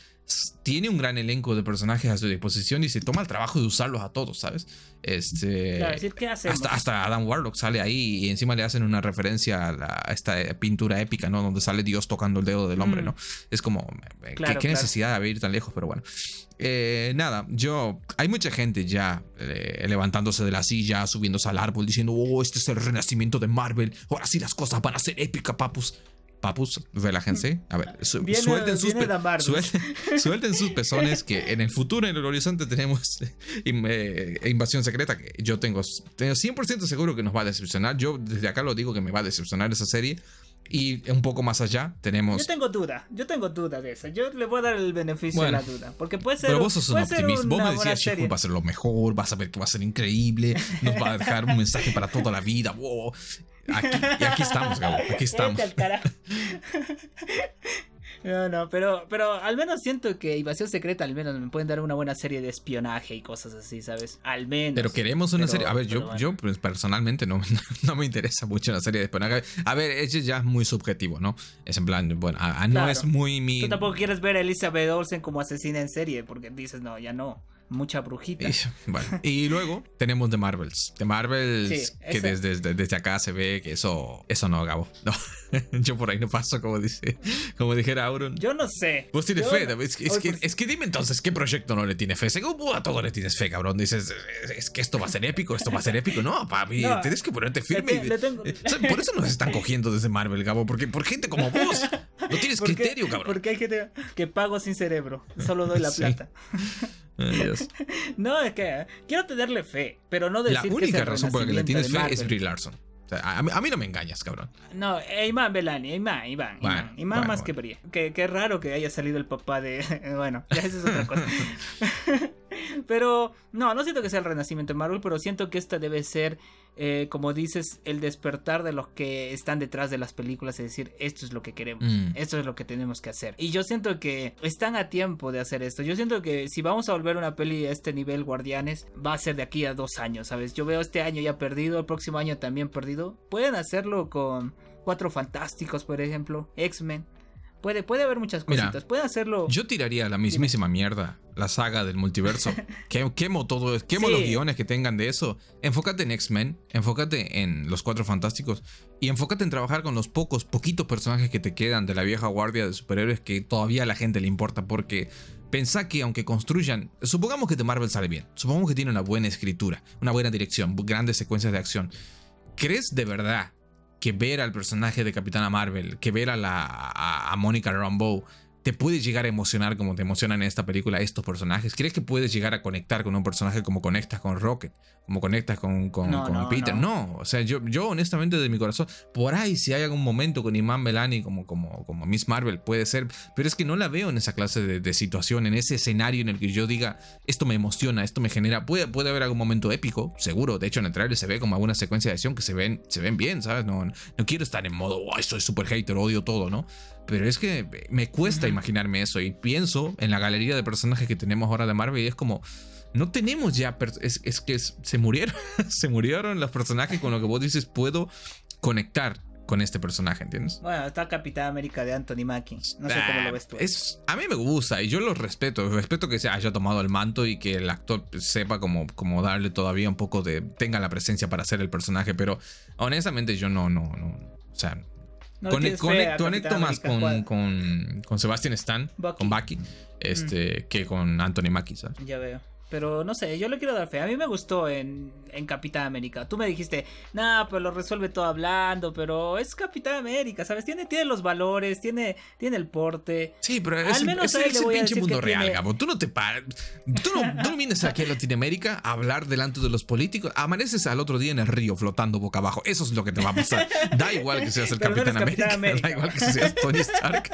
S2: tiene un gran elenco de personajes a su disposición y se toma el trabajo de usarlos a todos, ¿sabes? Este, hasta, hasta, Adam Warlock sale ahí y encima le hacen una referencia a, esta pintura épica, ¿no? Donde sale Dios tocando el dedo del hombre, mm. ¿no? Es como, eh, ¿qué, necesidad de ir tan lejos? Pero bueno. Eh, nada, yo. Hay mucha gente ya eh, levantándose de la silla, subiéndose al árbol, diciendo, oh, este es el renacimiento de Marvel. Ahora sí las cosas van a ser épicas, papus papus, relájense. A ver, suelten, sus (laughs) suelten, sus pezones que en el futuro, en el horizonte, tenemos eh, invasión secreta que yo tengo, tengo 100% seguro que nos va a decepcionar. Yo desde acá lo digo que me va a decepcionar esa serie. Y un poco más allá tenemos.
S1: Yo tengo duda, yo tengo duda de eso. Yo le voy a dar el beneficio de la duda. Porque puede ser.
S2: Pero vos sos un optimista. Vos me decías, Chico, va a ser lo mejor, vas a ver que va a ser increíble, nos va a dejar un mensaje para toda la vida. Wow. Aquí, y aquí estamos, Gabo. Aquí estamos.
S1: No, no, pero, pero al menos siento que Invasión Secreta al menos me pueden dar una buena serie de espionaje y cosas así, ¿sabes? Al menos.
S2: Pero queremos una serie. A ver, yo, yo pues, personalmente (laughs) no, no, me interesa mucho una serie de espionaje. A ver, eso ya es muy subjetivo, ¿no? Es en plan, bueno, no es muy mi.
S1: Tú tampoco quieres ver a Elizabeth Olsen como asesina en serie, porque dices, no, ya no. Mucha brujita. (laughs)
S2: Y, luego tenemos The Marvels. The Marvels, que desde, desde, acá se ve que eso, eso no, Gabo. No. (laughs) Yo por ahí no paso, como dice, como dijera Auron.
S1: Yo no sé.
S2: Vos tienes fe. Es, que, es, que, dime entonces, ¿qué proyecto no le tiene fe? Según a todo le tienes fe, cabrón. Dices, es que esto va a ser épico, esto va a ser épico. No, papi, tienes que ponerte firme. Por eso nos están (laughs) cogiendo desde Marvel, Gabo. Porque por gente como vos. No tienes criterio, cabrón.
S1: Porque hay gente que pago sin cerebro. Solo doy la plata. (laughs) no, es que quiero tenerle fe, pero no decir
S2: La única razón por la que le tienes fe es Brie Larson. a, mí, no me engañas, cabrón.
S1: No, Iman Belani, Iman, Iman, Iman, más que Brie. Que, que raro que haya salido el papá de... (laughs) bueno, ya eso es otra cosa. (laughs) (laughs) pero no, no siento que sea el renacimiento de Marvel, pero siento que esta debe ser eh, como dices, el despertar de los que están detrás de las películas, es decir, esto es lo que queremos, mm. esto es lo que tenemos que hacer. Y yo siento que están a tiempo de hacer esto. Yo siento que si vamos a volver una peli a este nivel, Guardianes, va a ser de aquí a dos años, ¿sabes? Yo veo este año ya perdido, el próximo año también perdido. Pueden hacerlo con Cuatro Fantásticos, por ejemplo, X-Men. Puede, puede haber muchas cositas. puede hacerlo.
S2: Yo tiraría la mismísima mierda, la saga del multiverso. (laughs) quemo todo, quemo los guiones que tengan de eso. Enfócate en X-Men, enfócate en los Cuatro Fantásticos y enfócate en trabajar con los pocos, poquitos personajes que te quedan de la vieja guardia de superhéroes que todavía a la gente le importa porque pensá que aunque construyan, supongamos que The Marvel sale bien, supongamos que tiene una buena escritura, una buena dirección, grandes secuencias de acción. ¿Crees de verdad que ver al personaje de Capitana Marvel, que ver a, la, a, Mónica Rambeau, te puede llegar a emocionar como te emocionan en esta película estos personajes? ¿Crees que puedes llegar a conectar con un personaje como conectas con Rocket? como conectas con, con, Peter. No. o sea, yo, yo honestamente de mi corazón, por ahí si hay algún momento con Iman Belani como, como, como Miss Marvel, puede ser, pero es que no la veo en esa clase de, situación, en ese escenario en el que yo diga, esto me emociona, esto me genera, puede, puede haber algún momento épico, seguro, de hecho en el trailer se ve como alguna secuencia de acción que se ven, se ven bien, ¿sabes? No, no quiero estar en modo, oh, soy super hater, odio todo, ¿no? Pero es que me cuesta imaginarme eso y pienso en la galería de personajes que tenemos ahora de Marvel y es como no tenemos ya. Es, es que se murieron. (laughs) se murieron los personajes con lo que vos dices. Puedo conectar con este personaje, ¿entiendes?
S1: Bueno, está Capitán América de Anthony Mackie. No sé cómo lo ves tú.
S2: Es, a mí me gusta y yo lo respeto. Respeto que se haya tomado el manto y que el actor sepa cómo, cómo darle todavía un poco de. tenga la presencia para hacer el personaje. Pero honestamente, yo no, no, no. O sea. Conecto más con, con, con, Sebastian Stan, con Bucky, este, mm. que con Anthony Mackie, ¿sabes?
S1: Ya veo. Pero no sé, yo le quiero dar fe. A mí me gustó en, en Capitán América. Tú me dijiste, nah, pero lo resuelve todo hablando, pero es Capitán América, ¿sabes? Tiene, tiene los valores, tiene, tiene el porte.
S2: Sí, pero es, Al menos es, el pinche mundo real, Gabo. Tú no te paras. Tú no, vienes aquí a Latinoamérica a hablar delante de los políticos. Amaneces al otro día en el río flotando boca abajo. Eso es lo que te va a pasar. Da igual que seas el (laughs) Capitán, América, (laughs) Da igual que seas Tony Stark.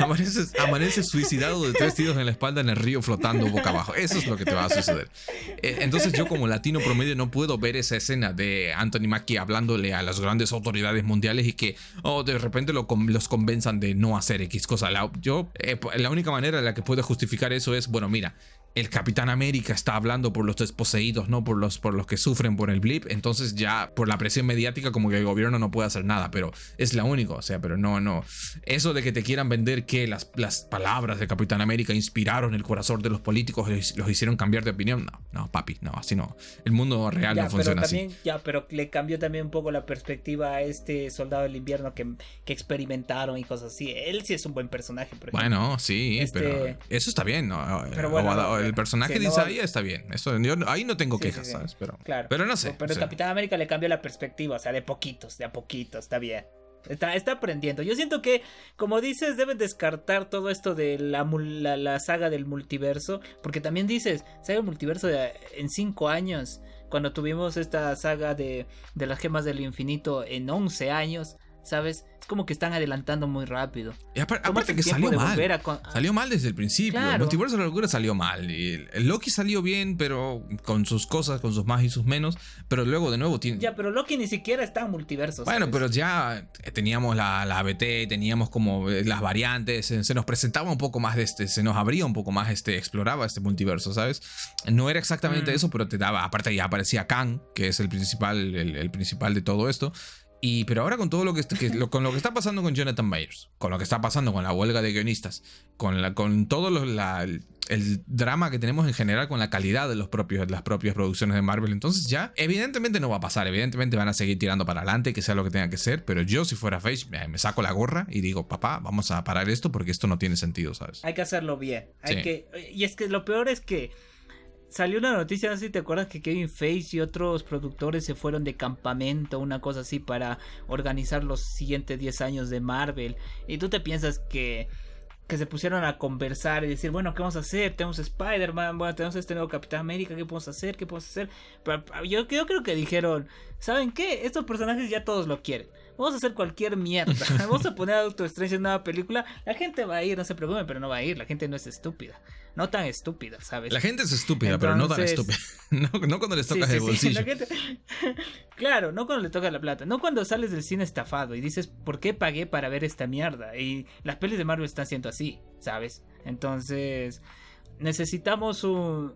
S2: Amaneces, amaneces suicidado de tres tiros en la espalda en el río flotando boca abajo. Eso es lo que te va a hacer Eh, entonces yo como latino promedio no puedo ver esa escena de Anthony Mackie hablándole a las grandes autoridades mundiales y que oh, de repente lo, los convenzan de no hacer X cosa. La, yo, eh, la única manera en la que puedo justificar eso es, bueno, mira, el Capitán América está hablando por los desposeídos, no por los, por los que sufren por el blip. Entonces ya por la presión mediática como que el gobierno no puede hacer nada, pero es la única. O sea, pero no, no. Eso de que te quieran vender que las, las palabras de Capitán América inspiraron el corazón de los políticos y los hicieron cambiar de opinión. No, no, papi, no, así no. El mundo real no funciona
S1: así. Ya, pero le cambió también un poco la perspectiva a este soldado del invierno que, que experimentaron y cosas así. Él sí es un buen personaje, por
S2: Bueno, sí, pero este eso está bien. ¿no? Pero bueno, el personaje de Isaiah está bien. Eso, ahí no tengo quejas, ¿sabes? Pero, pero no sé.
S1: Pero Capitán América le cambió la perspectiva, o sea, de poquitos, de a poquitos, está bien. Está, está aprendiendo. Yo siento que, como dices, deben descartar todo esto de la, la, saga del multiverso. Porque también dices, saga del multiverso de, en cinco años. Cuando tuvimos esta saga de, de las gemas del infinito en 11 años. ¿Sabes? Es como que están adelantando muy rápido.
S2: Y aparte, que salió mal. Salió mal desde el principio. El multiverso de la locura salió mal. Y el Loki salió bien, pero con sus cosas, con sus más y sus menos. Pero luego de nuevo tiene.
S1: Ya, pero Loki ni siquiera está en multiverso.
S2: Bueno, pero ya teníamos la, la ABT, teníamos como eh, las variantes. Se, nos presentaba un poco más de este. Se nos abría un poco más este. Exploraba este multiverso, ¿sabes? No era exactamente mm. eso, pero te daba. Aparte, ya aparecía Kang, que es el principal, el principal de todo esto. Y, pero ahora con todo lo que, con lo que está pasando con Jonathan Myers, con lo que está pasando con la huelga de guionistas, con, la, con todo la, el drama que tenemos en general con la calidad de los propios, las propias producciones de Marvel, entonces ya evidentemente no va a pasar, evidentemente van a seguir tirando para adelante, que sea lo que tenga que ser, pero yo si fuera Face me saco la gorra y digo, papá, vamos a parar esto porque esto no tiene sentido, ¿sabes?
S1: Hay que hacerlo bien. Hay que, y es que lo peor es que salió una noticia, no sé si te acuerdas que Kevin Feige y otros productores se fueron de campamento, una cosa así, para organizar los siguientes 10 años de Marvel. Y tú te piensas que, que se pusieron a conversar y decir, bueno, ¿qué vamos a hacer? Tenemos Spider-Man, bueno, tenemos este nuevo Capitán América, ¿qué podemos hacer? ¿Qué podemos hacer? Pero yo, yo creo que dijeron, ¿saben qué? Estos personajes ya todos lo quieren. Vamos a hacer cualquier mierda. (laughs) Vamos a poner a Doctor Strange en una película. La gente va a ir, no se preocupen, pero no va a ir. La gente no es estúpida. No tan estúpida, ¿sabes?
S2: La gente es estúpida, pero no tan estúpida. (laughs) No, cuando les tocas el bolsillo. (laughs)
S1: Claro, no cuando le toca la plata. No cuando sales del cine estafado y dices, ¿por qué pagué para ver esta mierda? Y las pelis de Marvel están siendo así, ¿sabes? Entonces, necesitamos un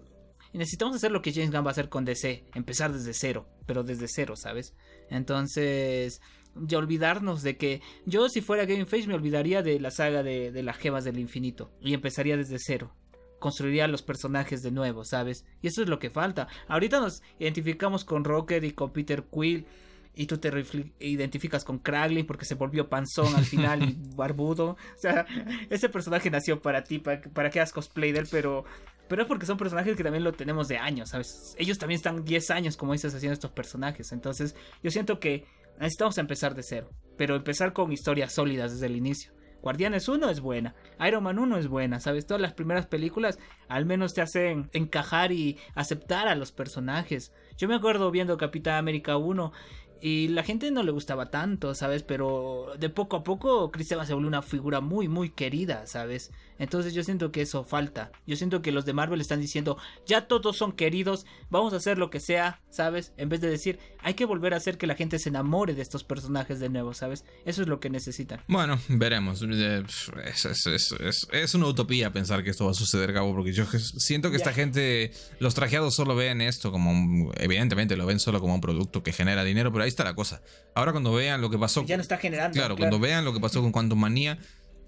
S1: necesitamos hacer lo que James Gunn va a hacer con DC, empezar desde cero, pero desde cero, ¿sabes? Entonces, de olvidarnos de que yo si fuera Game Face me olvidaría de la saga de, las gemas del infinito y empezaría desde cero. Construiría los personajes de nuevo, ¿sabes? Y eso es lo que falta. Ahorita nos identificamos con Rocket y con Peter Quill y tú te identificas con Kraglin porque se volvió panzón al final y (laughs) barbudo. O sea, ese personaje nació para ti, para, para que hagas cosplay de él, pero, pero es porque son personajes que también lo tenemos de años, ¿sabes? Ellos también están 10 años, como dices, haciendo estos personajes. Entonces, yo siento que necesitamos empezar de cero, pero empezar con historias sólidas desde el inicio. Guardianes 1 es buena, Iron Man 1 es buena, ¿sabes? Todas las primeras películas al menos te hacen encajar y aceptar a los personajes. Yo me acuerdo viendo Capitán América 1 y la gente no le gustaba tanto, ¿sabes? Pero de poco a poco Chris se volvió una figura muy, muy querida, ¿sabes? Entonces yo siento que eso falta. Yo siento que los de Marvel están diciendo, ya todos son queridos, vamos a hacer lo que sea, ¿sabes? En vez de decir, hay que volver a hacer que la gente se enamore de estos personajes de nuevo, ¿sabes? Eso es lo que necesitan.
S2: Bueno, veremos. Eh, es, una utopía pensar que esto va a suceder, Gabo, porque yo siento que esta gente, los trajeados solo ven esto como, evidentemente lo ven solo como un producto que genera dinero, pero ahí está la cosa. Ahora cuando vean lo que pasó...
S1: Ya no está generando.
S2: Claro, cuando vean lo que pasó con Quantum Manía,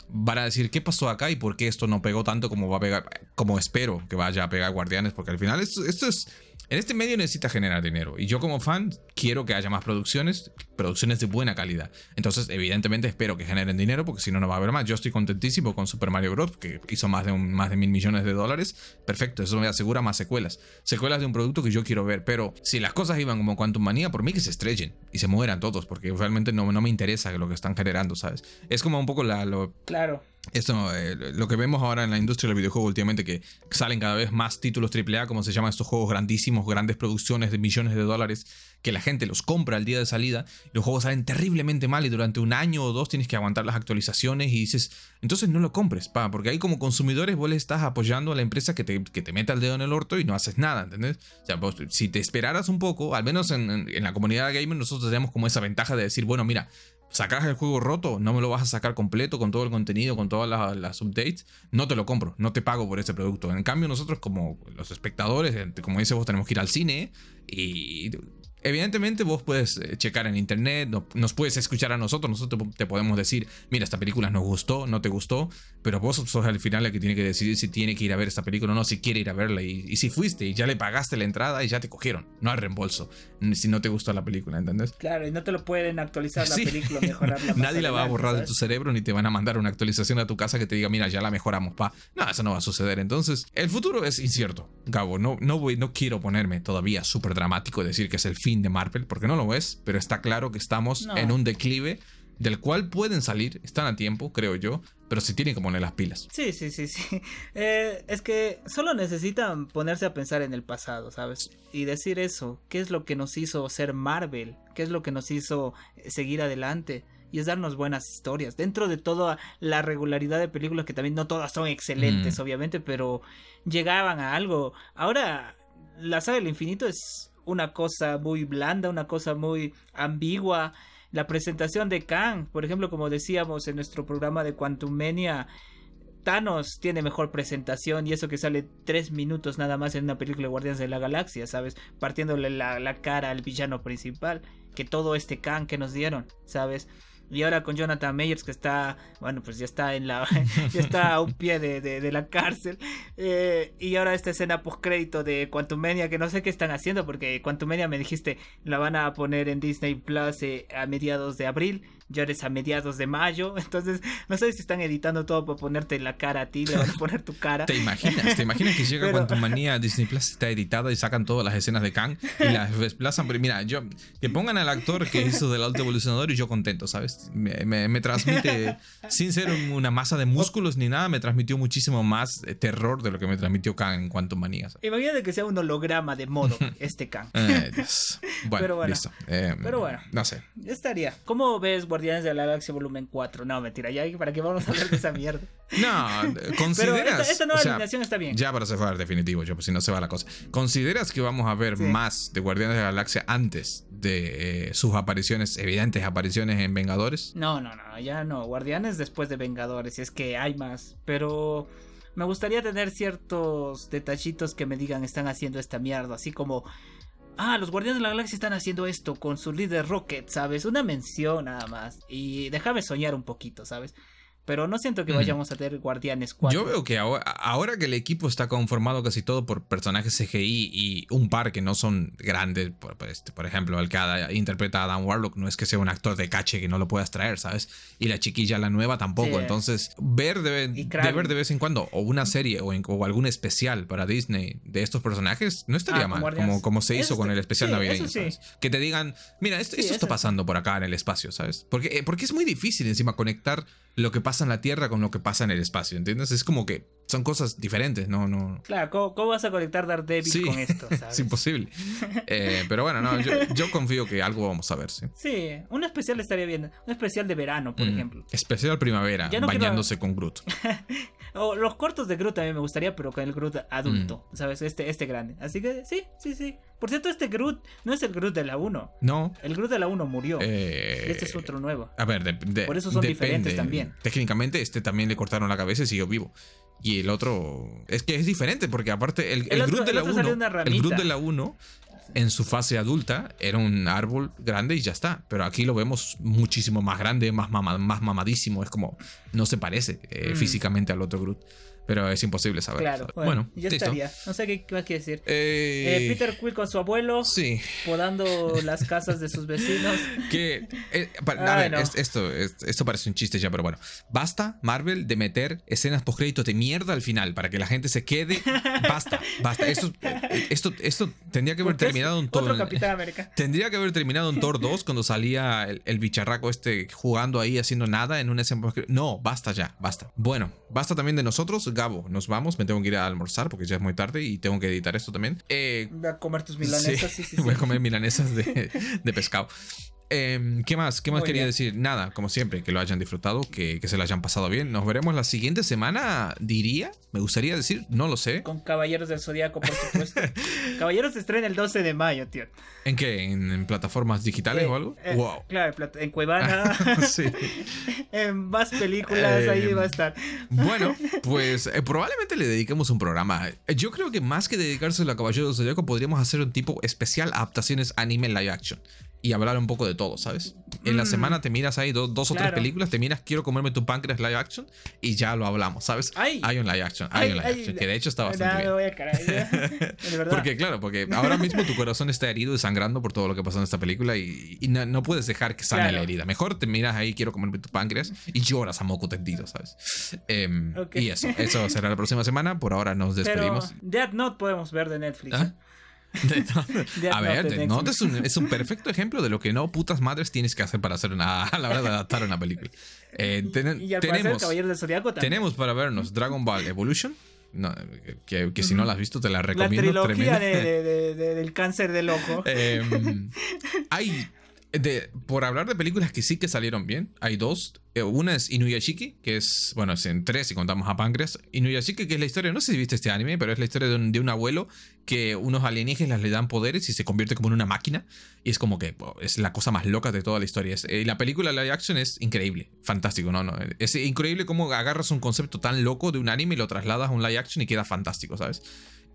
S2: van a decir qué pasó acá y por qué esto no pegó tanto como va a pegar, como espero que vaya a pegar Guardianes, porque al final esto, esto es en este medio necesita generar dinero y yo como fan quiero que haya más producciones, producciones de buena calidad. Entonces, evidentemente espero que generen dinero porque si no, no va a haber más. Yo estoy contentísimo con Super Mario Bros. que hizo más de, más de mil millones de dólares. Perfecto, eso me asegura más secuelas. Secuelas de un producto que yo quiero ver. Pero si las cosas iban como Quantum Manía, por mí que se estrellen y se mueran todos porque realmente no, no me interesa lo que están generando, ¿sabes? Es como un poco la... Lo,
S1: claro
S2: esto, eh, lo que vemos ahora en la industria del videojuego últimamente, que salen cada vez más títulos AAA, como se llaman estos juegos grandísimos, grandes producciones de millones de dólares, que la gente los compra al día de salida, los juegos salen terriblemente mal y durante un año o dos tienes que aguantar las actualizaciones y dices, entonces no lo compres, pa, porque ahí como consumidores vos le estás apoyando a la empresa que te, que te meta el dedo en el orto y no haces nada, ¿entendés? O sea, si te esperaras un poco, al menos en, en la comunidad gamer nosotros tenemos como esa ventaja de decir, bueno, mira, sacas el juego roto, no me lo vas a sacar completo con todo el contenido, con todas las, updates, no te lo compro, no te pago por ese producto. En cambio, nosotros como los espectadores, eh, como dice vos, tenemos que ir al cine y evidentemente vos puedes eh, checar en internet, nos puedes escuchar a nosotros, nosotros te podemos decir, mira, esta película nos gustó, no te gustó, pero vos sos al final el que tiene que decidir si tiene que ir a ver esta película o no, si quiere ir a verla. Y, si fuiste y ya le pagaste la entrada y ya te cogieron, no hay reembolso, si no te gustó la película, ¿entendés?
S1: Claro, y no te lo pueden actualizar la película, mejorarla. (laughs)
S2: Nadie la va a borrar de tu cerebro ni te van a mandar una actualización a tu casa que te diga, mira, ya la mejoramos, pa. No, eso no va a suceder. Entonces, el futuro es incierto, Gabo. No, no, voy, no quiero ponerme todavía súper dramático y decir que es el fin de Marvel, porque no lo es, pero está claro que estamos en un declive del cual pueden salir, están a tiempo, creo yo, pero se tienen que poner las pilas.
S1: Sí, sí, sí, sí. (laughs) Eh, es que solo necesitan ponerse a pensar en el pasado, ¿sabes? Y decir eso, ¿qué es lo que nos hizo ser Marvel? ¿Qué es lo que nos hizo seguir adelante? Y es darnos buenas historias. Dentro de toda la regularidad de películas, que también no todas son excelentes, mm. obviamente, pero llegaban a algo. Ahora, la saga del infinito es una cosa muy blanda, una cosa muy ambigua. La presentación de Kang, por ejemplo, como decíamos en nuestro programa de Quantum Mania, Thanos tiene mejor presentación y eso que sale tres minutos nada más en una película de Guardianes de la Galaxia, ¿sabes? Partiéndole la, la cara al villano principal, que todo este can que nos dieron, ¿sabes? Y ahora con Jonathan Meyers que está, bueno, pues ya está en la, (laughs) ya está a un pie de, de, la cárcel. Eh, y ahora esta escena post crédito de Quantumania que no sé qué están haciendo porque Quantumania me dijiste la van a poner en Disney Plus eh, a mediados de abril ya eres a mediados de mayo, (laughs) entonces no sé si están editando todo para ponerte la cara a ti, le van a poner tu cara.
S2: ¿Te imaginas? ¿Te imaginas que llega Pero... cuando (laughs) manía Disney Plus está editada y sacan todas las escenas de Kang y las desplazan? Pero mira, yo, que pongan al actor que hizo del alto evolucionador y yo contento, ¿sabes? Me, me, transmite, sin ser una masa de músculos ni nada, me transmitió muchísimo más eh, terror de lo que me transmitió Kang en cuanto manía.
S1: Imagínate que sea un holograma de modo (laughs) este Kang.
S2: Eh, bueno, bueno, listo.
S1: Eh, Pero bueno,
S2: no sé.
S1: Estaría. ¿Cómo ves, Guardianes de la Galaxia Volumen 4. No, mentira, ya para qué vamos a hablar de esa mierda. (laughs)
S2: No, consideras.
S1: esta, nueva alineación está bien.
S2: Ya para cerrar, definitivo, yo, pues si no se va la cosa. ¿Consideras que vamos a ver más de Guardianes de la Galaxia antes de eh, sus apariciones, evidentes apariciones en Vengadores?
S1: No, no, no, ya no. Guardianes después de Vengadores, es que hay más. Pero me gustaría tener ciertos detallitos que me digan están haciendo esta mierda, así como ah, los Guardianes de la Galaxia están haciendo esto con su líder Rocket, ¿sabes? Una mención nada más. Y déjame soñar un poquito, ¿sabes? Pero no siento que vayamos a tener Guardianes 4.
S2: Yo veo que ahora, que el equipo está conformado casi todo por personajes CGI y un par que no son grandes, por, este, por ejemplo, el que interpreta a Adam Warlock no es que sea un actor de cache que no lo puedas traer, ¿sabes? Y la chiquilla, la nueva, tampoco. Entonces, ver de, ver de vez en cuando o una serie o, o, algún especial para Disney de estos personajes no estaría ah, mal, como, como se hizo con el especial navideño, ¿sabes? Que te digan, mira, esto, esto está pasando por acá en el espacio, ¿sabes? Porque, eh, porque es muy difícil encima conectar lo que pasa en la Tierra con lo que pasa en el espacio, ¿entiendes? Es como que son cosas diferentes, no, no.
S1: Claro, ¿cómo, vas a conectar Daredevil con esto? (laughs)
S2: es imposible. Eh, pero bueno, no, yo, confío que algo vamos a ver, sí.
S1: Sí, un especial estaría bien. Un especial de verano, por mm, ejemplo.
S2: Especial primavera, bañándose con Groot. (laughs)
S1: o los cortos de Groot a mí me gustaría, pero con el Groot adulto, mm. ¿sabes? Este, este grande. Así que sí, sí, sí. Por cierto, este Groot no es el Groot de la 1.
S2: No.
S1: El Groot de la 1 murió. Eh, este es otro nuevo.
S2: A ver, de,
S1: por eso son diferentes también.
S2: Técnicamente, este también le cortaron la cabeza y siguió vivo. Y el otro. Es que es diferente, porque aparte, el, el, Groot de la 1. El Groot de la 1 en su fase adulta era un árbol grande y ya está. Pero aquí lo vemos muchísimo más grande, más, más mamadísimo. Es como, no se parece eh, mm. físicamente al otro Groot. Pero es imposible saber.
S1: Claro, bueno, ya estaría. No sé qué, más quiere decir. Eh, eh, Peter Quill con su abuelo.
S2: Sí.
S1: Podando las casas de sus vecinos. (laughs)
S2: Que. Eh, a ver, esto, esto parece un chiste ya, pero bueno. Basta, Marvel, de meter escenas post-crédito de mierda al final para que la gente se quede. Basta, basta. Esto, esto, esto (laughs) tendría que haber terminado en Thor. Tendría que haber terminado en Thor 2 cuando salía el, bicharraco este jugando ahí haciendo nada en una escena No, basta ya, basta. Bueno, basta también de nosotros Gabo, nos vamos, me tengo que ir a almorzar porque ya es muy tarde y tengo que editar esto también.
S1: Eh, Voy a comer tus milanesas, sí, sí, (laughs)
S2: Voy a comer milanesas de, de pescado. Em, ¿Qué más? ¿Qué más quería decir? Nada, como siempre, que lo hayan disfrutado, que, que, se lo hayan pasado bien. Nos veremos la siguiente semana, diría. Me gustaría decir, no lo sé.
S1: Con Caballeros del Zodíaco, por supuesto. (laughs) Caballeros se estrena el 12 de mayo, tío.
S2: ¿En qué? ¿En, plataformas digitales
S1: eh,
S2: o algo?
S1: Eh, wow. Claro, en Cuevana. (laughs) sí. (laughs) en más películas, ahí va a estar.
S2: bueno, pues eh, probablemente le dediquemos un programa. Yo creo que más que dedicárselo a Caballeros del Zodíaco, podríamos hacer un tipo especial adaptaciones anime live action y hablar un poco de todo, ¿sabes? En la mm. semana te miras ahí dos, o tres películas, te miras Quiero comerme tu páncreas live action y ya lo hablamos, ¿sabes? hay un live action, hay un live action, que de hecho está bastante bien. Voy a (laughs) porque claro, porque ahora mismo tu corazón está herido y sangrando por todo lo que pasó en esta película y, no, puedes dejar que sane la herida. Mejor te miras ahí Quiero comerme tu páncreas y lloras a moco tendido, ¿sabes? Em, y eso, eso será la próxima semana. Por ahora nos despedimos.
S1: Pero Death Note podemos ver de Netflix. ¿Ah? (laughs)
S2: a ver, es, un, perfecto ejemplo de lo que no putas madres tienes que hacer para hacer una, (laughs) a la hora de adaptar una película. Eh, tenemos, tenemos para vernos Dragon Ball Evolution. que, si no la has visto te la recomiendo.
S1: La trilogía del cáncer del ojo.
S2: Em, (laughs) hay de, por hablar de películas que sí que salieron bien, hay dos. Eh, una es Inuyashiki, que es, bueno, es en tres si contamos a Pancreas. Inuyashiki, que es la historia, no sé si viste este anime, pero es la historia de un, abuelo que unos alienígenas le dan poderes y se convierte como en una máquina. Y es como que es la cosa más loca de toda la historia. y la película live action es increíble, fantástico, ¿no? no Es increíble cómo agarras un concepto tan loco de un anime y lo trasladas a un live action y queda fantástico, ¿sabes?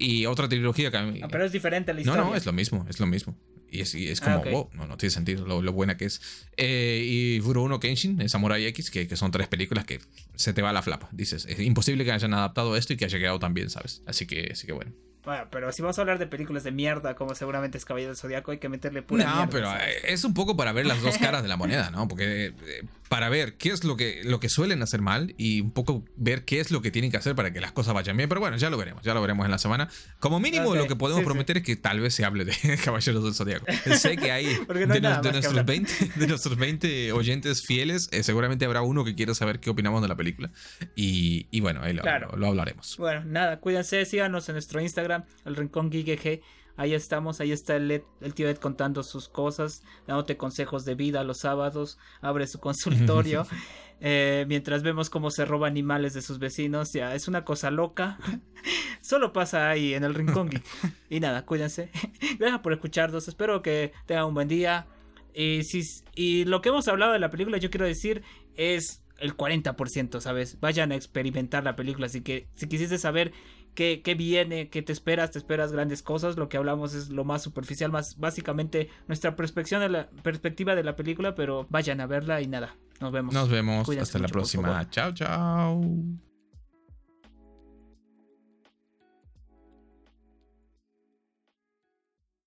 S2: Y otra trilogía que a mí...
S1: Ah, pero es diferente la historia.
S2: No, no, es lo mismo, es lo mismo. Y es, es como, ah, wow, no, no tiene sentido lo, buena que es. Eh, y Furuuno Kenshin, Samurai X, que, que, son tres películas que se te va la flapa. Dices, es imposible que hayan adaptado esto y que haya quedado tan bien, ¿sabes? Así que, así que bueno.
S1: Bueno, pero si vamos a hablar de películas de mierda, como seguramente es Caballero del Zodíaco, hay que meterle pura No,
S2: pero eh, es un poco para ver las dos caras de la moneda, ¿no? Porque eh, para ver qué es lo que, lo que suelen hacer mal y un poco ver qué es lo que tienen que hacer para que las cosas vayan bien. Pero bueno, ya lo veremos, ya lo veremos en la semana. Como mínimo, lo que podemos prometer es que tal vez se hable de (laughs) Caballeros del Zodíaco. Sé que hay, (laughs) de, nuestros 20, de nuestros 20 oyentes fieles, eh, seguramente habrá uno que quiera saber qué opinamos de la película. Y, y bueno, ahí lo, lo hablaremos.
S1: Bueno, nada, cuídense, síganos en nuestro Instagram, el Rincón GGG. Ahí estamos, ahí está el, el tío Ed contando sus cosas, dándote consejos de vida los sábados, abre su consultorio, (laughs) eh, mientras vemos cómo se roba animales de sus vecinos, ya es una cosa loca, (laughs) solo pasa ahí en el rincón. y nada, cuídense, (laughs) gracias por escucharnos, espero que tengan un buen día. Y, si, y lo que hemos hablado de la película, yo quiero decir, es el 40%, ¿sabes? Vayan a experimentar la película, así que si quisiste saber qué, viene, qué te esperas, te esperas grandes cosas. Lo que hablamos es lo más superficial, más básicamente nuestra perspectiva de la, perspectiva de la película, pero vayan a verla y nada. Nos vemos.
S2: Nos vemos. Hasta la próxima. Chao, chao.